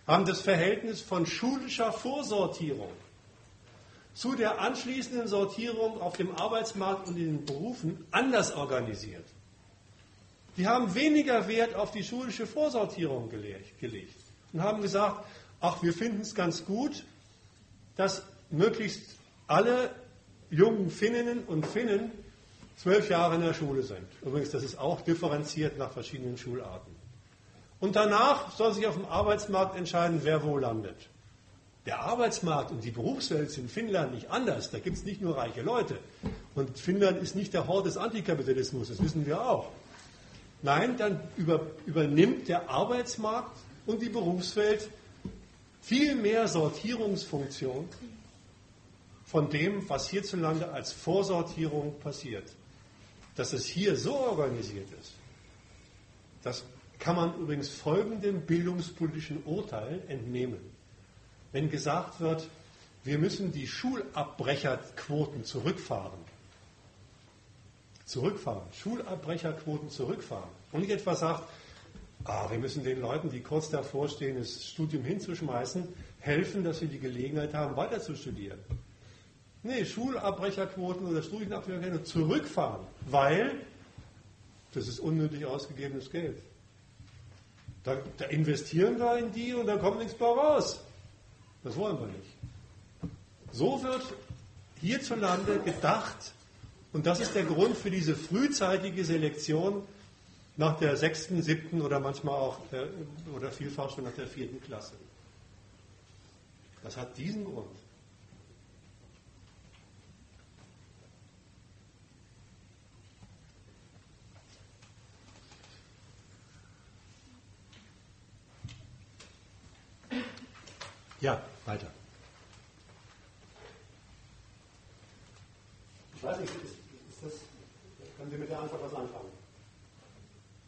haben das Verhältnis von schulischer Vorsortierung zu der anschließenden Sortierung auf dem Arbeitsmarkt und in den Berufen anders organisiert. Die haben weniger Wert auf die schulische Vorsortierung gelegt und haben gesagt, ach, wir finden es ganz gut, dass möglichst alle jungen Finninnen und Finnen zwölf Jahre in der Schule sind. Übrigens, das ist auch differenziert nach verschiedenen Schularten. Und danach soll sich auf dem Arbeitsmarkt entscheiden, wer wo landet. Der Arbeitsmarkt und die Berufswelt sind in Finnland nicht anders. Da gibt es nicht nur reiche Leute. Und Finnland ist nicht der Hort des Antikapitalismus, das wissen wir auch. Nein, dann über, übernimmt der Arbeitsmarkt und die Berufswelt viel mehr Sortierungsfunktion von dem, was hierzulande als Vorsortierung passiert. Dass es hier so organisiert ist, das kann man übrigens folgendem bildungspolitischen Urteil entnehmen wenn gesagt wird, wir müssen die Schulabbrecherquoten zurückfahren. Zurückfahren, Schulabbrecherquoten zurückfahren. Und nicht etwa sagt, ah, wir müssen den Leuten, die kurz davor stehen, das Studium hinzuschmeißen, helfen, dass sie die Gelegenheit haben, weiter zu studieren. Nee, Schulabbrecherquoten oder Studienabbrecherquoten zurückfahren, weil das ist unnötig ausgegebenes Geld. Da, da investieren wir in die und da kommt nichts mehr raus. Das wollen wir nicht. So wird hierzulande gedacht, und das ist der Grund für diese frühzeitige Selektion nach der sechsten, siebten oder manchmal auch der, oder vielfach schon nach der vierten Klasse. Das hat diesen Grund. Ja. Weiter. Ich weiß nicht, ist, ist das, können Sie mit der Antwort was anfangen?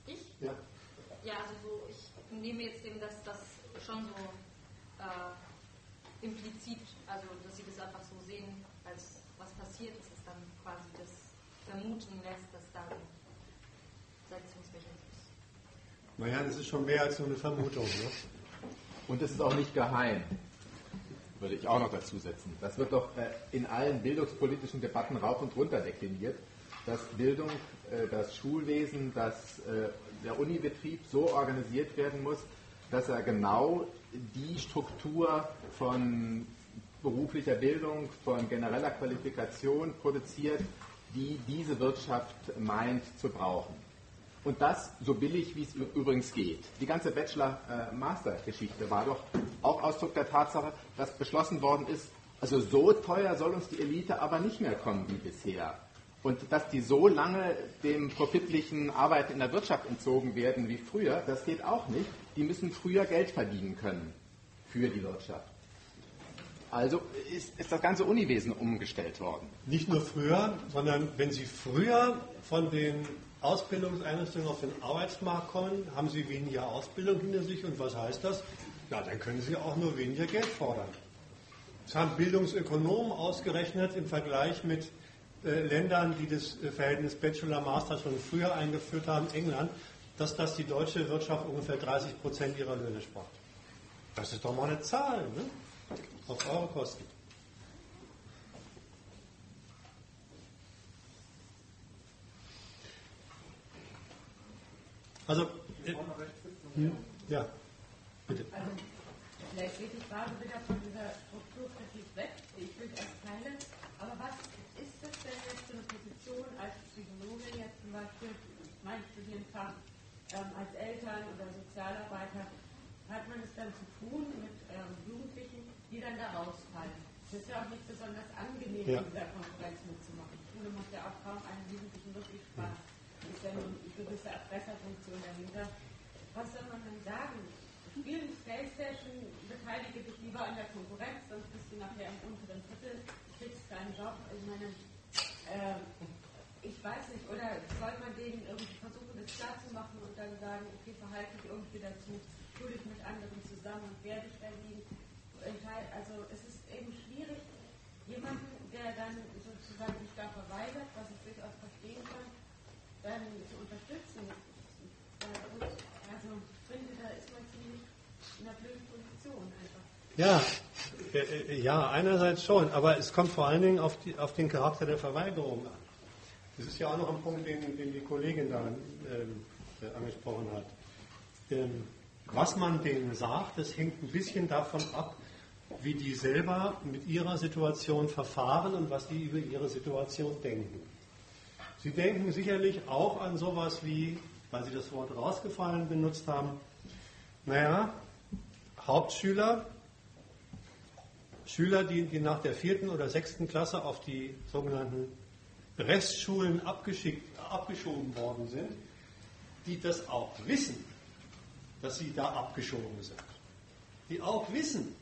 Ich? Ja. Ja, also so, ich entnehme jetzt eben, dass das schon so äh, implizit, also dass Sie das einfach so sehen, als was passiert, dass es dann quasi das vermuten lässt, dass da ein Sanktionsmechanismus. Naja, das ist schon mehr als nur eine Vermutung. Ne? Und es ist auch nicht geheim, würde ich auch noch dazu setzen. Das wird doch äh, in allen bildungspolitischen Debatten rauf und runter dekliniert, dass Bildung, äh, das Schulwesen, dass äh, der Unibetrieb so organisiert werden muss, dass er genau die Struktur von beruflicher Bildung, von genereller Qualifikation produziert, die diese Wirtschaft meint zu brauchen. Und das so billig, wie es übrigens geht. Die ganze Bachelor-Master-Geschichte war doch auch Ausdruck der Tatsache, dass beschlossen worden ist, also so teuer soll uns die Elite aber nicht mehr kommen wie bisher. Und dass die so lange dem profitlichen Arbeiten in der Wirtschaft entzogen werden wie früher, das geht auch nicht. Die müssen früher Geld verdienen können für die Wirtschaft. Also ist, ist das ganze Uniwesen umgestellt worden. Nicht nur früher, sondern wenn Sie früher von den Ausbildungseinrichtungen auf den Arbeitsmarkt kommen, haben sie weniger Ausbildung hinter sich. Und was heißt das? Ja, dann können sie auch nur weniger Geld fordern. Das haben Bildungsökonomen ausgerechnet im Vergleich mit äh, Ländern, die das äh, Verhältnis Bachelor-Master schon früher eingeführt haben, England, dass das die deutsche Wirtschaft ungefähr 30 Prozent ihrer Löhne spart. Das ist doch mal eine Zahl, ne? Auf eure Kosten. Also, äh, hm, ja, bitte. Also, vielleicht geht die Frage wieder von dieser Strukturkritik weg. Ich will das teilen. Aber was ist das denn jetzt für eine Position als Psychologe jetzt zum Beispiel, mein Studienfach, ähm, als Eltern oder Sozialarbeiter, hat man es dann zu tun mit ähm, Jugendlichen, die dann da rausfallen? Das ist ja auch nicht besonders angenehm, ja. in dieser Konkurrenz mitzumachen. Schule macht ja auch kaum einen Jugendlichen wirklich Spaß ist ja eine gewisse Erpresserfunktion dahinter. Was soll man denn sagen? Spielen Playstation, beteilige dich lieber an der Konkurrenz, sonst bist du nachher im unteren Drittel, kriegst keinen Job. Ich meine, äh, ich weiß nicht, oder soll man denen irgendwie versuchen, das klar zu machen und dann sagen, okay, verhalte dich irgendwie dazu, tu dich mit anderen zusammen und werde verdienen. Also es ist eben schwierig, jemanden, der dann sozusagen sich da verweigert, was ich durchaus verstehen kann, dann zu unterstützen. Also ich finde, da ist man ziemlich in einer blöden Position einfach. Ja, äh, äh, ja, einerseits schon, aber es kommt vor allen Dingen auf, die, auf, den Charakter der Verweigerung an. Das ist ja auch noch ein Punkt, den, den die Kollegin da ähm, äh, angesprochen hat. Ähm, was man denen sagt, das hängt ein bisschen davon ab, wie die selber mit ihrer Situation verfahren und was die über ihre Situation denken. Sie denken sicherlich auch an sowas wie, weil Sie das Wort rausgefallen benutzt haben, naja, Hauptschüler, Schüler, die, die nach der vierten oder sechsten Klasse auf die sogenannten Restschulen abgeschoben worden sind, die das auch wissen, dass sie da abgeschoben sind. Die auch wissen,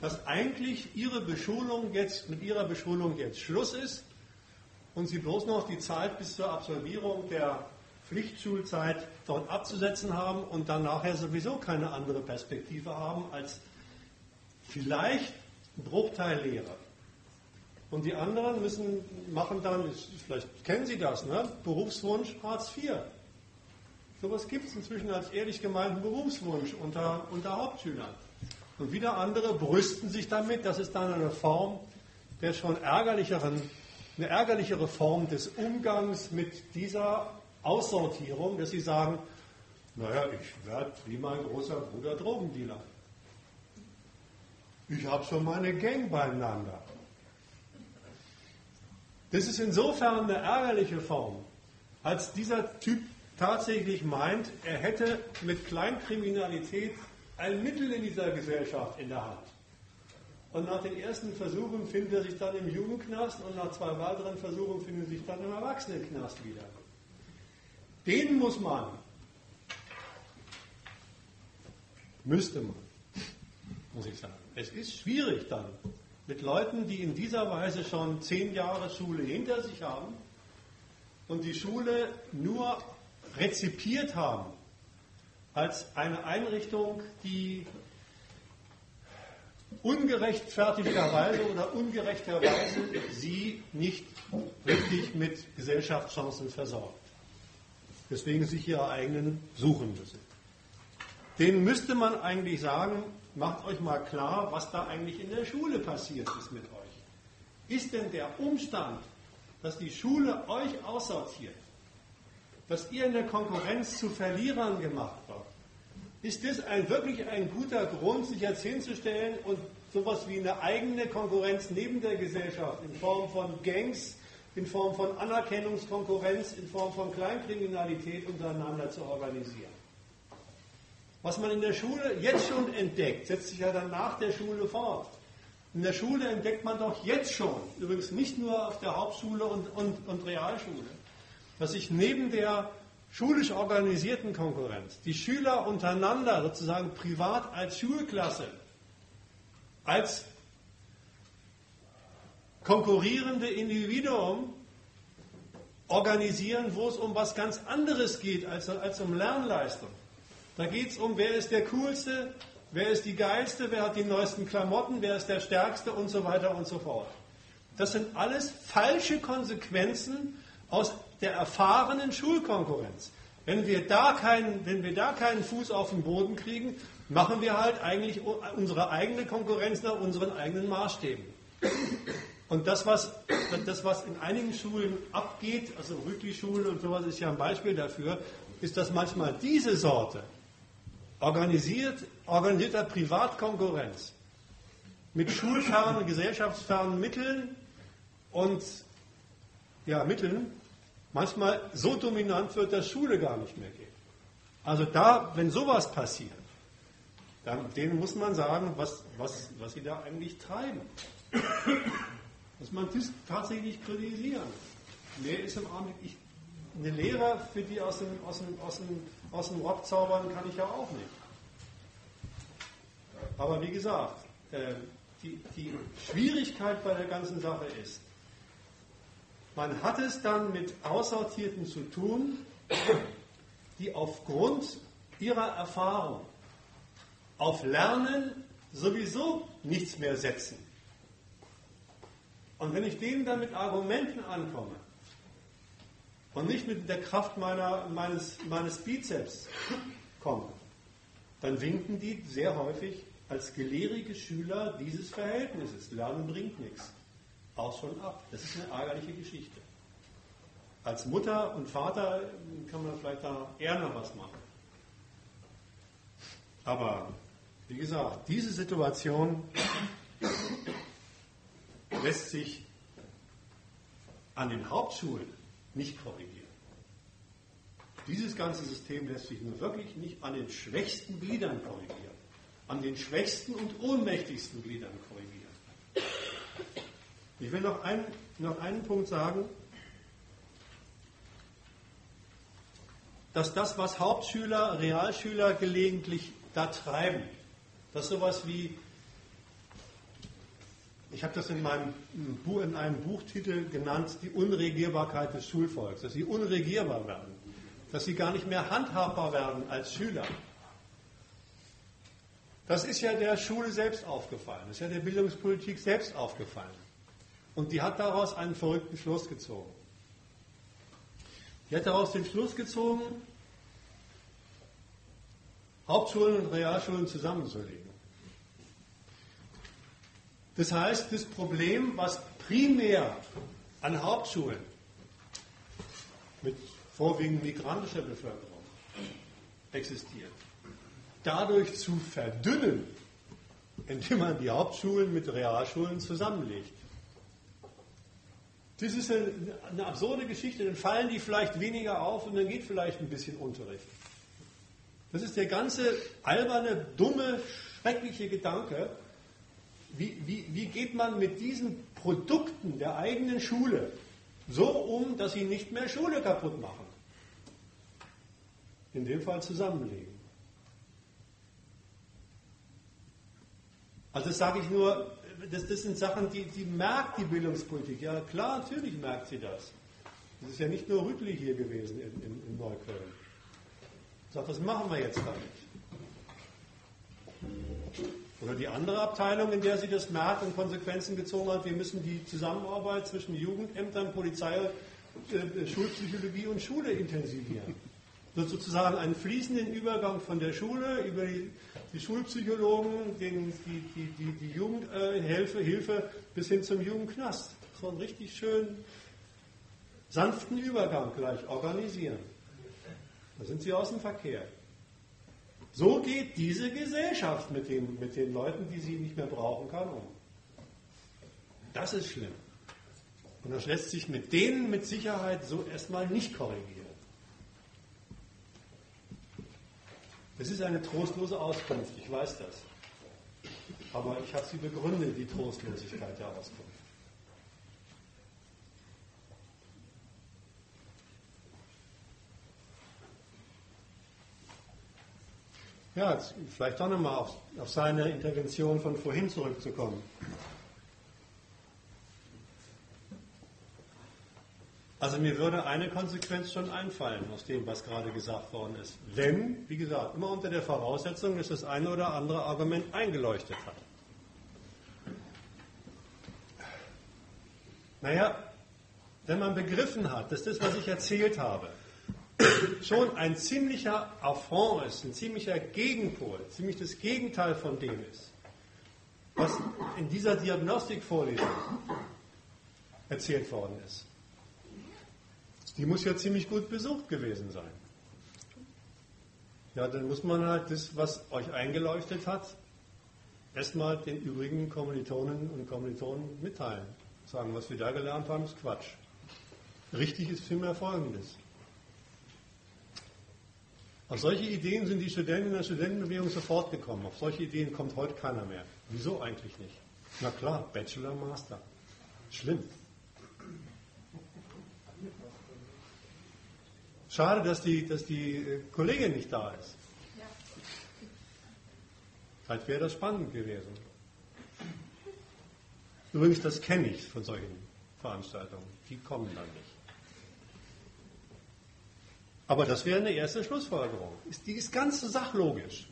dass eigentlich ihre Beschulung jetzt, mit ihrer Beschulung jetzt Schluss ist und sie bloß noch die Zeit bis zur Absolvierung der Pflichtschulzeit dort abzusetzen haben und dann nachher sowieso keine andere Perspektive haben als vielleicht ein Bruchteil Lehrer. Und die anderen müssen machen dann, vielleicht kennen Sie das, ne? Berufswunsch Hartz IV. Sowas gibt es inzwischen als ehrlich gemeinten Berufswunsch unter, unter Hauptschülern. Und wieder andere brüsten sich damit, dass es dann eine Form der schon ärgerlicheren eine ärgerlichere Form des Umgangs mit dieser Aussortierung, dass sie sagen, naja, ich werde wie mein großer Bruder Drogendealer. Ich habe schon meine Gang beieinander. Das ist insofern eine ärgerliche Form, als dieser Typ tatsächlich meint, er hätte mit Kleinkriminalität ein Mittel in dieser Gesellschaft in der Hand. Und nach den ersten Versuchen findet er sich dann im Jugendknast und nach zwei weiteren Versuchen findet er sich dann im Erwachsenenknast wieder. Den muss man, müsste man, muss ich sagen. Es ist schwierig dann mit Leuten, die in dieser Weise schon zehn Jahre Schule hinter sich haben und die Schule nur rezipiert haben als eine Einrichtung, die ungerechtfertigterweise oder ungerechterweise sie nicht richtig mit Gesellschaftschancen versorgt. Deswegen sich ihre eigenen suchen müssen. Denen müsste man eigentlich sagen, macht euch mal klar, was da eigentlich in der Schule passiert ist mit euch. Ist denn der Umstand, dass die Schule euch aussortiert, dass ihr in der Konkurrenz zu Verlierern gemacht wird, ist das ein, wirklich ein guter Grund, sich jetzt hinzustellen und sowas wie eine eigene Konkurrenz neben der Gesellschaft in Form von Gangs, in Form von Anerkennungskonkurrenz, in Form von Kleinkriminalität untereinander zu organisieren? Was man in der Schule jetzt schon entdeckt, setzt sich ja dann nach der Schule fort. In der Schule entdeckt man doch jetzt schon, übrigens nicht nur auf der Hauptschule und, und, und Realschule, dass sich neben der schulisch organisierten Konkurrenz die Schüler untereinander sozusagen privat als Schulklasse, als konkurrierende Individuum organisieren, wo es um was ganz anderes geht als, als um Lernleistung. Da geht es um, wer ist der Coolste, wer ist die Geilste, wer hat die neuesten Klamotten, wer ist der Stärkste und so weiter und so fort. Das sind alles falsche Konsequenzen aus der erfahrenen Schulkonkurrenz. Wenn wir, da keinen, wenn wir da keinen Fuß auf den Boden kriegen, machen wir halt eigentlich unsere eigene Konkurrenz nach unseren eigenen Maßstäben. Und das was, das, was in einigen Schulen abgeht, also Rütli-Schule und sowas ist ja ein Beispiel dafür, ist, dass manchmal diese Sorte organisiert, organisierter Privatkonkurrenz mit schulfernen, gesellschaftsfernen Mitteln und ja, Mitteln manchmal so dominant wird, dass Schule gar nicht mehr geht. Also da, wenn sowas passiert, dann denen muss man sagen, was, was, was sie da eigentlich treiben. Muss man das tatsächlich kritisieren. Mehr ist im Augenblick, eine Lehre für die aus dem, aus, dem, aus, dem, aus dem Rock zaubern kann ich ja auch nicht. Aber wie gesagt, äh, die, die Schwierigkeit bei der ganzen Sache ist, man hat es dann mit Aussortierten zu tun, die aufgrund ihrer Erfahrung auf Lernen sowieso nichts mehr setzen. Und wenn ich denen dann mit Argumenten ankomme und nicht mit der Kraft meiner, meines, meines Bizeps komme, dann winken die sehr häufig als gelehrige Schüler dieses Verhältnisses. Lernen bringt nichts auch schon ab. Das ist eine ärgerliche Geschichte. Als Mutter und Vater kann man vielleicht da eher noch was machen. Aber wie gesagt, diese Situation lässt sich an den Hauptschulen nicht korrigieren. Dieses ganze System lässt sich nur wirklich nicht an den schwächsten Gliedern korrigieren, an den schwächsten und ohnmächtigsten Gliedern korrigieren. Ich will noch, ein, noch einen Punkt sagen, dass das, was Hauptschüler, Realschüler gelegentlich da treiben, dass sowas wie, ich habe das in, meinem in einem Buchtitel genannt, die Unregierbarkeit des Schulvolks, dass sie unregierbar werden, dass sie gar nicht mehr handhabbar werden als Schüler. Das ist ja der Schule selbst aufgefallen, das ist ja der Bildungspolitik selbst aufgefallen. Und die hat daraus einen verrückten Schluss gezogen. Die hat daraus den Schluss gezogen, Hauptschulen und Realschulen zusammenzulegen. Das heißt, das Problem, was primär an Hauptschulen mit vorwiegend migrantischer Bevölkerung existiert, dadurch zu verdünnen, indem man die Hauptschulen mit Realschulen zusammenlegt. Das ist eine, absurde Geschichte, dann fallen die vielleicht weniger auf und dann geht vielleicht ein bisschen Unterricht. Das ist der ganze alberne, dumme, schreckliche Gedanke. Wie, wie, wie geht man mit diesen Produkten der eigenen Schule so um, dass sie nicht mehr Schule kaputt machen? In dem Fall zusammenlegen. Also das sage ich nur, das, das sind Sachen, die, die merkt die Bildungspolitik. Ja, klar, natürlich merkt sie das. Das ist ja nicht nur Rüttli hier gewesen in, in, in Neukölln. Sagt, was machen wir jetzt damit? Oder die andere Abteilung, in der sie das merkt und Konsequenzen gezogen hat, wir müssen die Zusammenarbeit zwischen Jugendämtern, Polizei, äh, Schulpsychologie und Schule intensivieren. So sozusagen einen fließenden Übergang von der Schule über die, die Schulpsychologen, den, die, die, die, die Jugendhilfe äh, Hilfe bis hin zum Jugendknast. So einen richtig schönen, sanften Übergang gleich organisieren. Da sind sie aus dem Verkehr. So geht diese Gesellschaft mit den, mit den Leuten, die sie nicht mehr brauchen kann, um. Das ist schlimm. Und das lässt sich mit denen mit Sicherheit so erstmal nicht korrigieren. Es ist eine trostlose Auskunft, ich weiß das. Aber ich habe sie begründet, die Trostlosigkeit der Auskunft. Ja, vielleicht doch nochmal auf, auf seine Intervention von vorhin zurückzukommen. Also mir würde eine Konsequenz schon einfallen aus dem, was gerade gesagt worden ist. Wenn, wie gesagt, immer unter der Voraussetzung, dass das eine oder andere Argument eingeleuchtet hat. Naja, wenn man begriffen hat, dass das, was ich erzählt habe, schon ein ziemlicher Affront ist, ein ziemlicher Gegenpol, ziemlich das Gegenteil von dem ist, was in dieser Diagnostikvorlesung erzählt worden ist. Die muss ja ziemlich gut besucht gewesen sein. Ja, dann muss man halt das, was euch eingeleuchtet hat, erstmal den übrigen Kommilitonen und Kommilitonen mitteilen. Sagen, was wir da gelernt haben, ist Quatsch. Richtig ist vielmehr Folgendes. Auf solche Ideen sind die Studenten in der Studentenbewegung sofort gekommen. Auf solche Ideen kommt heute keiner mehr. Wieso eigentlich nicht? Na klar, Bachelor, Master. Schlimm. Schade, dass die, dass die äh, Kollegin nicht da ist. Vielleicht wäre das spannend gewesen. Übrigens, das kenne ich von solchen Veranstaltungen. Die kommen dann nicht. Aber das wäre eine erste Schlussfolgerung. Die ist ganz sachlogisch.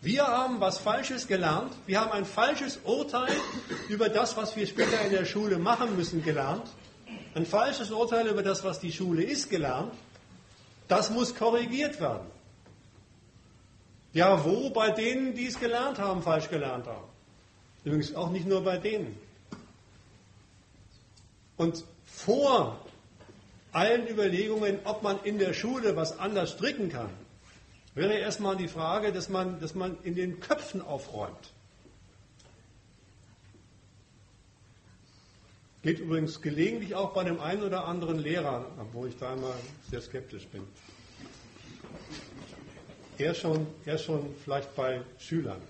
Wir haben was Falsches gelernt. Wir haben ein falsches Urteil über das, was wir später in der Schule machen müssen, gelernt. Ein falsches Urteil über das, was die Schule ist, gelernt. Das muss korrigiert werden. Ja, wo? Bei denen, die es gelernt haben, falsch gelernt haben. Übrigens auch nicht nur bei denen. Und vor allen Überlegungen, ob man in der Schule was anders stricken kann, wäre erstmal die Frage, dass man, dass man in den Köpfen aufräumt. Geht übrigens gelegentlich auch bei dem einen oder anderen Lehrer, obwohl ich da immer sehr skeptisch bin. Er schon, er schon vielleicht bei Schülern.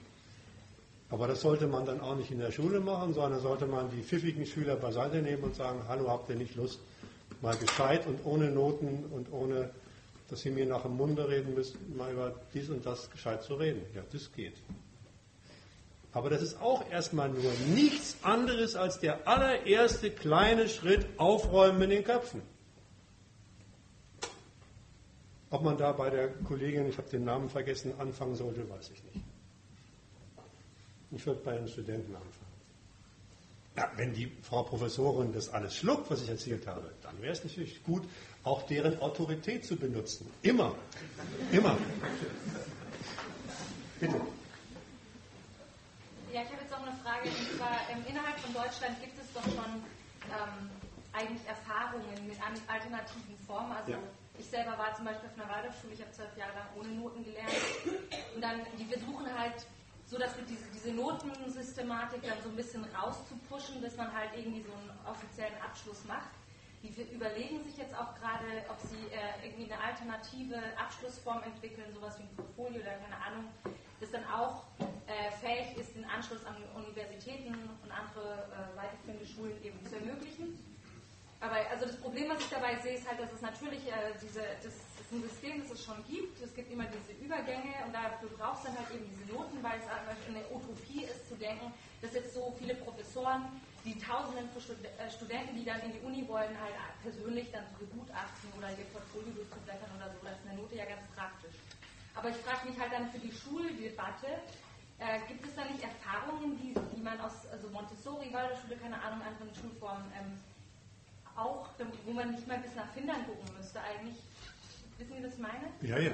Aber das sollte man dann auch nicht in der Schule machen, sondern sollte man die pfiffigen Schüler beiseite nehmen und sagen, hallo, habt ihr nicht Lust, mal gescheit und ohne Noten und ohne, dass Sie mir nach dem Munde reden müssen, mal über dies und das gescheit zu reden. Ja, das geht. Aber das ist auch erstmal nur nichts anderes als der allererste kleine Schritt Aufräumen in den Köpfen. Ob man da bei der Kollegin, ich habe den Namen vergessen, anfangen sollte, weiß ich nicht. Ich würde bei den Studenten anfangen. Ja, wenn die Frau Professorin das alles schluckt, was ich erzählt habe, dann wäre es natürlich gut, auch deren Autorität zu benutzen. Immer. Immer. Bitte. Ja, ich habe jetzt auch eine Frage. Und zwar, ähm, innerhalb von Deutschland gibt es doch schon ähm, eigentlich Erfahrungen mit alternativen Formen. Also ja. ich selber war zum Beispiel auf einer Waldorfschule, ich habe zwölf Jahre lang ohne Noten gelernt. Und dann, die versuchen halt so dass wir diese, diese Notensystematik dann so ein bisschen rauszupushen, dass man halt irgendwie so einen offiziellen Abschluss macht. Die überlegen sich jetzt auch gerade, ob sie äh, irgendwie eine alternative Abschlussform entwickeln, sowas wie ein Portfolio oder keine Ahnung, das dann auch äh, fähig ist, den Anschluss an Universitäten und andere äh, weiterführende Schulen eben zu ermöglichen. Aber also das Problem, was ich dabei sehe, ist halt, dass es natürlich äh, diese, das ein System, das es schon gibt. Es gibt immer diese Übergänge und dafür braucht es dann halt eben diese Noten, weil es eine Utopie ist zu denken, dass jetzt so viele Professoren, die Tausenden von äh, Studenten, die dann in die Uni wollen, halt persönlich dann zu begutachten oder ihr Portfolio durchzublättern oder so. Das ist eine Note ja ganz praktisch. Aber ich frage mich halt dann für die Schuldebatte, äh, gibt es da nicht Erfahrungen, die, die man aus also Montessori, Waldorfschule, keine Ahnung, anderen Schulformen ähm, auch, wo man nicht mal bis nach Finnland gucken müsste eigentlich? Wissen Sie, was ich meine? Ja, ja.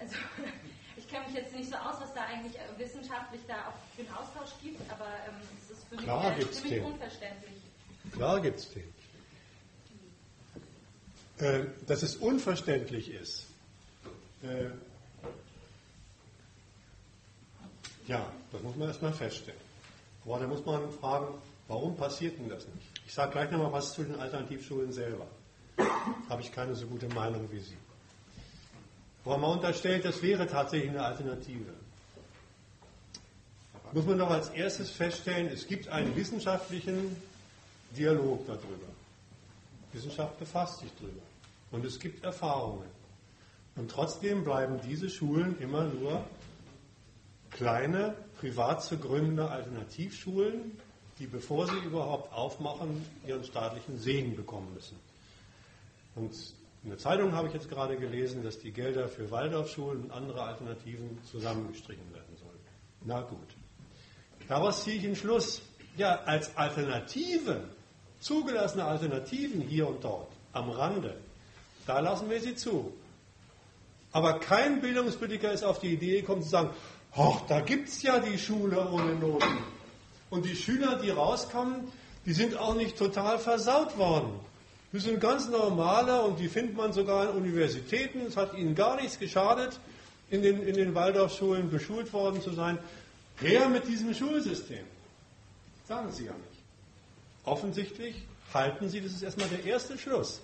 Also, ich kenne mich jetzt nicht so aus, was da eigentlich äh, wissenschaftlich da auch für einen Austausch gibt, aber ähm, es ist für mich Klar eher gibt's ziemlich den. unverständlich. Klar gibt es den. Äh, dass es unverständlich ist, äh, ja, das muss man erstmal feststellen. Aber da muss man fragen, warum passiert denn das nicht? Ich sage gleich nochmal was zu den Alternativschulen selber. Habe ich keine so gute Meinung wie Sie. Aber man unterstellt, das wäre tatsächlich eine Alternative. Muss man doch als erstes feststellen, es gibt einen wissenschaftlichen Dialog darüber. Wissenschaft befasst sich darüber. Und es gibt Erfahrungen. Und trotzdem bleiben diese Schulen immer nur kleine, privat zu gründende Alternativschulen, die, bevor sie überhaupt aufmachen, ihren staatlichen Segen bekommen müssen. Und in der Zeitung habe ich jetzt gerade gelesen, dass die Gelder für Waldorfschulen und andere Alternativen zusammengestrichen werden sollen. Na gut. Daraus ziehe ich einen Schluss. Ja, als Alternative, zugelassene Alternativen hier und dort, am Rande, da lassen wir sie zu. Aber kein Bildungspolitiker ist auf die Idee gekommen zu sagen, ach, da gibt es ja die Schule ohne Noten. Und die Schüler, die rauskommen, die sind auch nicht total versaut worden. Die sind ganz normale und die findet man sogar in Universitäten. Es hat ihnen gar nichts geschadet, in den, in den Waldorfschulen beschult worden zu sein. Her mit diesem Schulsystem. Sagen Sie ja nicht. Offensichtlich halten Sie, das ist erstmal der erste Schluss,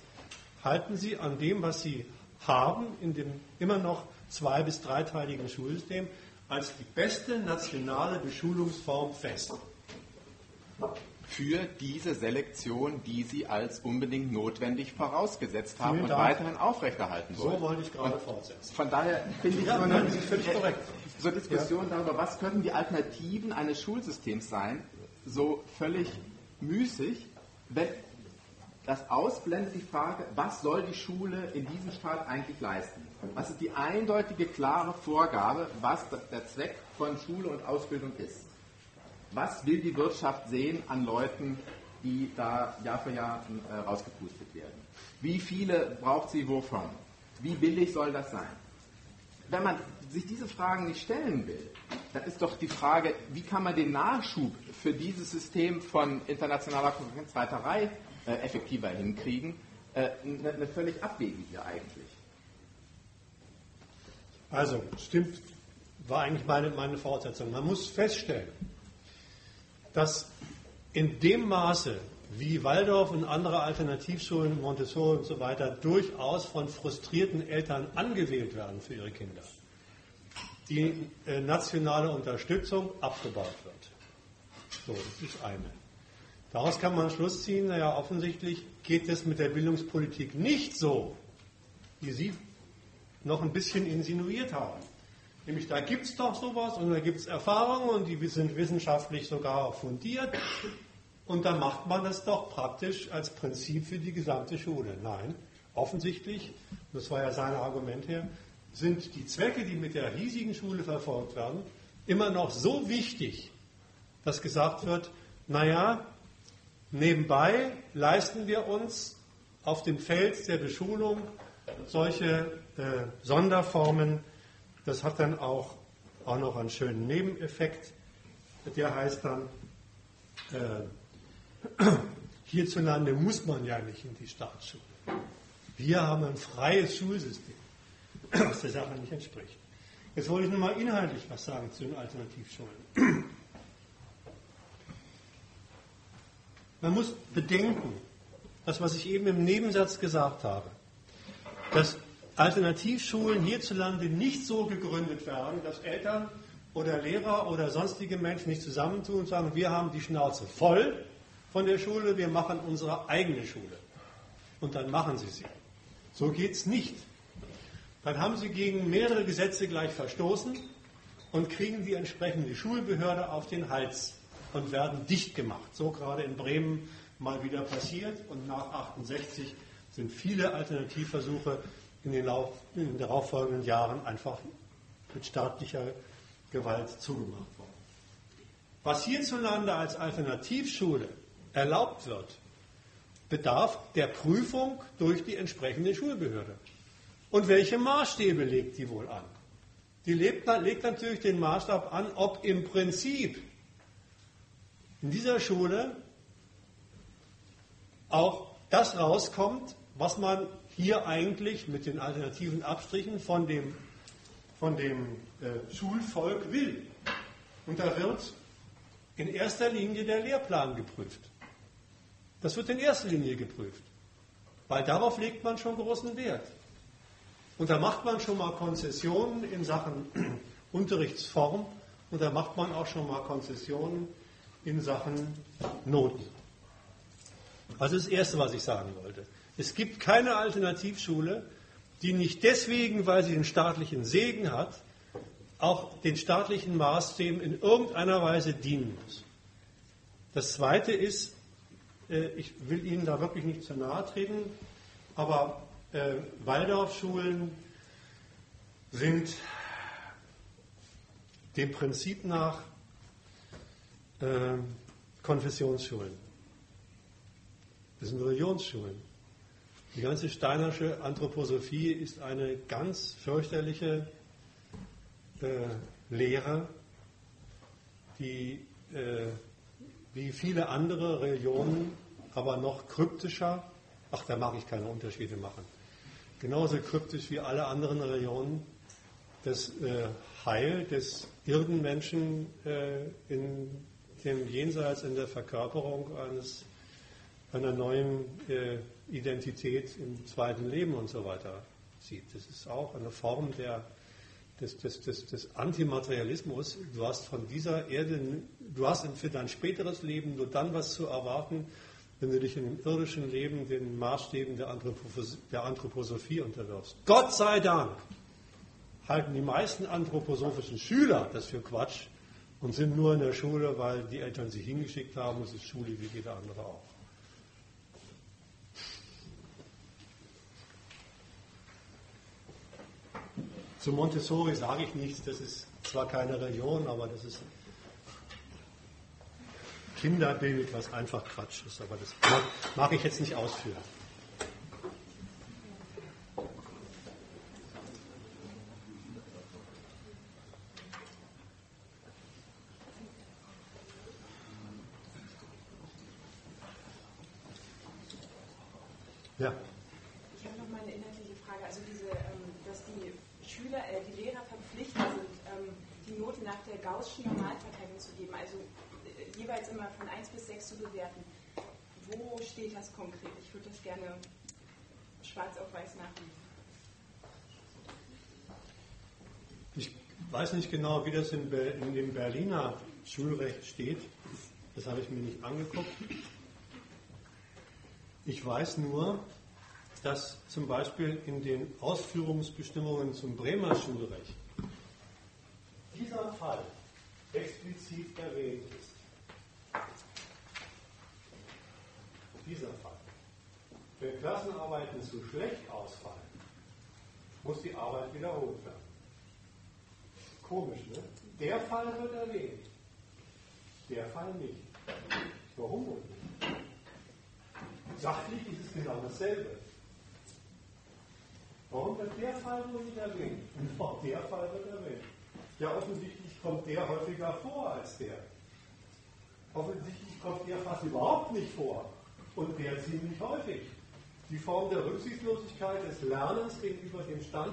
halten Sie an dem, was Sie haben, in dem immer noch zwei- bis dreiteiligen Schulsystem, als die beste nationale Beschulungsform fest. Für diese Selektion, die Sie als unbedingt notwendig vorausgesetzt haben Vielen und Dank. weiterhin aufrechterhalten wollen. So wollte ich gerade fortsetzen. Von daher finde ich Ja, so nein, eine völlig korrekt. so Diskussion darüber, was könnten die Alternativen eines Schulsystems sein, so völlig müßig, wenn das ausblendet die Frage, was soll die Schule in diesem Staat eigentlich leisten? Was ist die eindeutige, klare Vorgabe, was der Zweck von Schule und Ausbildung ist? Was will die Wirtschaft sehen an Leuten, die da Jahr für Jahr äh, rausgepustet werden? Wie viele braucht sie wovon? Wie billig soll das sein? Wenn man sich diese Fragen nicht stellen will, dann ist doch die Frage, wie kann man den Nachschub für dieses System von internationaler Konkurrenzreiterei äh, effektiver hinkriegen, äh, eine, eine völlig abwegige eigentlich. Also, stimmt, war eigentlich meine, meine Fortsetzung. Man muss feststellen, dass in dem Maße, wie Waldorf und andere Alternativschulen, Montessori und so weiter, durchaus von frustrierten Eltern angewählt werden für ihre Kinder, die äh, nationale Unterstützung abgebaut wird. So, das ist eine. Daraus kann man Schluss ziehen, naja, offensichtlich geht es mit der Bildungspolitik nicht so, wie Sie noch ein bisschen insinuiert haben. Nämlich da gibt es doch sowas und da gibt es Erfahrungen und die sind wissenschaftlich sogar fundiert. Und dann macht man das doch praktisch als Prinzip für die gesamte Schule. Nein, offensichtlich, das war ja sein Argument her, sind die Zwecke, die mit der hiesigen Schule verfolgt werden, immer noch so wichtig, dass gesagt wird, naja, nebenbei leisten wir uns auf dem Feld der Beschulung solche äh, Sonderformen. Das hat dann auch, auch noch einen schönen Nebeneffekt. Der heißt dann, äh, hierzulande muss man ja nicht in die Staatsschule. Wir haben ein freies Schulsystem, was der Sache nicht entspricht. Jetzt wollte ich nochmal inhaltlich was sagen zu den Alternativschulen. Man muss bedenken, das, was ich eben im Nebensatz gesagt habe, dass Alternativschulen hierzulande nicht so gegründet werden, dass Eltern oder Lehrer oder sonstige Menschen nicht zusammentun und sagen, wir haben die Schnauze voll von der Schule, wir machen unsere eigene Schule. Und dann machen sie sie. So geht es nicht. Dann haben sie gegen mehrere Gesetze gleich verstoßen und kriegen die entsprechende Schulbehörde auf den Hals und werden dicht gemacht. So gerade in Bremen mal wieder passiert und nach 68 sind viele Alternativversuche in den, Lauf, in den darauffolgenden Jahren einfach mit staatlicher Gewalt zugemacht worden. Was hierzulande als Alternativschule erlaubt wird, bedarf der Prüfung durch die entsprechende Schulbehörde. Und welche Maßstäbe legt die wohl an? Die legt, legt natürlich den Maßstab an, ob im Prinzip in dieser Schule auch das rauskommt, was man hier eigentlich mit den alternativen Abstrichen von dem, von dem äh, Schulvolk will. Und da wird in erster Linie der Lehrplan geprüft. Das wird in erster Linie geprüft, weil darauf legt man schon großen Wert. Und da macht man schon mal Konzessionen in Sachen Unterrichtsform und da macht man auch schon mal Konzessionen in Sachen Noten. Also das Erste, was ich sagen wollte. Es gibt keine Alternativschule, die nicht deswegen, weil sie den staatlichen Segen hat, auch den staatlichen Maßstäben in irgendeiner Weise dienen muss. Das Zweite ist, äh, ich will Ihnen da wirklich nicht zu nahe treten, aber äh, Waldorfschulen sind dem Prinzip nach äh, Konfessionsschulen. Das sind Religionsschulen. Die ganze Steinersche Anthroposophie ist eine ganz fürchterliche äh, Lehre, die äh, wie viele andere Religionen aber noch kryptischer, ach, da mag ich keine Unterschiede machen, genauso kryptisch wie alle anderen Religionen das äh, Heil des Irdenmenschen äh, in dem Jenseits, in der Verkörperung eines, einer neuen äh, Identität im zweiten Leben und so weiter sieht. Das ist auch eine Form der, des, des, des, des Antimaterialismus. Du hast von dieser Erde, du hast für dein späteres Leben nur dann was zu erwarten, wenn du dich in dem irdischen Leben den Maßstäben der, Anthropos der Anthroposophie unterwirfst. Gott sei Dank halten die meisten anthroposophischen Schüler das für Quatsch und sind nur in der Schule, weil die Eltern sie hingeschickt haben. Es ist Schule wie jeder andere auch. Zu Montessori sage ich nichts, das ist zwar keine Religion, aber das ist Kinderbild, was einfach Quatsch ist, aber das mag ich jetzt nicht ausführen. Ja. Ich habe noch mal eine inhaltliche Frage. Also diese, ähm, dass die Schüler, äh, die Lehrer verpflichtet sind, ähm, die Note nach der Gaußschen Normalverteilung zu geben, also äh, jeweils immer von 1 bis 6 zu bewerten. Wo steht das konkret? Ich würde das gerne schwarz auf weiß nachlesen. Ich weiß nicht genau, wie das in, in dem Berliner Schulrecht steht. Das habe ich mir nicht angeguckt. Ich weiß nur, dass zum Beispiel in den Ausführungsbestimmungen zum Bremer Schulrecht dieser Fall explizit erwähnt ist. Dieser Fall. Wenn Klassenarbeiten zu schlecht ausfallen, muss die Arbeit wiederholt werden. Komisch, ne? Der Fall wird erwähnt. Der Fall nicht. Warum wohl nicht? Sachlich ist es genau dasselbe. Warum wird der Fall nur nicht erwähnt? Und auch der Fall wird erwähnt. Ja, offensichtlich kommt der häufiger vor als der. Offensichtlich kommt der fast überhaupt nicht vor und der ziemlich häufig. Die Form der Rücksichtslosigkeit des Lernens gegenüber dem Stand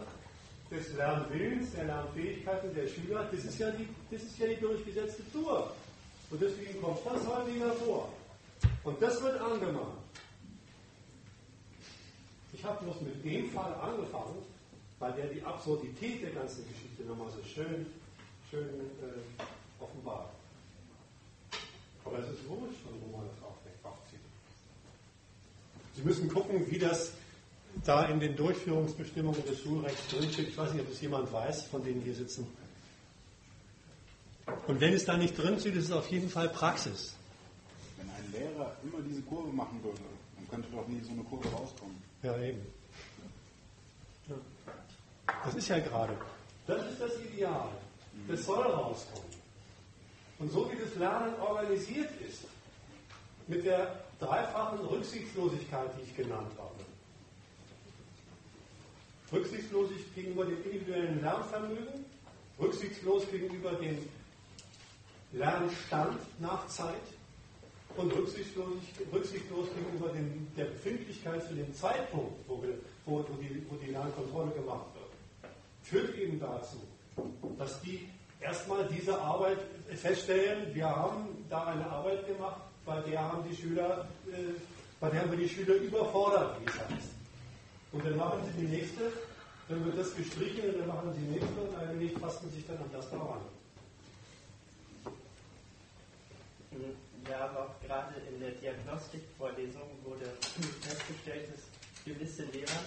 des Lernwillens, der Lernfähigkeiten der Schüler, das ist ja die, das ist ja die durchgesetzte Tour. Und deswegen kommt das häufiger vor. Und das wird angemahnt. Ich habe bloß mit dem Fall angefangen, weil der die Absurdität der ganzen Geschichte nochmal so schön, schön äh, offenbart. Aber es ist wurscht, von wo man das aufzieht. Sie müssen gucken, wie das da in den Durchführungsbestimmungen des Schulrechts drinsteht. Ich weiß nicht, ob es jemand weiß, von denen hier sitzen. Und wenn es da nicht drin steht, ist es auf jeden Fall Praxis. Wenn ein Lehrer immer diese Kurve machen würde, dann könnte doch nie so eine Kurve rauskommen. Ja, eben. Das ist ja gerade. Das ist das Ideal. Das soll rauskommen. Und so wie das Lernen organisiert ist, mit der dreifachen Rücksichtslosigkeit, die ich genannt habe, rücksichtslos gegenüber dem individuellen Lernvermögen, rücksichtslos gegenüber dem Lernstand nach Zeit und rücksichtslos, rücksichtslos gegenüber dem, der Befindlichkeit zu dem Zeitpunkt, wo, wo, die, wo die Lernkontrolle gemacht wird, führt eben dazu, dass die erstmal diese Arbeit feststellen, wir haben da eine Arbeit gemacht, bei der haben die Schüler, äh, bei der haben wir die Schüler überfordert, wie es heißt. Und dann machen sie die nächste, dann wird das gestrichen und dann machen sie die nächste und eigentlich passen sie sich dann an das daran. Ja, aber auch gerade in der Diagnostikvorlesung wurde festgestellt, dass gewisse Lehrer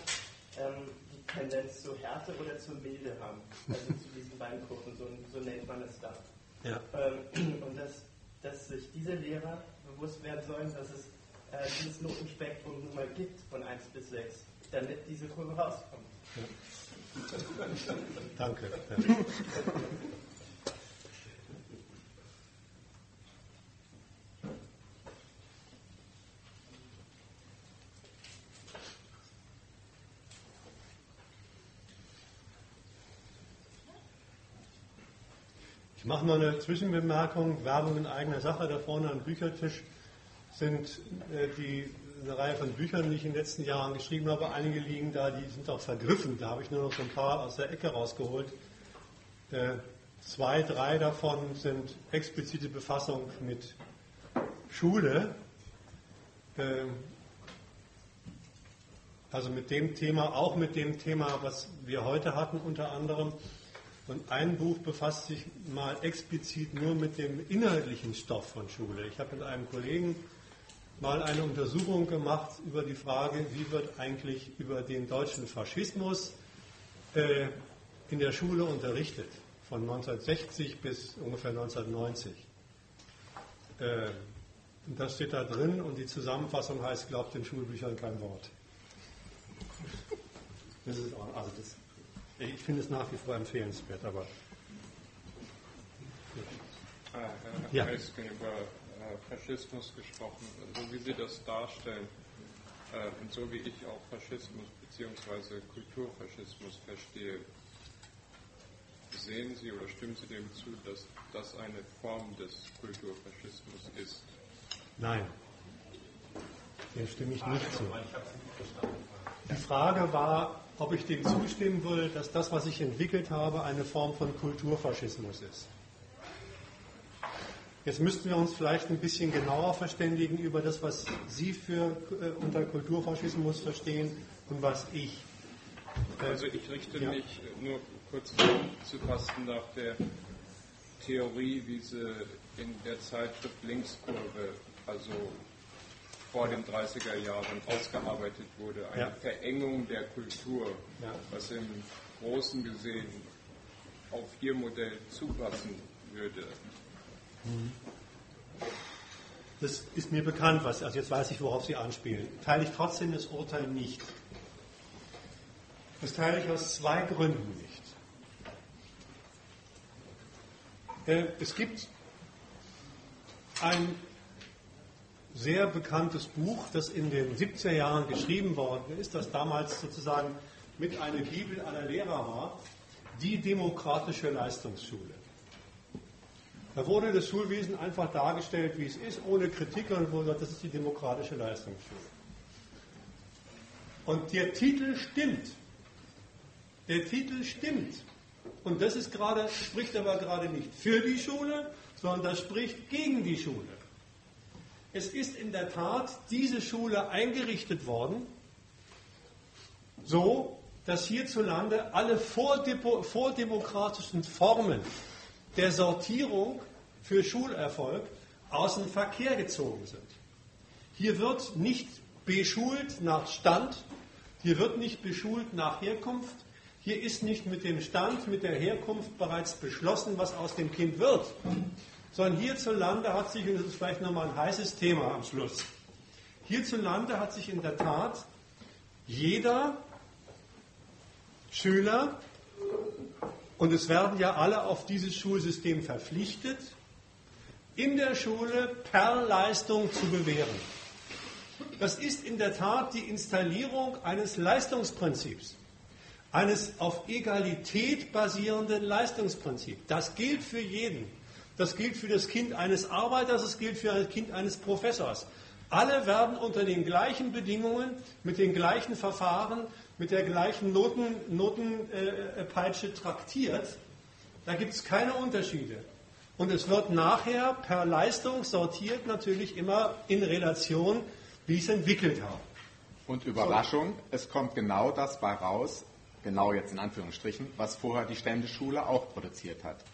ähm, Tendenz zur Härte oder zur Milde haben. Also zu diesen beiden Gruppen, so, so nennt man es da. Ja. Ähm, und dass, dass sich diese Lehrer bewusst werden sollen, dass es äh, dieses Notenspektrum nun mal gibt von 1 bis 6, damit diese Kurve rauskommt. Ja. Danke. Ja. mache noch eine Zwischenbemerkung. Werbung in eigener Sache. Da vorne am Büchertisch sind äh, die, eine Reihe von Büchern, die ich in den letzten Jahren geschrieben habe. Einige liegen da, die sind auch vergriffen. Da habe ich nur noch so ein paar aus der Ecke rausgeholt. Äh, zwei, drei davon sind explizite Befassung mit Schule. Äh, also mit dem Thema, auch mit dem Thema, was wir heute hatten unter anderem. Und ein Buch befasst sich mal explizit nur mit dem inhaltlichen Stoff von Schule. Ich habe mit einem Kollegen mal eine Untersuchung gemacht über die Frage, wie wird eigentlich über den deutschen Faschismus äh, in der Schule unterrichtet, von 1960 bis ungefähr 1990. Äh, das steht da drin und die Zusammenfassung heißt, glaubt den Schulbüchern kein Wort. Das ist auch, also das ich finde es nach wie vor empfehlenswert, aber. Ah, Herr ja. Eisken über äh, Faschismus gesprochen, so wie Sie das darstellen äh, und so wie ich auch Faschismus bzw. Kulturfaschismus verstehe, sehen Sie oder stimmen Sie dem zu, dass das eine Form des Kulturfaschismus ist? Nein, dem stimme ich nicht zu. Die Frage war, ob ich dem zustimmen will, dass das, was ich entwickelt habe, eine Form von Kulturfaschismus ist. Jetzt müssten wir uns vielleicht ein bisschen genauer verständigen über das, was Sie für, äh, unter Kulturfaschismus verstehen und was ich. Äh, also ich richte ja. mich nur kurz zu fassen nach der Theorie, wie sie in der Zeitschrift Linkskurve, also vor den 30er Jahren ausgearbeitet wurde. Eine ja. Verengung der Kultur, ja. was im Großen gesehen auf Ihr Modell zupassen würde. Mhm. Das ist mir bekannt, was, also jetzt weiß ich, worauf Sie anspielen. Teile ich trotzdem das Urteil nicht. Das teile ich aus zwei Gründen nicht. Äh, es gibt ein sehr bekanntes Buch, das in den 70er Jahren geschrieben worden ist, das damals sozusagen mit einer Bibel aller Lehrer war, die demokratische Leistungsschule. Da wurde das Schulwesen einfach dargestellt, wie es ist, ohne Kritik und wurde gesagt, das ist die demokratische Leistungsschule. Und der Titel stimmt. Der Titel stimmt. Und das ist gerade, spricht aber gerade nicht für die Schule, sondern das spricht gegen die Schule. Es ist in der Tat diese Schule eingerichtet worden, so dass hierzulande alle vordemokratischen Formen der Sortierung für Schulerfolg aus dem Verkehr gezogen sind. Hier wird nicht beschult nach Stand, hier wird nicht beschult nach Herkunft, hier ist nicht mit dem Stand, mit der Herkunft bereits beschlossen, was aus dem Kind wird, sondern hierzulande hat sich, und das ist vielleicht nochmal ein heißes Thema am Schluss, hierzulande hat sich in der Tat jeder Schüler Und es werden ja alle auf dieses Schulsystem verpflichtet, in der Schule per Leistung zu bewähren. Das ist in der Tat die Installierung eines Leistungsprinzips, eines auf Egalität basierenden Leistungsprinzips. Das gilt für jeden. Das gilt für das Kind eines Arbeiters, das gilt für das Kind eines Professors. Alle werden unter den gleichen Bedingungen, mit den gleichen Verfahren, mit der gleichen Noten, Notenpeitsche äh, traktiert. Da gibt es keine Unterschiede. Und es wird nachher per Leistung sortiert, natürlich immer in Relation, wie ich es entwickelt habe. Und Überraschung, es kommt genau das bei raus, genau jetzt in Anführungsstrichen, was vorher die Ständeschule auch produziert hat.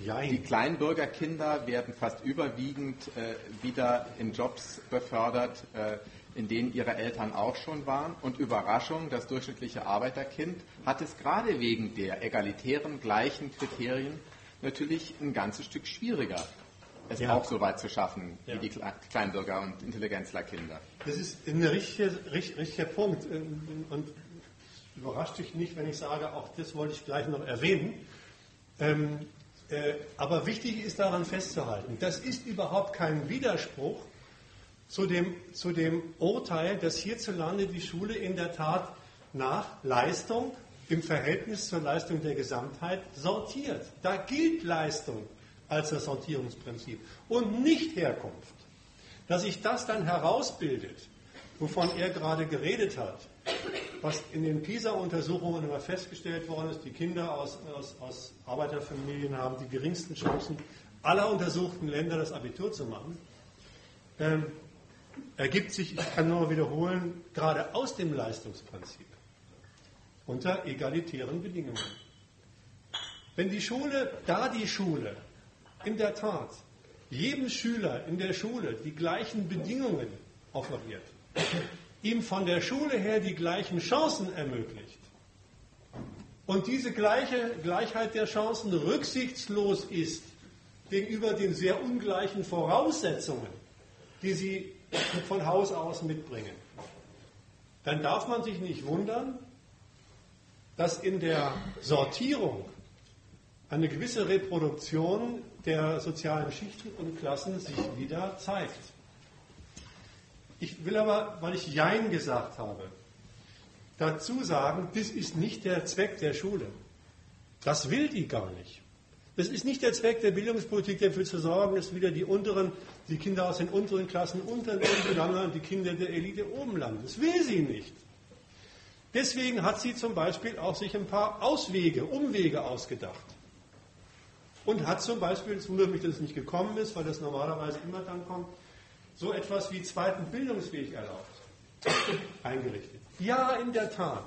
Jein. Die Kleinbürgerkinder werden fast überwiegend äh, wieder in Jobs befördert, äh, in denen ihre Eltern auch schon waren. Und Überraschung, das durchschnittliche Arbeiterkind hat es gerade wegen der egalitären gleichen Kriterien natürlich ein ganzes Stück schwieriger, es ja. auch so weit zu schaffen ja. wie die Kleinbürger und Intelligenzlerkinder. Das ist ein richtiger, richtiger Punkt. Und überrascht dich nicht, wenn ich sage, auch das wollte ich gleich noch erwähnen. Ähm, äh, aber wichtig ist daran festzuhalten, das ist überhaupt kein Widerspruch zu dem, zu dem Urteil, dass hierzulande die Schule in der Tat nach Leistung im Verhältnis zur Leistung der Gesamtheit sortiert. Da gilt Leistung als das Sortierungsprinzip und nicht Herkunft. Dass sich das dann herausbildet, wovon er gerade geredet hat, was in den PISA-Untersuchungen immer festgestellt worden ist, die Kinder aus, aus, aus Arbeiterfamilien haben die geringsten Chancen aller untersuchten Länder das Abitur zu machen, ähm, ergibt sich, ich kann nur wiederholen, gerade aus dem Leistungsprinzip unter egalitären Bedingungen. Wenn die Schule, da die Schule in der Tat jedem Schüler in der Schule die gleichen Bedingungen offeriert, ihm von der Schule her die gleichen Chancen ermöglicht und diese gleiche Gleichheit der Chancen rücksichtslos ist gegenüber den sehr ungleichen Voraussetzungen, die sie von Haus aus mitbringen, dann darf man sich nicht wundern, dass in der Sortierung eine gewisse Reproduktion der sozialen Schichten und Klassen sich wieder zeigt. Ich will aber, weil ich Jein gesagt habe, dazu sagen, das ist nicht der Zweck der Schule. Das will die gar nicht. Das ist nicht der Zweck der Bildungspolitik, dafür zu sorgen, dass wieder die unteren, die Kinder aus den unteren Klassen unten landen und die Kinder der Elite oben landen. Das will sie nicht. Deswegen hat sie zum Beispiel auch sich ein paar Auswege, Umwege ausgedacht. Und hat zum Beispiel, es wundert mich, dass es nicht gekommen ist, weil das normalerweise immer dann kommt, so etwas wie zweiten Bildungsweg erlaubt, eingerichtet. Ja, in der Tat.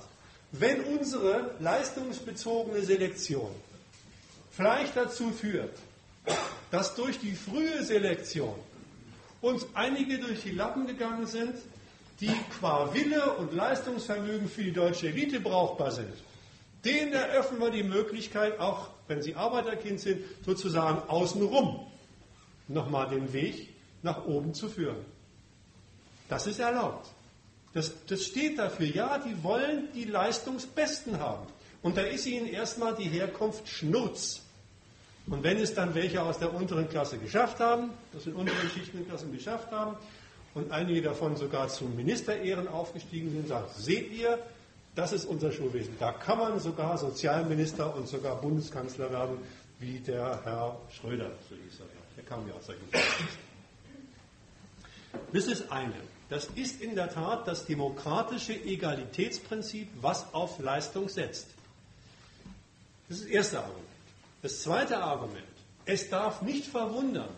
Wenn unsere leistungsbezogene Selektion vielleicht dazu führt, dass durch die frühe Selektion uns einige durch die Lappen gegangen sind, die qua Wille und Leistungsvermögen für die deutsche Elite brauchbar sind, denen eröffnen wir die Möglichkeit, auch wenn sie Arbeiterkind sind, sozusagen außenrum nochmal den Weg nach oben zu führen. Das ist erlaubt. Das, das steht dafür. Ja, die wollen die Leistungsbesten haben. Und da ist ihnen erstmal die Herkunft Schnurz. Und wenn es dann welche aus der unteren Klasse geschafft haben, das in unteren Schichtenklassen geschafft haben, und einige davon sogar zu Ministerehren aufgestiegen sind, sagen, seht ihr, das ist unser Schulwesen. Da kann man sogar Sozialminister und sogar Bundeskanzler werden, wie der Herr Schröder, so hieß er ja. Der kam ja aus solchen Das ist eine. Das ist in der Tat das demokratische Egalitätsprinzip, was auf Leistung setzt. Das ist das erste Argument. Das zweite Argument. Es darf nicht verwundern,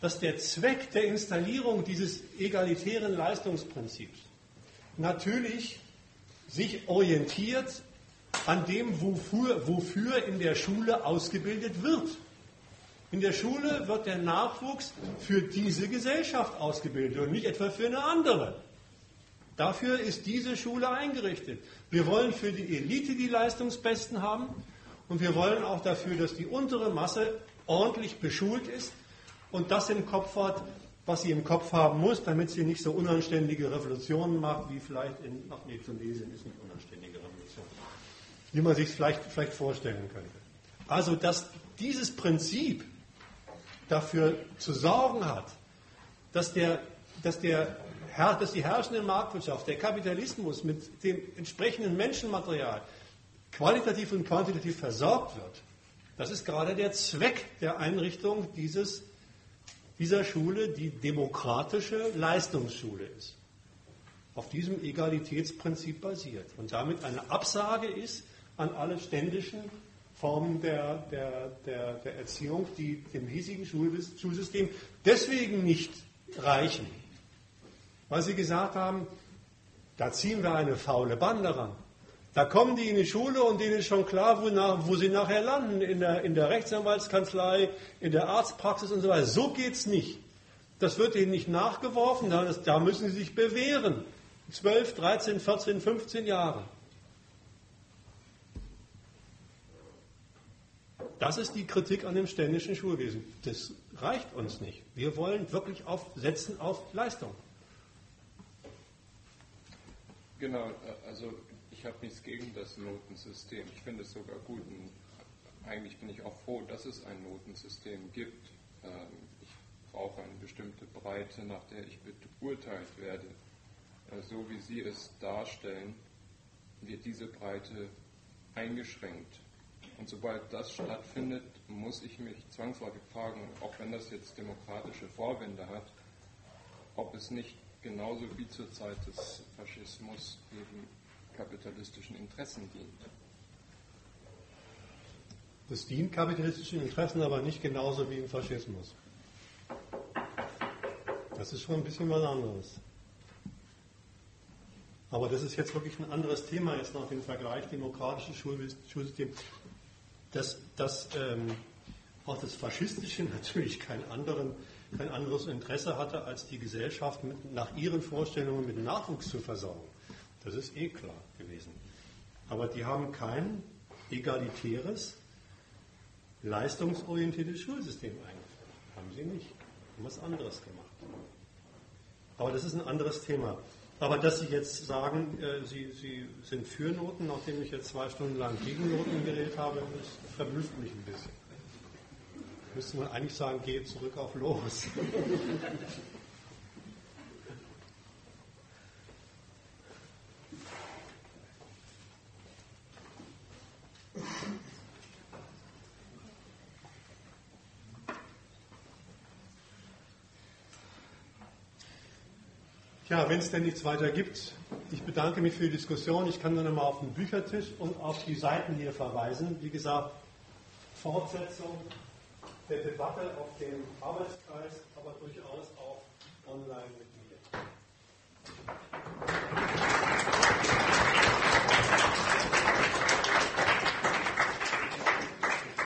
dass der Zweck der Installierung dieses egalitären Leistungsprinzips natürlich sich orientiert an dem, wofür, wofür in der Schule ausgebildet wird. In der Schule wird der Nachwuchs für diese Gesellschaft ausgebildet und nicht etwa für eine andere. Dafür ist diese Schule eingerichtet. Wir wollen für die Elite die Leistungsbesten haben und wir wollen auch dafür, dass die untere Masse ordentlich beschult ist und das im Kopf hat, was sie im Kopf haben muss, damit sie nicht so unanständige Revolutionen macht, wie vielleicht in, ach nee, Tunesien ist nicht unanständige Revolution, wie man sich vielleicht, vielleicht vorstellen könnte. Also, dass dieses Prinzip dafür zu sorgen hat, dass, der, dass, der, dass die herrschende Marktwirtschaft, der Kapitalismus mit dem entsprechenden Menschenmaterial qualitativ und quantitativ versorgt wird, das ist gerade der Zweck der Einrichtung dieses, dieser Schule, die demokratische Leistungsschule ist. Auf diesem Egalitätsprinzip basiert und damit eine Absage ist an alle ständischen Formen der, der, der, der Erziehung, die dem hiesigen Schulsystem deswegen nicht reichen, weil sie gesagt haben, da ziehen wir eine faule Bande ran. Da kommen die in die Schule und denen ist schon klar, wo, nach, wo sie nachher landen, in der, in der Rechtsanwaltskanzlei, in der Arztpraxis und so weiter. So geht es nicht. Das wird ihnen nicht nachgeworfen, da müssen sie sich bewähren. 12, 13, 14, 15 Jahre. Das ist die Kritik an dem ständischen Schulwesen. Das reicht uns nicht. Wir wollen wirklich auf, setzen auf Leistung. Genau, also ich habe nichts gegen das Notensystem. Ich finde es sogar gut. Und eigentlich bin ich auch froh, dass es ein Notensystem gibt. Ähm, ich brauche eine bestimmte Breite, nach der ich beurteilt werde. Äh, so wie Sie es darstellen, wird diese Breite eingeschränkt. Und sobald das stattfindet, muss ich mich zwangsläufig fragen, auch wenn das jetzt demokratische Vorwände hat, ob es nicht genauso wie zur Zeit des Faschismus eben kapitalistischen Interessen dient. Das dient kapitalistischen Interessen, aber nicht genauso wie im Faschismus. Das ist schon ein bisschen was anderes. Aber das ist jetzt wirklich ein anderes Thema jetzt nach dem Vergleich demokratisches Schulsystem dass, dass ähm, auch das Faschistische natürlich kein, anderen, kein anderes Interesse hatte, als die Gesellschaft mit, nach ihren Vorstellungen mit Nachwuchs zu versorgen. Das ist eh klar gewesen. Aber die haben kein egalitäres, leistungsorientiertes Schulsystem eingeführt. Haben sie nicht. Haben was anderes gemacht. Aber das ist ein anderes Thema. Aber dass Sie jetzt sagen, äh, Sie, Sie sind für Noten, nachdem ich jetzt zwei Stunden lang gegen Noten geredet habe, das verblüfft mich ein bisschen. Müsste man eigentlich sagen, gehe zurück auf los. Ja, wenn es denn nichts weiter gibt, ich bedanke mich für die Diskussion. Ich kann nur noch mal auf den Büchertisch und auf die Seiten hier verweisen. Wie gesagt, Fortsetzung der Debatte auf dem Arbeitskreis, aber durchaus auch online.